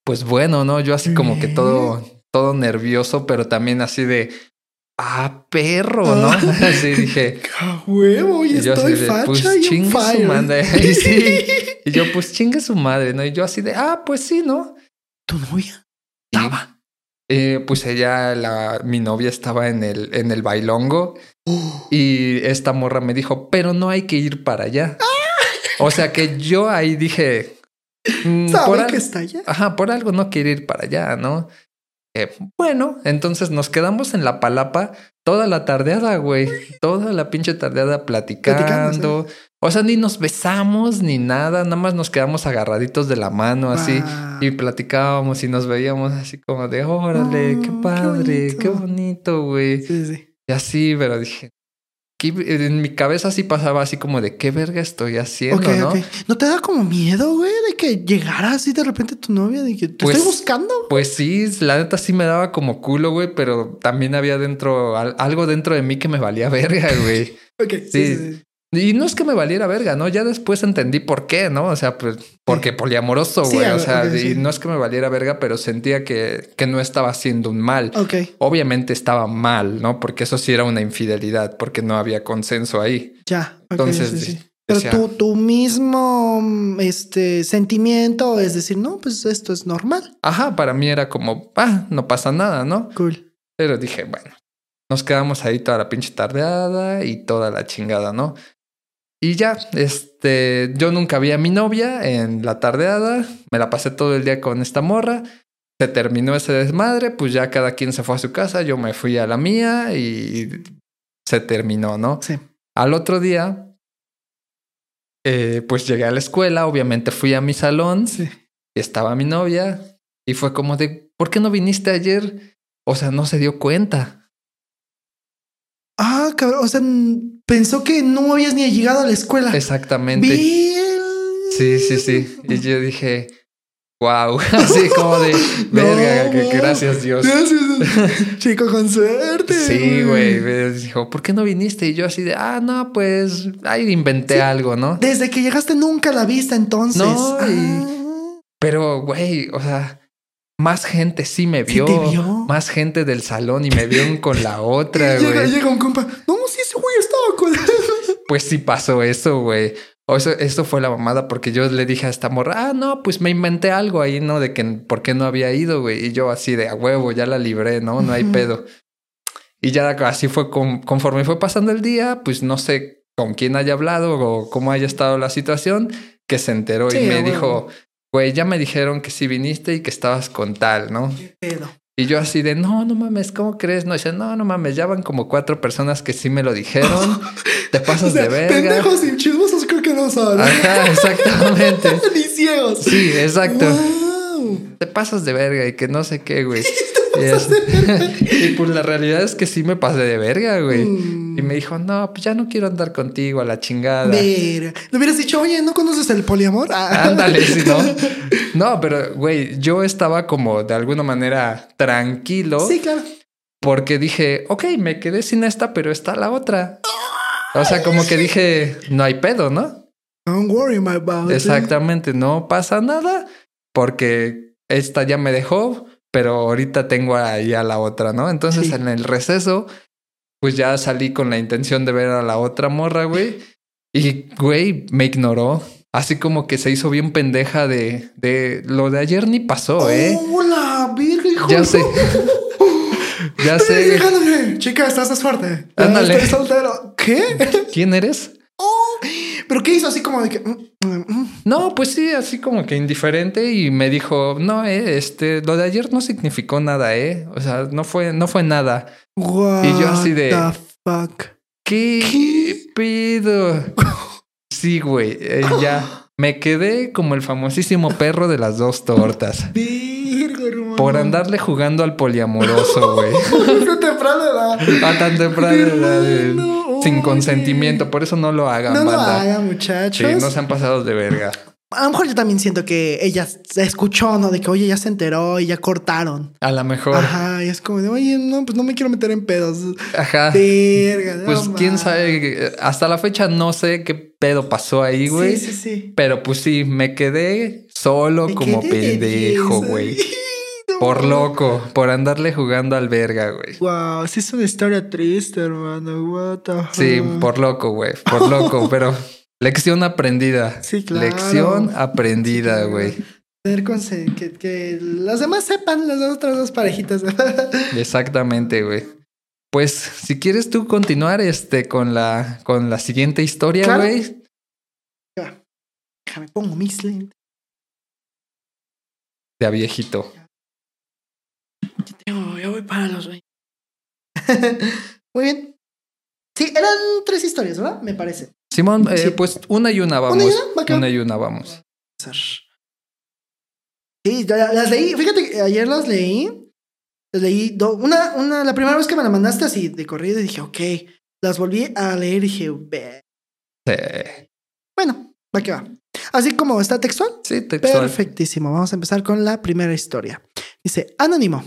pues bueno, ¿no? Yo así como que todo, todo nervioso, pero también así de, ah, perro, ¿no? Ah. Así dije, ¡Ah, huevo! Y yo estoy así de, facha pues chingue su madre. Y, sí. y yo, pues chingue su madre, ¿no? Y yo así de, ah, pues sí, ¿no? ¿Tu novia? Estaba. eh, pues ella, la, mi novia estaba en el, en el bailongo y esta morra me dijo, pero no hay que ir para allá. O sea que yo ahí dije, mm, por, ¿Sabe que está allá? ajá, por algo no quiero ir para allá, ¿no? Eh, bueno, entonces nos quedamos en la palapa toda la tardeada, güey. Toda la pinche tardeada platicando. Platicando, O sea, ni nos besamos ni nada, nada más nos quedamos agarraditos de la mano así. Y platicábamos y nos veíamos así como de, órale, Oh, qué padre, qué bonito. güey. Sí, sí. Y así, pero dije, ¿qué- en mi cabeza sí pasaba así como de, ¿qué verga estoy haciendo, no? ¿No te da como miedo, güey, de que llegara así de repente tu novia? De que te Pues- estoy buscando. Pues sí, la neta sí me daba como culo, güey, pero también había dentro, al- algo dentro de mí que me valía verga, güey. Ok, sí, sí, sí. Y no es que me valiera verga, ¿no? Ya después entendí por qué, ¿no? O sea, pues porque poliamoroso, Sí, güey. o sea, y no es que me valiera verga, pero sentía que, que no estaba haciendo un mal. Ok. Obviamente estaba mal, ¿no? Porque eso sí era una infidelidad, porque no había consenso ahí. Ya. ok, Entonces, sí, Pero tu mismo mm, este, sentimiento es decir, no, pues esto es normal. Ajá, para mí era como, ah, no pasa nada, ¿no? Cool. Pero dije, bueno, nos quedamos ahí toda la pinche tardeada y toda la chingada, ¿no? Y ya, este, yo nunca vi a mi novia en la tardeada, me la pasé todo el día con esta morra, se terminó ese desmadre, pues ya cada quien se fue a su casa, yo me fui a la mía y se terminó, ¿no? Sí. Al otro día, eh, pues llegué a la escuela, obviamente fui a mi salón Sí. y estaba mi novia y fue como de, ¿por qué no viniste ayer? O sea, no se dio cuenta. Ah, cabrón. O sea, pensó que no habías ni llegado a la escuela. Exactamente. Bien. Sí, sí, sí. Y yo dije, wow, así como de, verga, gracias Dios. Gracias. Chico con suerte. Sí, güey. me Dijo, ¿por qué no viniste? Y yo así de, ah, no, pues ahí inventé Sí. algo, ¿no? Desde que llegaste nunca la viste entonces. No, y- Ah. Pero, güey, o sea, más gente sí me ¿Sí vio. te vio? Más gente del salón y me vieron con la otra, llega, güey. llega un compa. No, sí, ese güey estaba con. Pues sí pasó eso, güey. O eso, eso fue la mamada porque yo le dije a esta morra, ah, no, pues me inventé algo ahí, ¿no? De que por qué no había ido, güey. Y yo así de a huevo, ya la libré, ¿no? No hay Ujú. pedo. Y ya así fue con- conforme fue pasando el día, pues no sé con quién haya hablado o cómo haya estado la situación, que se enteró Sí, y me huevo. dijo, güey, ya me dijeron que sí viniste y que estabas con tal, ¿no? ¿Qué pedo? Y yo así de, no, no mames, ¿cómo crees? No, dice, no, no mames, ya van como cuatro personas que sí me lo dijeron. Te pasas O sea, de verga. pendejos y chismosos creo que no son. Ajá, exactamente. Ni ciegos. Sí, exacto. Wow. Te pasas de verga y que no sé qué, güey. Y, es- y pues la realidad es que sí me pasé de verga, güey. Mm. Y me dijo, no, pues ya no quiero andar contigo a la chingada. Ver. Le hubieras dicho, oye, ¿no conoces el poliamor? Ah. Ándale, sí, ¿no? No, pero, güey, yo estaba como de alguna manera tranquilo Sí, claro. porque dije, ok, me quedé sin esta, pero está la otra. O sea, como que dije, no hay pedo, ¿no? Don't worry, my about. it. Exactamente, no pasa nada porque esta ya me dejó, pero ahorita tengo ahí a la otra, ¿no? Entonces Sí. en el receso, pues ya salí con la intención de ver a la otra morra, güey. Y, güey, me ignoró. Así como que se hizo bien pendeja de, de lo de ayer ni pasó, ¿eh? Oh, la virgen, hijo. Ya sé. ya sé. Déjame, chica, estás de suerte. Ándale. Estoy soltero. ¿Qué? ¿Quién eres? ¿Pero qué hizo? Así como de que. mm, mm, mm. No, pues sí, así como que indiferente y me dijo, no, eh, este, lo de ayer no significó nada, eh. O sea, no fue, no fue nada. What Y yo así de- the fuck. ¿Qué, ¿Qué? pido? Sí, güey, eh, ya. Me quedé como el famosísimo perro de las dos tortas. Virgo, hermano. Por andarle jugando al poliamoroso, güey. Qué temprana edad. A tan temprana edad, eh, Hermano, Sin consentimiento. Por eso no lo hagan, No lo banda. hagan, Sí, muchachos. no se han pasado de verga. A lo mejor yo también siento que ella se escuchó, ¿no? De que, oye, ya se enteró y ya cortaron. A lo mejor. Ajá, y es como de, oye, no, pues no me quiero meter en pedos. Ajá. Verga, no Pues quién sabe, hasta la fecha no sé qué pedo pasó ahí, güey. Sí, sí, sí. Pero pues sí, me quedé solo Me como quedé de pendejo, güey. Por loco, por andarle jugando al verga, güey. Wow, sí es una historia triste, hermano. What the Sí, por loco, güey. Por loco, pero lección aprendida. Sí, claro. Lección aprendida, güey. Tener que, que los demás sepan las otras dos parejitas. Exactamente, güey. Pues si quieres tú continuar este con la con la siguiente historia, Claro. güey. Déjame pongo mis lentes. De a viejito. Yo, yo voy para los 20. Muy bien. Sí, eran tres historias, ¿verdad? Me parece. Simón, eh, Sí. pues una y una vamos. ¿Una y una? Y vamos. Sí, ya las leí. Fíjate que ayer las leí. Las leí. do- una, una, la primera vez que me la mandaste así de corrido dije, ok. Las volví a leer y dije, "Ve". Sí, bueno, va que va. Así como está textual. sí textual. Perfectísimo. Vamos a empezar con la primera historia. Dice, Anónimo.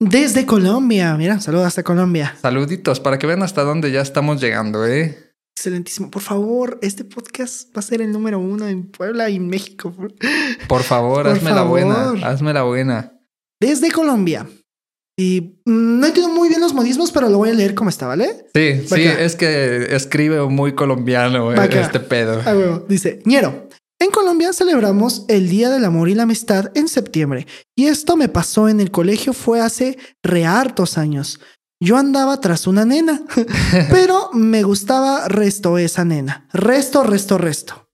Desde Colombia. Mira, saludos hasta Colombia. Saluditos para que vean hasta dónde ya estamos llegando, ¿eh? Excelentísimo. Por favor, este podcast va a ser el número uno en Puebla y México. Por favor, Por hazme la buena. Hazme la buena. Desde Colombia. Y mm, no entiendo muy bien los modismos, pero lo voy a leer como está, ¿vale? Sí, sí, es que escribe muy colombiano eh, este pedo. Ah. Dice, Ñero. En Colombia celebramos el Día del Amor y la Amistad en septiembre. Y esto me pasó en el colegio fue hace re hartos años. Yo andaba tras una nena, pero me gustaba resto esa nena. Resto, resto, resto.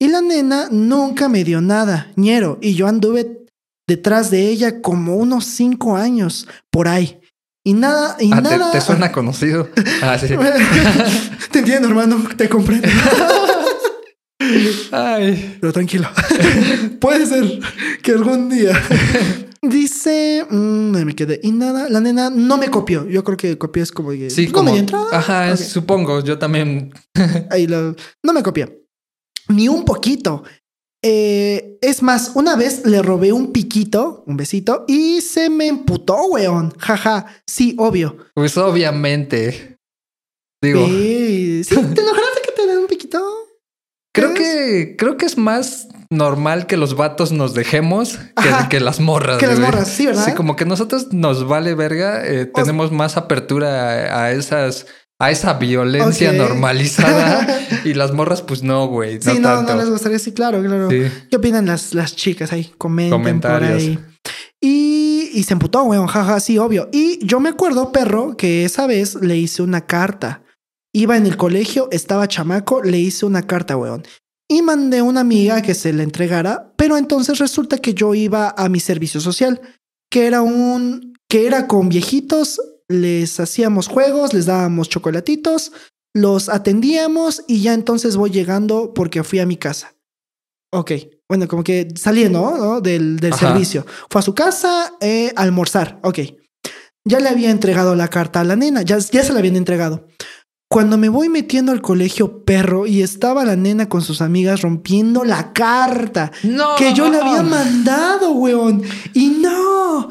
Y la nena nunca me dio nada, ñero, y yo anduve detrás de ella como unos cinco años, por ahí. Y nada, y Ah, ¿te, nada. te suena conocido? Ah, sí. te entiendo, hermano, te comprendo. Ay. Pero tranquilo. Puede ser que algún día. Dice, mm, me quedé. Y nada, la nena no me copió. Yo creo que copió es como que Sí, no como. me entrada. Ajá, supongo. Yo también. Ahí lo- no me copió. Ni un poquito. Eh, es más, una vez le robé un piquito, un besito, y se me emputó, weón. Jaja. Sí, obvio. Pues obviamente. Digo, Sí, sí, ¿te enojaste que te den un piquito? Creo ¿crees? que, creo que es más normal que los vatos nos dejemos que, las morras. Que las güey. morras, sí, ¿verdad? Sí, como que nosotros nos vale verga. eh, tenemos más apertura a, a esas. A esa violencia normalizada y las morras, pues no, güey. No Sí, no, tanto. no les gustaría, sí, claro, claro. Sí. ¿Qué opinan las, las chicas ahí? Comenten por Comentarios. ahí. Y, y se emputó, weón, jaja, sí, obvio. Y yo me acuerdo, perro, que esa vez le hice una carta. Iba en el colegio, estaba chamaco, le hice una carta, weón. Y mandé a una amiga que se la entregara, pero entonces resulta que yo iba a mi servicio social, que era un, que era con viejitos, les hacíamos juegos, les dábamos chocolatitos, los atendíamos y ya entonces voy llegando porque fui a mi casa. Ok, bueno, como que saliendo ¿no? del, del servicio. Fue a su casa eh, a almorzar. Ok. Ya le había entregado la carta a la nena, ya, ya se la habían entregado. Cuando me voy metiendo al colegio perro y estaba la nena con sus amigas rompiendo la carta No. que yo le había mandado, weón. Y no.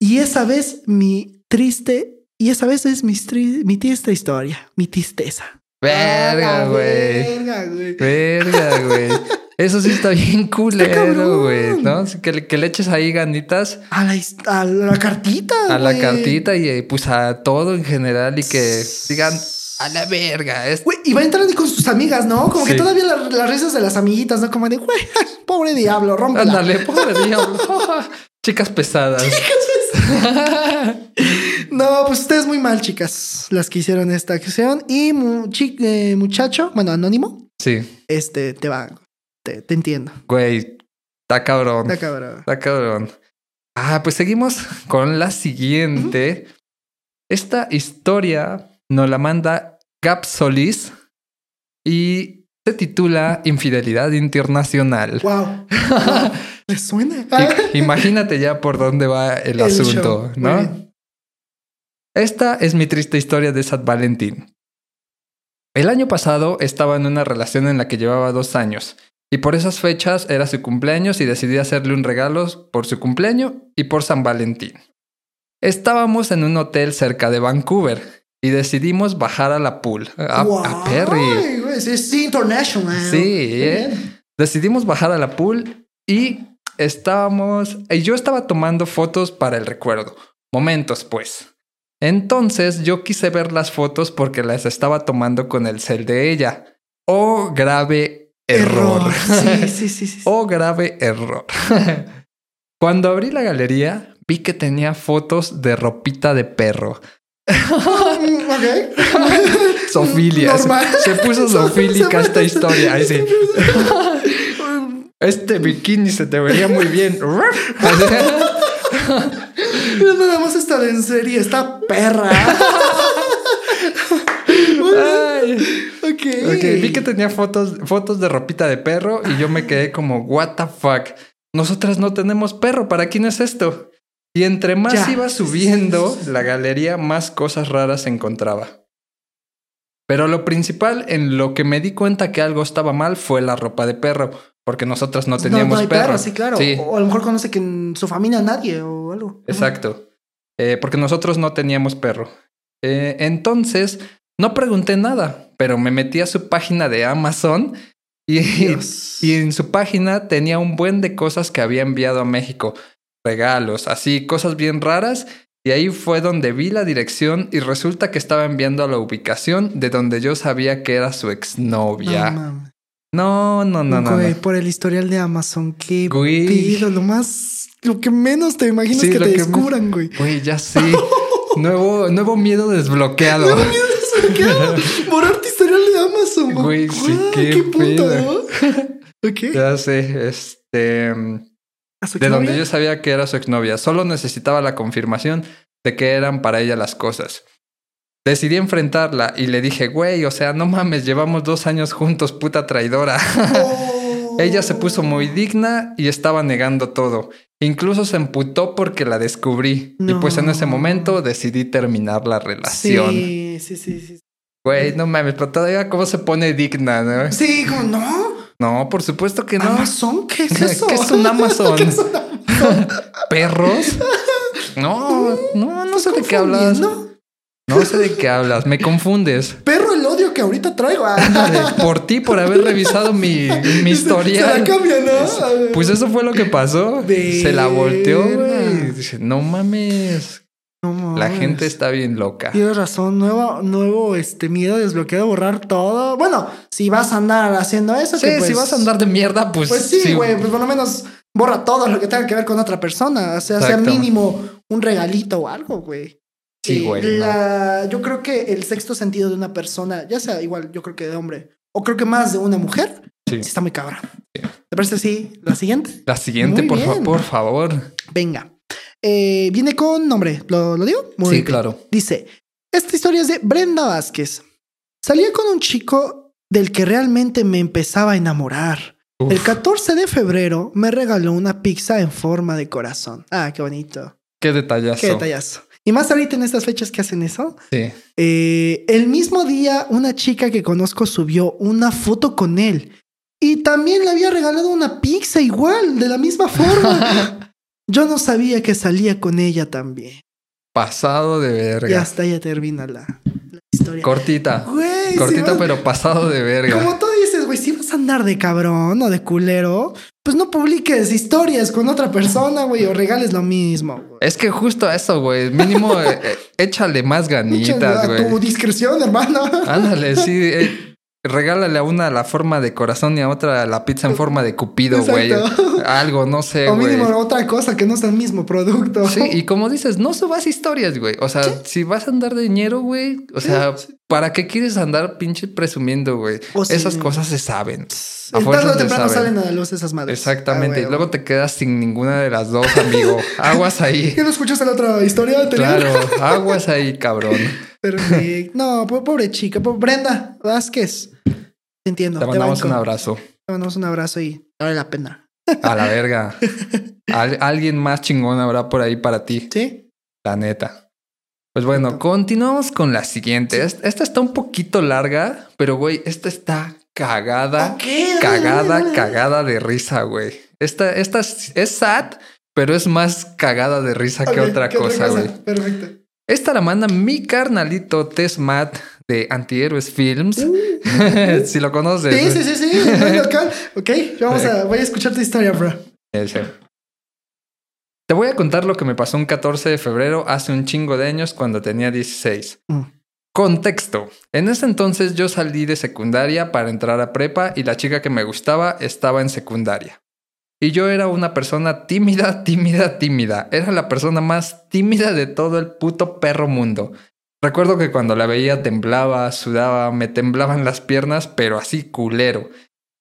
Y esa vez mi triste, y esa vez es mi, tri- mi triste historia, mi tristeza. Verga, Ah, güey. verga, güey. Verga, güey. Eso sí está bien culero, güey, ¿no? Que, le- que le eches ahí ganitas A la, a la cartita. a la cartita y eh, pues a todo en general y que digan a la verga. Es... Y va a entrar con sus amigas, ¿no? Como que todavía la- las risas de las amiguitas, ¿no? Como de, güey, pobre diablo, rómpela. Ándale, pobre diablo. Chicas pesadas. No, pues ustedes muy mal, chicas, las que hicieron esta acción. Y eh, muchacho, bueno, anónimo, Sí, este, te va, te, te entiendo. güey. Está cabrón. Está cabrón. Está cabrón. Ah, pues seguimos con la siguiente. Esta historia nos la manda Gap Solís y se titula Infidelidad Internacional. Wow. ¿Le suena? Imagínate ya por dónde va el, El asunto, show. ¿no? bien. Esta es mi triste historia de San Valentín. El año pasado estaba en una relación en la que llevaba dos años y por esas fechas era su cumpleaños y decidí hacerle un regalo por su cumpleaños y por San Valentín. Estábamos en un hotel cerca de Vancouver y decidimos bajar a la pool, a, Perry. sí, international. Sí, ¿eh? Decidimos bajar a la pool y estábamos. Y yo estaba tomando fotos para el recuerdo. Momentos, pues. Entonces yo quise ver las fotos porque las estaba tomando con el cel de ella. Oh, grave error. Sí, sí, sí, sí. oh, grave error. Cuando abrí la galería, vi que tenía fotos de ropita de perro. Ok. Sofilia. Se, puso sofílica esta historia. Ahí sí. Este bikini se te vería muy bien. Mira, nada más estar en serie, esta perra. Ay. ok. Ok, vi que tenía fotos, fotos de ropita de perro y yo me quedé como, what the fuck. Nosotras no tenemos perro, ¿para quién es esto? Y entre más Ya. iba subiendo la galería, más cosas raras encontraba. Pero lo principal en lo que me di cuenta que algo estaba mal fue la ropa de perro, porque nosotras no teníamos no, no hay perro. perro, sí, claro. Sí. O a lo mejor conoce que en su familia nadie o algo. Exacto. Eh, porque nosotros no teníamos perro. Eh, entonces, no pregunté nada, pero me metí a su página de Amazon y, y en su página tenía un buen de cosas que había enviado a México. Regalos, así, cosas bien raras. Y ahí fue donde vi la dirección y resulta que estaba enviando a la ubicación de donde yo sabía que era su exnovia. No. No, no, no, no. Güey, no. por el historial de Amazon, qué Güey. pido, lo más, lo que menos te imaginas Sí, que te que descubran, güey. Güey, ya sí. nuevo, nuevo miedo desbloqueado. ¿Qué? Borrar tu historial de Amazon, Güey, sí, Guau, qué punto, pedo. ¿no? Ok. Ya sé, este. ¿A su De donde yo sabía que era su exnovia. Solo necesitaba la confirmación de que eran para ella las cosas. Decidí enfrentarla y le dije, güey, o sea, no mames, llevamos dos años juntos, puta traidora. Oh. ella se puso muy digna y estaba negando todo. Incluso se emputó porque la descubrí. Y pues en ese momento decidí terminar la relación. Sí, sí, sí, sí. Güey, no mames, pero todavía cómo se pone digna, ¿no? Sí, como, no. No, por supuesto que no. ¿Amazon? ¿Qué es eso? ¿Qué es un Amazon? ¿Qué es un Amazon? ¿Perros? No, no, no sé de qué hablas. No sé de qué hablas. Me confundes. Perro el odio que ahorita traigo. ah. Ándale, Por ti, por haber revisado mi, mi Se la historial. cambia, ¿no? Pues eso fue lo que pasó. Se la volteó, güey. Dice, no mames. No La gente está bien loca. Tienes razón, nuevo, nuevo este miedo desbloqueado, borrar todo. Bueno, si vas a andar haciendo eso, Sí, que pues, si vas a andar de mierda, pues. Pues sí, güey, pues por lo menos borra todo lo que tenga que ver con otra persona. O sea, sea mínimo un regalito o algo, güey. Sí, Eh, güey, no. Yo creo que el sexto sentido de una persona, ya sea igual, yo creo que de hombre, o creo que más de una mujer, Sí. está muy cabrón. ¿Te parece así? La siguiente. La siguiente, Muy por, fa- por favor. Venga. Eh, viene con nombre. ¿Lo, lo digo? Muy sí, bien. claro. Dice, esta historia es de Brenda Vázquez. Salía con un chico del que realmente me empezaba a enamorar. Uf. El 14 de febrero me regaló una pizza en forma de corazón. Ah, qué bonito. Qué detallazo. Qué detallazo. Y más ahorita en estas fechas que hacen eso. Sí. Eh, el mismo día, una chica que conozco subió una foto con él. Y también le había regalado una pizza igual, de la misma forma. Yo no sabía que salía con ella también. Pasado de Y verga. hasta ya termina la, la historia. Cortita. Güey, Cortita, si vas- pero pasado de verga. Como tú dices, güey, si vas a andar de cabrón o de culero, pues no publiques historias con otra persona, güey, o regales lo mismo. güey. Es que justo eso, güey. Mínimo, eh, échale más ganitas, a güey. tu discreción, hermano. Ándale, sí. eh, regálale a una la forma de corazón y a otra la pizza en forma de cupido, güey. Algo, no sé, o güey. mínimo otra cosa que no sea el mismo producto. Sí, y como dices, no subas historias, güey. O sea, si vas a andar de dinero, güey, o sea, ¿para qué quieres andar pinche presumiendo, güey? O sí. Esas cosas se saben. A tarde o temprano saben. salen a la luz esas madres. Exactamente. Ah, y luego te quedas sin ninguna de las dos, amigo. Aguas ahí. ¿Qué no escuchaste la otra historia anterior? Claro, aguas ahí, cabrón. Perfecto. No, po- pobre chica. po- Brenda Vázquez. Te entiendo. Te mandamos un abrazo. Te mandamos un abrazo y vale la pena. A la verga. Al- alguien más chingón habrá por ahí para ti, ¿Sí? la neta. Pues bueno, continuamos con la siguiente. Es- Esta está un poquito larga, pero güey, esta está cagada. Ok, dale, cagada, dale, cagada de risa, güey. Esta, esta es es sad, pero es más cagada de risa que otra ¿qué cosa, güey. Perfecto. Esta la manda mi carnalito Tess Matt de Antihéroes Films. si lo conoces. Uh. Sí, sí, sí, sí. muy local. Ok, vamos a, voy a escuchar tu historia, bro. Te voy a contar lo que me pasó un 14 de febrero hace un chingo de años cuando tenía 16. Mm. Contexto. En ese entonces yo salí de secundaria para entrar a prepa y la chica que me gustaba estaba en secundaria. Y yo era una persona tímida, tímida, tímida. Era la persona más tímida de todo el puto perro mundo. Recuerdo que cuando la veía temblaba, sudaba, me temblaban las piernas, pero así culero.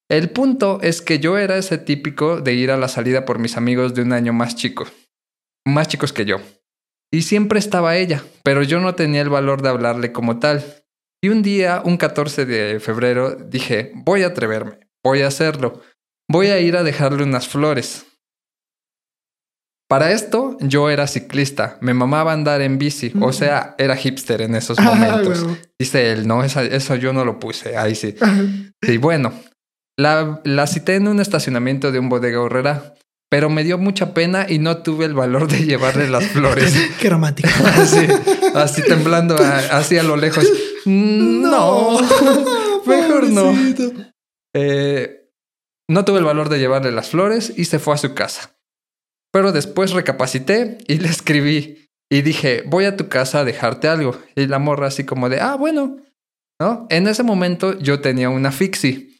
El punto es que yo era ese típico de ir a la salida por mis amigos de un año más chico, más chicos que yo. Y siempre estaba ella, pero yo no tenía el valor de hablarle como tal. Y un día, un 14 de febrero, dije, voy a atreverme, voy a hacerlo, voy a ir a dejarle unas flores. Para esto, yo era ciclista, me mamaba andar en bici, o sea, era hipster en esos Ah, momentos. Dice él, no, esa- eso yo no lo puse, ahí sí. Sí, bueno, la, la cité en un estacionamiento de un bodega horrera, pero me dio mucha pena y no tuve el valor de llevarle las flores. Qué romántico. así, así temblando, así a lo lejos. Mm, No, mejor no. Eh, no tuve el valor de llevarle las flores y se fue a su casa. Pero después recapacité y le escribí y dije, voy a tu casa a dejarte algo. Y la morra así como de, ah, bueno. ¿No? En ese momento yo tenía una fixie.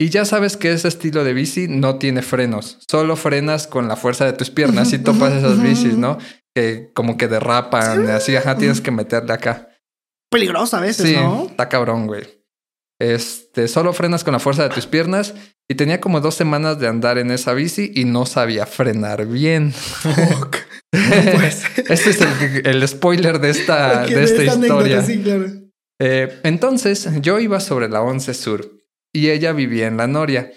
Y ya sabes que ese estilo de bici no tiene frenos. Solo frenas con la fuerza de tus piernas y topas esas bicis, ¿no? Que como que derrapan, así, ajá, tienes que meterle acá. Peligroso a veces, Sí, ¿no? está cabrón, güey. Este, solo frenas con la fuerza de tus piernas y tenía como dos semanas de andar en esa bici y no sabía frenar bien. Fuck. Pues. Este es el, el spoiler de esta, de esta historia. Sí, claro. Eh, entonces, yo iba sobre la 11 Sur y ella vivía en la Noria.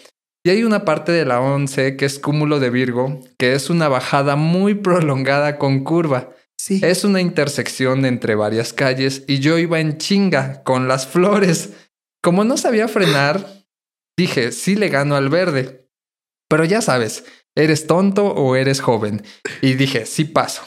Y hay una parte de la 11 que es cúmulo de Virgo, que es una bajada muy prolongada con curva. Sí. Es una intersección entre varias calles y yo iba en chinga con las flores. Como no sabía frenar, dije, sí le gano al verde. Pero ya sabes, eres tonto o eres joven. Y dije, sí paso.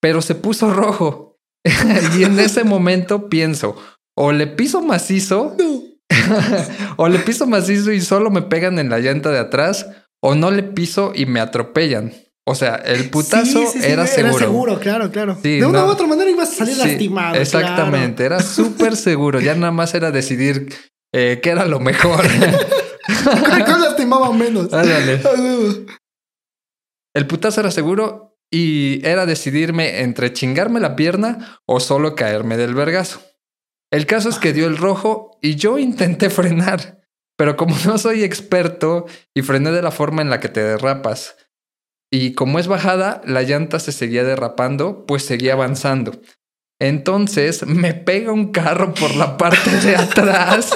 Pero se puso rojo. y en ese momento pienso, o le piso macizo, No. o le piso macizo y solo me pegan en la llanta de atrás, o no le piso y me atropellan. O sea, el putazo Sí, sí, sí, era seguro. Era seguro, claro, claro. De una no. u otra manera ibas a salir lastimado. Exactamente, era súper seguro. Ya nada más era decidir eh, qué era lo mejor. ¿Cuál lastimaba menos? Ándale. El putazo era seguro y era decidirme entre chingarme la pierna o solo caerme del vergazo. El caso es que dio el rojo y yo intenté frenar, pero como no soy experto y frené de la forma en la que te derrapas, y como es bajada, la llanta se seguía derrapando, pues seguía avanzando. Entonces me pega un carro por la parte de atrás.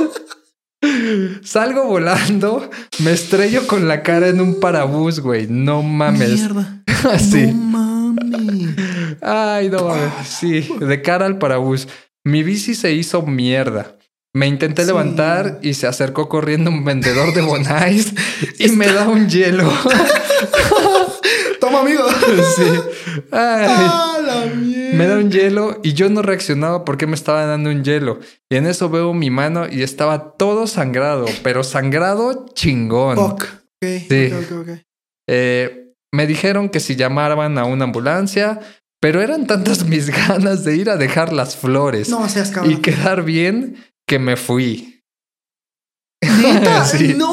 Salgo volando, me estrello con la cara en un parabús, güey. No mames. Mierda. Así. No mames. Ay, no mames. Sí, de cara al parabús. Mi bici se hizo mierda. Me intenté Sí. levantar y se acercó corriendo un vendedor de Bonais y me da un hielo. Toma, amigo. sí. Ay. Ah, la mierda. Me da un hielo y yo no reaccionaba porque me estaba dando un hielo. Y en eso veo mi mano y estaba todo sangrado, pero sangrado chingón. Fuck. Ok, Sí. Eh, me dijeron que si llamaban a una ambulancia, pero eran tantas mis ganas de ir a dejar las flores No seas cabrón. y quedar bien que me fui. ¿Neta? Sí. No,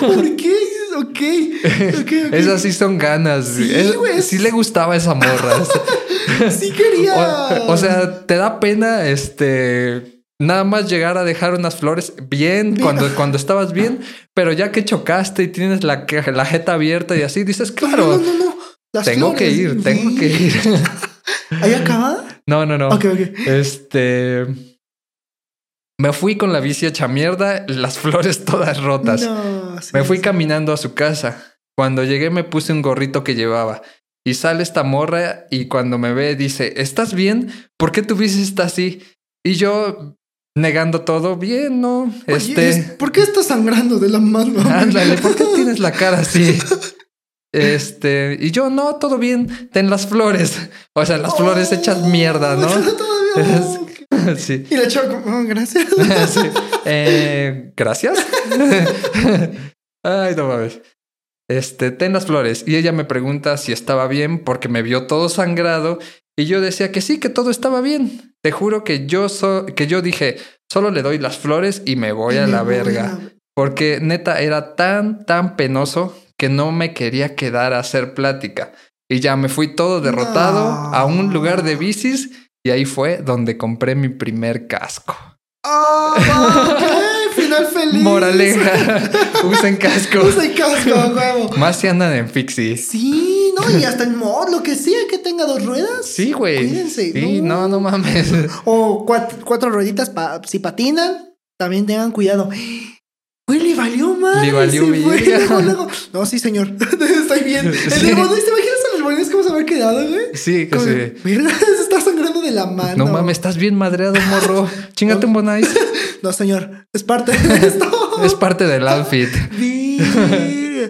¿por qué? Ok. Ok, ok. Esas sí son ganas. Sí, Es- güey. sí le gustaba esa morra. Sí quería. O, o sea, te da pena este nada más llegar a dejar unas flores bien, Bien. cuando, cuando estabas bien, pero ya que chocaste y tienes la, la jeta abierta y así, dices, claro, no, no, no. Las tengo que ir, tengo que ir. ¿Ahí acaba? no, no, no. Ok, ok. Este. Me fui con la bici hecha mierda, las flores todas rotas. No, sí, Me fui sí. caminando a su casa. Cuando llegué me puse un gorrito que llevaba. Y sale esta morra y cuando me ve dice, ¿estás bien? ¿Por qué tu bici está así? Y yo negando todo, bien, ¿no? Oye, Este, es- ¿Por qué estás sangrando de la mano? ándale, ¿por qué tienes la cara así? Este, y yo, no, todo bien, ten las flores. O sea, las flores hechas mierda, ¿no? Todavía. Es- sí. Y la chava como, oh, gracias. Sí. Eh, Gracias. Ay, no mames. Este, ten las flores. Y ella me pregunta si estaba bien porque me vio todo sangrado. Y yo decía que sí, que todo estaba bien. Te juro que yo, so- que yo dije, solo le doy las flores y me voy a la voy verga. a- Porque neta era tan, tan penoso que no me quería quedar a hacer plática. Y ya me fui todo derrotado No. a un lugar de bicis y ahí fue donde compré mi primer casco. Ah, ok, Final feliz. Moraleja, usen casco. Usa el casco, huevo. Más si andan en fixie. Sí, no, y hasta el mod, lo que sea que tenga dos ruedas. Sí, güey. Cuídense, Sí, no, no mames. O cuatro, cuatro rueditas pa- si patinan, también tengan cuidado. Güey, le valió más. Le valió verga. No, sí, señor. Estoy bien. El Sí. de modo, ¿te imaginas a los bolines cómo se haber quedado, güey? Sí, que sí. Mira, se está sangrando de la mano. No mames, estás bien madreado, morro. Chingate un bonais. No, señor. Es parte de esto. Es parte del outfit.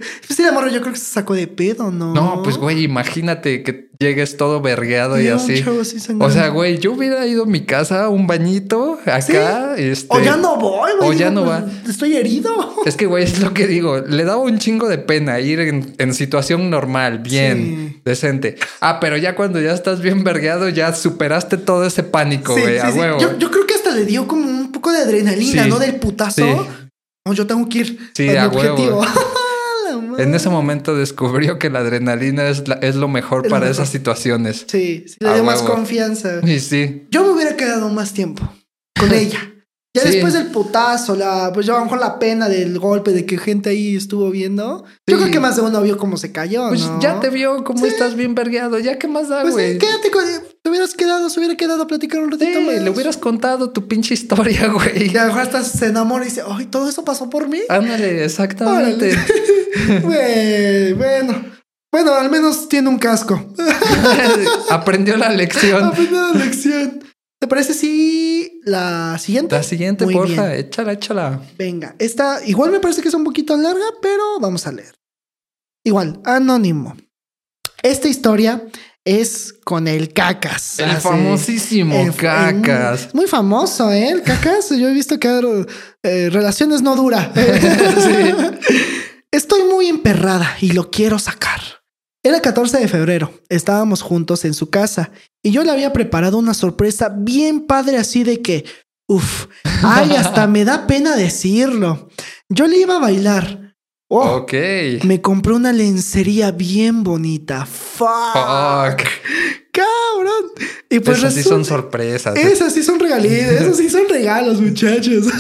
Pues sí, la morra yo creo que se sacó de pedo, ¿no? No, pues güey, imagínate que llegues todo vergueado y así. chavo O sea, güey, yo hubiera ido a mi casa, a un bañito, acá, este. O ya no voy, güey. o ya no pues, Estoy herido. Es que, güey, es lo que digo. Le daba un chingo de pena ir en, en situación normal, bien, Sí. decente. Ah, pero ya cuando ya estás bien vergueado, ya superaste todo ese pánico, Sí, güey, sí, a sí. huevo. Yo, yo creo que hasta le dio como un poco de adrenalina, Sí. ¿no? Del putazo. Sí. No, yo tengo que ir. Sí, mi a huevo. En ese momento descubrió que la adrenalina es, la- es lo mejor Es lo para mejor. esas situaciones. Sí, sí, le dio más confianza. Y sí, Yo me hubiera quedado más tiempo con ella. Ya Sí. después del putazo, la, pues yo a lo mejor la pena del golpe, de que gente ahí estuvo viendo. Yo creo que más de uno vio cómo se cayó, pues ¿no? ya te vio como Sí. estás bien vergueado. Ya, ¿qué más da, Pues güey? sí, quédate con... Te hubieras quedado, se hubiera quedado a platicar un ratito Sí, más. le hubieras contado tu pinche historia, güey. Y a lo mejor hasta se enamora y dice, ay, todo eso pasó por mí. Ándale, exactamente. Güey, bueno. Bueno, al menos tiene un casco. Aprendió la lección. Aprendí la lección. ¿Te parece si la siguiente? La siguiente, Muy porfa, bien. échala, échala. Venga, esta igual me parece que es un poquito larga, pero vamos a leer. Igual, anónimo. Esta historia es con el cacas. El Así. famosísimo El- cacas. muy famoso, ¿eh? El cacas. Yo he visto que eh, relaciones no dura. Estoy muy emperrada y lo quiero sacar. Era 14 de febrero. Estábamos juntos en su casa y yo le había preparado una sorpresa bien padre así de que, uff, ay, hasta me da pena decirlo. Yo le iba a bailar. Oh, Ok. me compré una lencería bien bonita. Fuck. Fuck. Cabrón. Y pues Esas sí son sorpresas. esas sí son regalitos, esos sí son regalos, muchachos.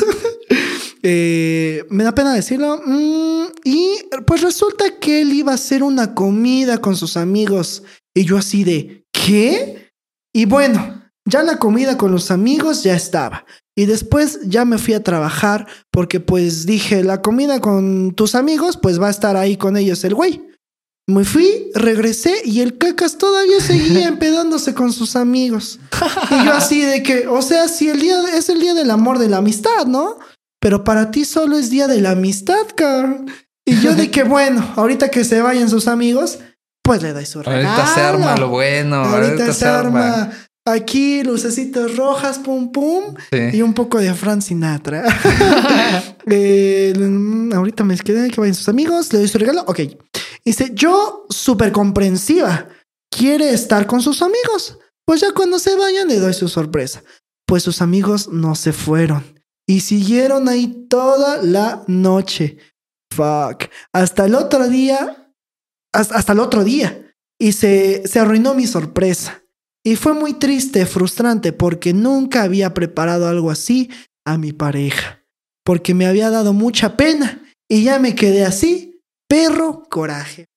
Eh, me da pena decirlo. Mm, y pues resulta que él iba a hacer una comida con sus amigos. Y yo así de, ¿qué? Y bueno, ya la comida con los amigos ya estaba. Y después ya me fui a trabajar porque pues dije, la comida con tus amigos, pues va a estar ahí con ellos el güey. Me fui, regresé y el cacas todavía seguía empedándose con sus amigos. Y yo así de que, o sea, si el día es el día del amor, de la amistad, ¿no? Pero para ti solo es día de la amistad, cabrón. Y yo de que, bueno, ahorita que se vayan sus amigos, pues le doy su regalo. Ahorita se arma lo bueno. Ahorita, se, arma. Aquí, lucecitas rojas, pum, pum. Y un poco de Frank Sinatra. Eh, ahorita me quedé que vayan sus amigos, le doy su regalo. Ok. Dice, yo súper comprensiva. Quiere estar con sus amigos. Pues ya cuando se vayan le doy su sorpresa. Pues sus amigos no se fueron. Y siguieron ahí toda la noche. Fuck. Hasta el otro día. Hasta, el otro día. Y se, se arruinó mi sorpresa. Y fue muy triste, frustrante, porque nunca había preparado algo así a mi pareja. Porque me había dado mucha pena. Y ya me quedé así. Perro coraje.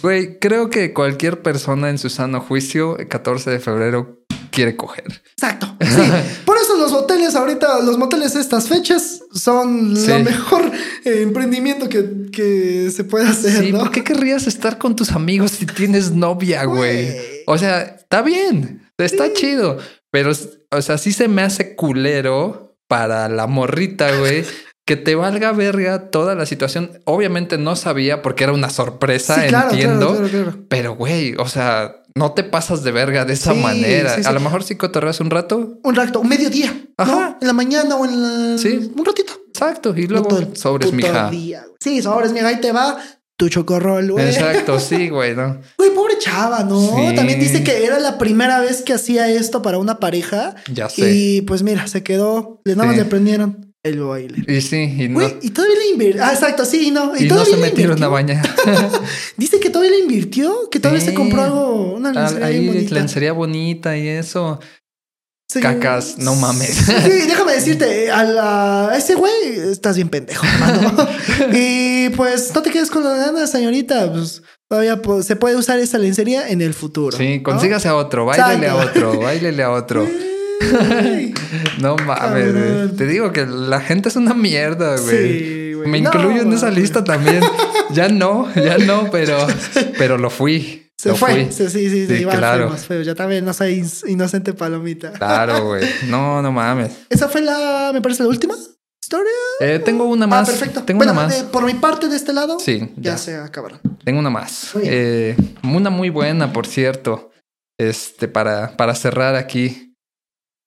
Güey, creo que cualquier persona en su sano juicio, el 14 de febrero, quiere coger. Exacto. Sí. Por eso los hoteles ahorita, los moteles estas fechas son lo mejor eh, emprendimiento que, que, se puede hacer. Sí, ¿por qué querrías estar con tus amigos si tienes novia, güey? O sea, está bien, está chido, pero, o sea, sí se me hace culero para la morrita, güey. que te valga verga toda la situación. Obviamente no sabía porque era una sorpresa, entiendo. pero, güey, o sea, no te pasas de verga de esa manera. A lo mejor sí cotorreas un rato. Un rato, un mediodía. Ajá. En la mañana o en la. Sí. Un ratito. Exacto. Y luego sobres, mija. Sí, sobres, mija. Ahí te va tu chocorrol, güey. Exacto, sí, güey, ¿no? Güey, pobre chava, ¿no? También dice que era la primera vez que hacía esto para una pareja. Ya sé. Y pues mira, se quedó. Nada más le prendieron el boiler. Y sí, y no. y todavía le invirtió. Ah, exacto, sí, no. Y, no se metieron a bañar. Dice que todavía le invirtió, que todavía se compró algo, una lencería Ahí, bonita. lencería bonita y eso. Cacas, no mames. Sí, déjame decirte, a, ese güey estás bien pendejo, hermano. y pues no te quedes con la ganas, señorita. Pues todavía se puede usar esa lencería en el futuro. Sí, consígase a otro, bailele a otro, bailele a otro. no mames, Te digo que la gente es una mierda, güey. Me incluyo en esa lista también. ya no, ya no, pero, pero lo fui. Se fue. Sí, sí, sí, sí, claro. Ya también no soy inocente palomita. Claro, güey. No, no mames. Esa fue la, me parece, la última historia. Eh, tengo una ah, más. perfecto. Tengo una más. por mi parte de este lado. Sí. Ya, se acabaron. Tengo una más. Eh, una muy buena, por cierto. Este, para, para cerrar aquí.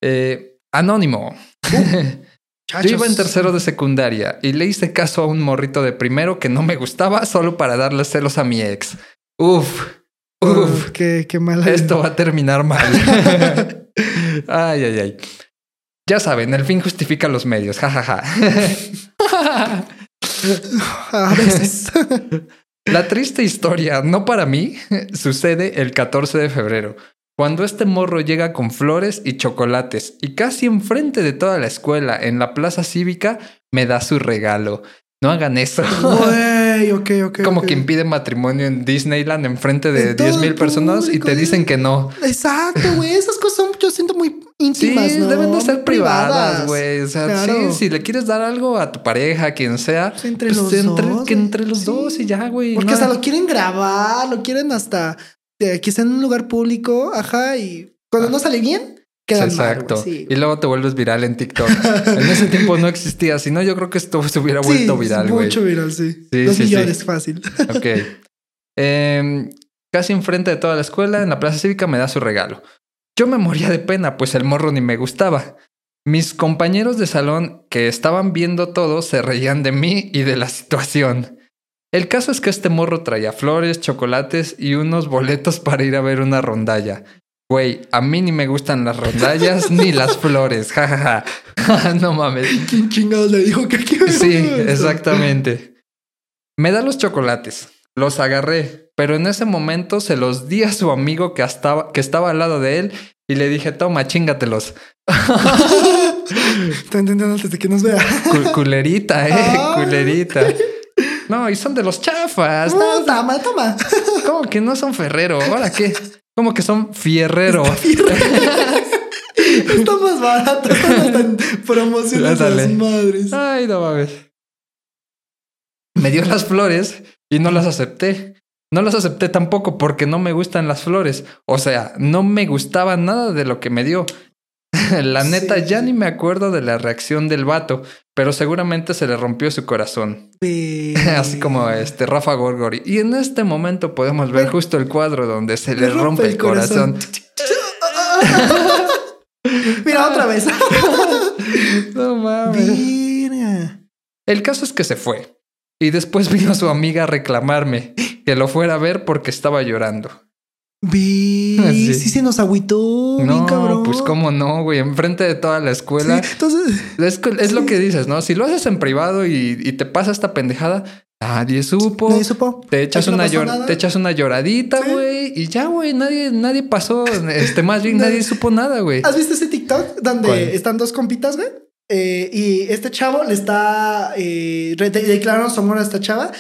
Eh, anónimo. Uh, Yo iba en tercero de secundaria y le hice caso a un morrito de primero que no me gustaba solo para darle celos a mi ex. Uf, uf. qué, qué mal. Esto va a terminar mal. ay, ay, ay. Ya saben, el fin justifica los medios. Jajaja. a veces. La triste historia, no para mí, sucede el 14 de febrero, cuando este morro llega con flores y chocolates y casi enfrente de toda la escuela en la plaza cívica me da su regalo. No hagan eso. Güey, ok, ok. Como quien pide matrimonio en Disneyland enfrente de 10 mil personas y te dicen que no. Exacto, güey. Esas cosas son, yo siento muy íntimas. Sí, deben de ser privadas, güey. O sea, sí, si le quieres dar algo a tu pareja, quien sea, pues entre pues los dos. Que entre los dos y ya, güey. Porque hasta lo quieren grabar, lo quieren hasta que está en un lugar público, ajá, y cuando no sale bien, Exacto. y luego te vuelves viral en TikTok. en ese tiempo no existía, si no, yo creo que esto se hubiera vuelto viral, güey. Mucho viral, sí. sí Dos millones, fácil. ok. Em, casi enfrente de toda la escuela, en la plaza cívica, me da su regalo. Yo me moría de pena, pues el morro ni me gustaba. Mis compañeros de salón que estaban viendo todo se reían de mí y de la situación. El caso es que este morro traía flores, chocolates y unos boletos para ir a ver una rondalla. Güey, a mí ni me gustan las rondallas ni las flores. Jajaja. no mames. ¿Quién chingados le dijo que aquí Sí, exactamente. Me da los chocolates. Los agarré, pero en ese momento se los di a su amigo que estaba, que estaba al lado de él y le dije, toma, chingatelos. Está entendiendo antes de que nos vea. culerita, eh, culerita. No, y son de los chafas. No, toma, toma. ¿Cómo que no son Ferrero? ¿Ahora qué? Como que son fierrero. Está más barato, están promociones de las madres. Ay, no mames. Me dio las flores y no las acepté. No las acepté tampoco porque no me gustan las flores. O sea, no me gustaba nada de lo que me dio. La neta, Sí, ya sí. ni me acuerdo de la reacción del vato, pero seguramente se le rompió su corazón. Así como este Rafa Gorgori. Y en este momento podemos ver justo el cuadro donde se Le le rompe el corazón. Mira, otra vez. No mames. Mira. El caso es que se fue. Y después vino su amiga a reclamarme que lo fuera a ver porque estaba llorando. Ve, Sí. sí. se nos agüitó, bien No, cabrón. pues cómo no, güey. Enfrente de toda la escuela. Sí, entonces, Es, lo que dices, ¿no? Si lo haces en privado y, y te pasa esta pendejada, nadie supo. nadie supo. Te echas, no una te echas una lloradita, güey. Y ya, güey, nadie, nadie pasó. Este, más bien, Nadie- supo nada, güey. ¿Has visto ese TikTok donde ¿Cuál? están dos compitas, güey? Eh, y este chavo le está eh, declarando su amor a esta chava.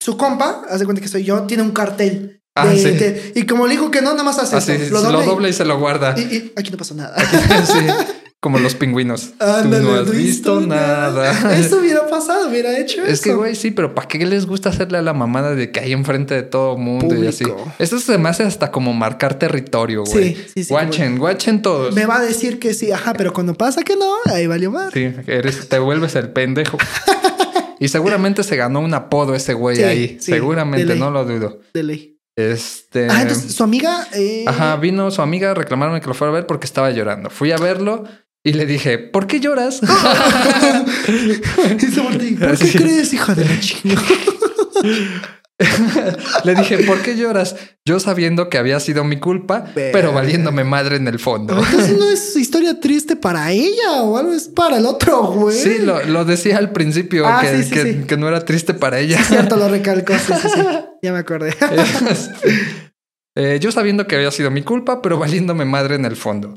Su compa, hace cuenta que soy yo, tiene un cartel. Ah, de- sí. de- y como le dijo que no, nada más hace Así, eso. lo, dobla y- dobla y se lo guarda. y, y aquí no pasó nada. sí, como los pingüinos. Ándale, Tú no has visto nada. Eso hubiera pasado, hubiera hecho Es que, güey, sí, pero ¿para qué les gusta hacerle a la mamada de que hay enfrente de todo mundo y así? Público. Esto se me hace hasta como marcar territorio, güey. Sí, sí, sí, Guachen, guachen todos. Me va a decir que sí, ajá, pero cuando pasa que no, ahí valió más. Sí, eres, te vuelves el pendejo. y seguramente se ganó un apodo ese güey Sí, ahí. sí, seguramente, no lo dudo. De ley. Este. Ah, entonces su amiga. eh, Ajá, vino su amiga a reclamarme que lo fuera a ver porque estaba llorando. Fui a verlo y le dije, ¿por qué lloras? y se voltea y, ¿Por qué crees, hija de la chingada? le dije, ¿por qué lloras? Yo sabiendo que había sido mi culpa, pero valiéndome madre en el fondo. Entonces no es historia triste para ella o algo, es para el otro, güey. Sí, lo, lo decía al principio Ah, que, sí, sí, que- sí. que no era triste para ella. Cierto, lo recalcó. Sí, sí. Ya me acordé. Eh, yo sabiendo que había sido mi culpa, pero valiéndome madre en el fondo.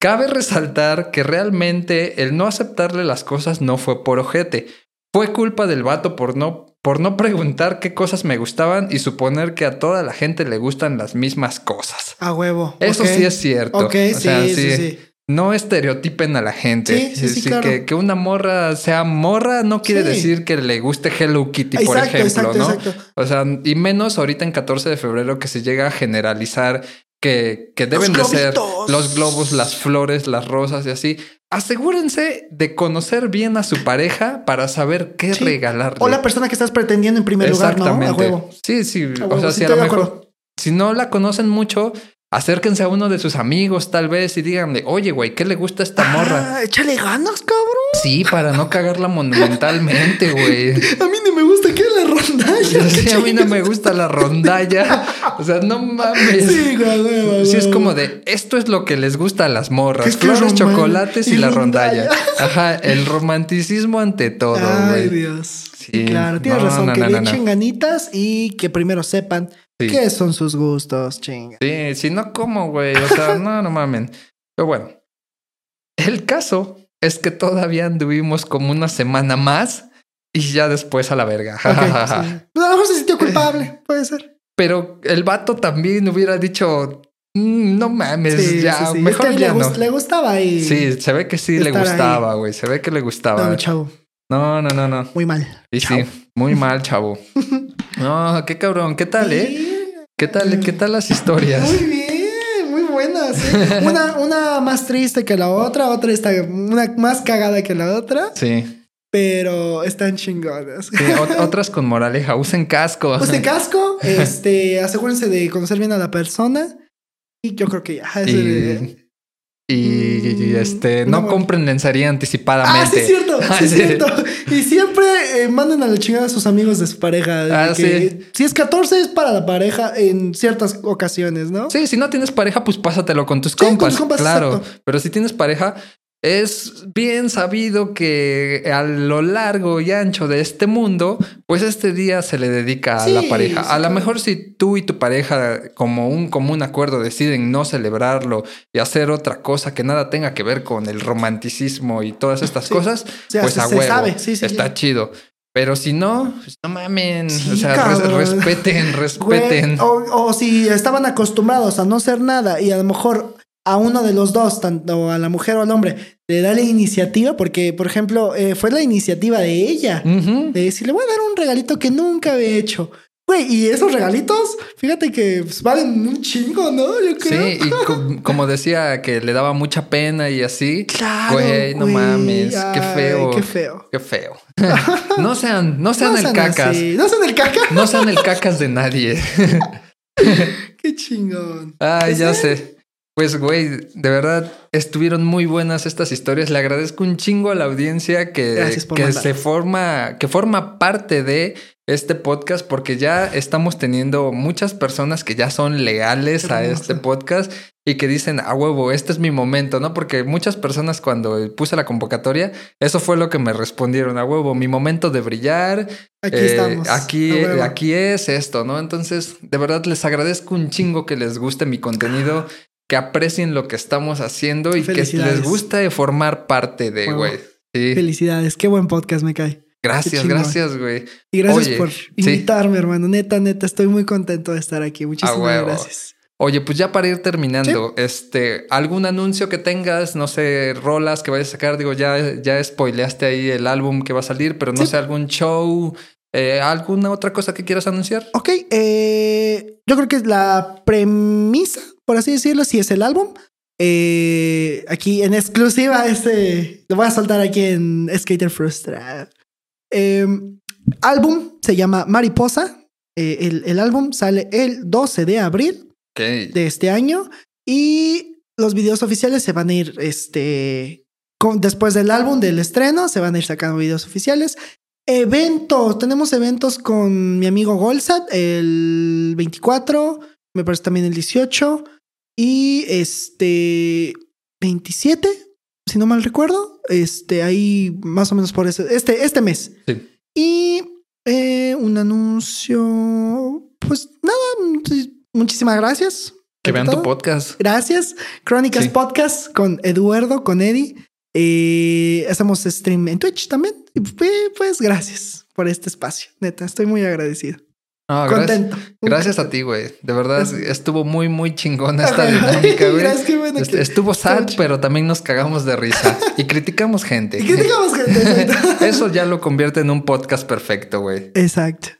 Cabe resaltar que realmente el no aceptarle las cosas no fue por ojete. Fue culpa del vato por no, por no preguntar qué cosas me gustaban y suponer que a toda la gente le gustan las mismas cosas. A huevo. Eso sí es cierto. Ok, O sí, sea, sí, sí. No estereotipen a la gente. Sí, sí, sí, claro. que, que una morra sea morra no quiere Sí. decir que le guste Hello Kitty, por ejemplo, exacto, ¿no? exacto. O sea, y menos ahorita en 14 de febrero que se llega a generalizar que, que deben de ser los globos, las flores, las rosas y así. Asegúrense de conocer bien a su pareja para saber qué regalarle. O la persona que estás pretendiendo en primer lugar, ¿no? A huevo. Sí, sí. A o sea, si a lo mejor, si no la conocen mucho, acérquense a uno de sus amigos, tal vez, y díganle, oye, güey, ¿qué le gusta a esta morra? Ah, échale ganas, cabrón. Sí, para no cagarla monumentalmente, güey. A mí no me gusta que la rondalla. Sí, a mí no me gusta la rondalla. O sea, no mames. Sí, güey, güey, güey, Sí, es como de esto es lo que les gusta a las morras: Es que flores, chocolates y, y la rondalla. rondalla. Ajá, el romanticismo ante todo, Ay, güey. Dios. Sí, claro, tienes no, razón. no, que no, le echen ganitas y que primero sepan Sí. qué son sus gustos, chinga. Sí, si no, ¿cómo, güey? O sea, no, no mamen. Pero bueno, el caso es que todavía anduvimos como una semana más y ya después a la verga. Ok, sí. Pues a lo mejor se sintió culpable, puede ser. Pero el vato también hubiera dicho, "Mm, no mames, Sí, ya, sí, mejor él ya le, no. gust- le gustaba y. Sí, se ve que sí le gustaba, güey. Se ve que le gustaba. No, chavo, No, no, no, no. muy mal. Y sí, muy mal, chavo. No, qué cabrón. ¿Qué tal, eh? Sí. ¿Qué tal, qué tal las historias? Muy bien, muy buenas. ¿eh? Una, una más triste que la otra, otra está una más cagada que la otra, Sí. pero están chingonas. Sí, otras con moraleja. Usen casco. Usen casco, este, asegúrense de conocer bien a la persona. Y yo creo que ya. Y, y, y, este, no No, compren lencería Ah, anticipadamente. sí, es cierto, Ah, sí, es cierto. Y siempre eh, manden a la chingada a sus amigos de su pareja. de Ah, que Si es 14 es para la pareja en ciertas ocasiones, ¿no? Sí, si no tienes pareja, pues pásatelo con tus Sí, con compas. tus compas, claro. exacto. Pero si tienes pareja, es bien sabido que a lo largo y ancho de este mundo, pues este día se le dedica a Sí, la pareja. sí, a lo mejor si tú y tu pareja, como un común acuerdo, deciden no celebrarlo y hacer otra cosa que nada tenga que ver con el romanticismo y todas estas Sí. cosas, pues se- a huevo. sabe. Sí, sí, está chido. Pero si no, pues no mamen. Sí, o sea, cabrón. respeten, respeten. Güey, o, o si estaban acostumbrados a no hacer nada y a lo mejor a uno de los dos, tanto a la mujer o al hombre, le da la iniciativa, porque, por ejemplo, eh, fue la iniciativa de ella, Ujú. de decir, le voy a dar un regalito que nunca había hecho. Güey, y esos regalitos, fíjate que pues, valen un chingo, ¿no? Yo creo. Sí, y co- como decía que le daba mucha pena y así. Claro. Güey, no mames, qué feo. Qué feo. Qué feo. no sean, no sean no el sean cacas. así, No sean el caca. No sean el cacas de nadie. Qué chingón. Ay, ya ¿Ese? sé. Pues, güey, de verdad estuvieron muy buenas estas historias. Le agradezco un chingo a la audiencia que, que se forma, que forma parte de este podcast, porque ya estamos teniendo muchas personas que ya son leales a este podcast y que dicen, a huevo, este es mi momento, ¿no? Porque muchas personas cuando puse la convocatoria, eso fue lo que me respondieron, a huevo, mi momento de brillar, Aquí eh, estamos. Aquí, aquí es esto, ¿no? Entonces, de verdad les agradezco un chingo que les guste mi contenido, que aprecien lo que estamos haciendo y que les guste formar parte de, güey. Sí. Felicidades. Qué buen podcast me cae. Gracias, gracias, güey. Y gracias Oye, por sí. invitarme, hermano. Neta, neta, estoy muy contento de estar aquí. Muchísimas gracias. Oye, pues ya para ir terminando, este, algún anuncio que tengas, no sé, rolas que vayas a sacar, digo, ya, ya spoileaste ahí el álbum que va a salir, pero no Sí. sé, algún show, eh, alguna otra cosa que quieras anunciar. Ok, eh, yo creo que la premisa, por así decirlo, si es el álbum. Eh, aquí en exclusiva, este lo voy a soltar aquí en Skater Frustrado. Eh, álbum se llama Mariposa. Eh, el, el álbum sale el 12 de abril de este año y los videos oficiales se van a ir este con- después del álbum del estreno se van a ir sacando videos oficiales eventos tenemos eventos con mi amigo Golsat el 24 me parece también el 18 y este 27 si no mal recuerdo este ahí más o menos por ese este este mes Sí. y eh, un anuncio pues nada muchísimas gracias Que vean tu podcast. Gracias. Crónicas Sí. Podcast con Eduardo, con Eddie. Eh, hacemos stream en Twitch también. Y pues, pues, gracias por este espacio. Neta, estoy muy agradecido. No, Contento. gracias a ti, güey. De verdad, estuvo muy, muy chingona esta dinámica, güey. Gracias, qué bueno Est- que- Estuvo sad, pero también nos cagamos de risa y criticamos gente. ¿Y qué digamos, gente? Eso ya lo convierte en un podcast perfecto, güey. Exacto.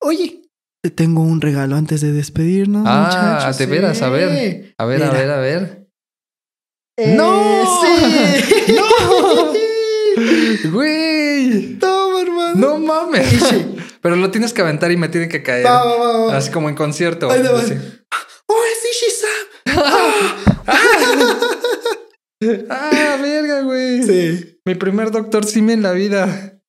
Oye, te tengo un regalo antes de despedirnos. Ah, muchachos. de veras, a ver. A ver, a ver, a ver. Eh, ¡No! Sí. ¡No! Güey. Toma, hermano. No mames. Pero lo tienes que aventar y me tiene que caer. Va, va, va, va. Así como en concierto. Ahí. Así. ¡Oh, es Ishi-san! Ah, verga, güey. Sí. Mi primer doctor Simi en la vida.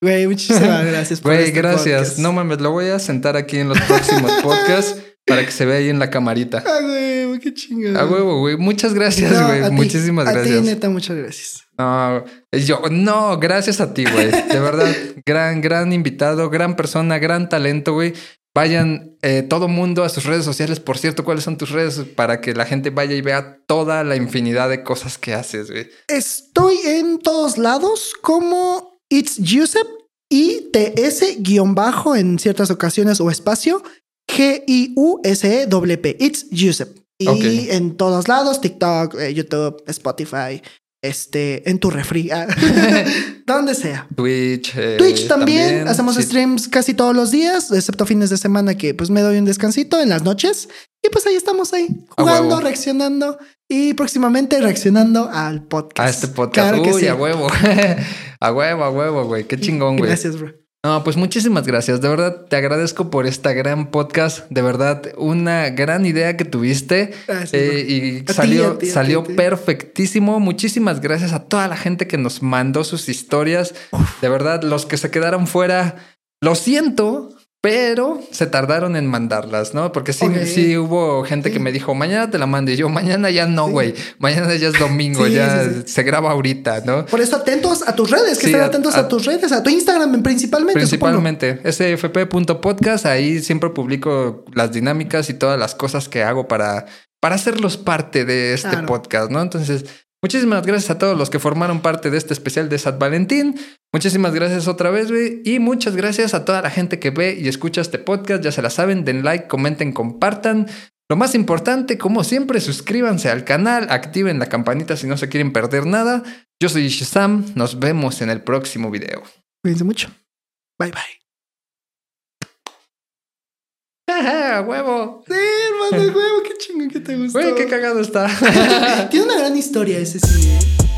Güey, muchísimas gracias por Güey, este gracias. podcast. No mames, lo voy a sentar aquí en los próximos podcasts para que se vea ahí en la camarita. Ah, güey, qué chingada. A huevo, güey. Muchas gracias, No, güey. a ti, Muchísimas a gracias. ti, neta, muchas gracias. No, yo, no, gracias a ti, güey. De verdad, gran, gran invitado, gran persona, gran talento, güey. Vayan eh, todo mundo a sus redes sociales. Por cierto, ¿cuáles son tus redes? Para que la gente vaya y vea toda la infinidad de cosas que haces, güey. Estoy en todos lados como It's Giuseppe y TS guion bajo en ciertas ocasiones o espacio G-I-U-S-E-P. It's Giuseppe. Y en todos lados, TikTok, eh, YouTube, Spotify, este, en tu refri, ah, donde sea. Twitch. eh, Twitch también, hacemos sí. streams casi todos los días, excepto fines de semana que pues me doy un descansito en las noches. Y pues ahí estamos ahí, jugando, reaccionando y próximamente reaccionando al podcast. A este podcast. Claro que sí. a huevo. a huevo, a huevo, güey. Qué chingón, güey. Gracias, bro. No, pues muchísimas gracias. De verdad, te agradezco por esta gran podcast. De verdad, una gran idea que tuviste. Gracias, Eh, y salió, ti, ti, salió ti. perfectísimo. Muchísimas gracias a toda la gente que nos mandó sus historias. De verdad, los que se quedaron fuera, lo siento, pero se tardaron en mandarlas, ¿no? Porque sí, sí hubo gente Sí. que me dijo, mañana te la mando. Y yo, mañana ya no, Sí. güey. Mañana ya es domingo, ya se graba ahorita, ¿no? Por eso atentos a tus redes, que estén atentos a, a- tus redes, a tu Instagram principalmente. Principalmente, sfp.podcast, ahí siempre publico las dinámicas y todas las cosas que hago para, para hacerlos parte de este Claro. podcast, ¿no? Entonces, muchísimas gracias a todos los que formaron parte de este especial de San Valentín. Muchísimas gracias otra vez. Y muchas gracias a toda la gente que ve y escucha este podcast. Ya se la saben, den like, comenten, compartan. Lo más importante, como siempre, suscríbanse al canal, activen la campanita si no se quieren perder nada. Yo soy Shazam, nos vemos en el próximo video. Cuídense mucho. Bye bye. ¡Huevo! Sí, hermano, huevo, qué chingón que te gustó. Güey, qué cagado está. Tiene una gran historia ese cine. ¿eh?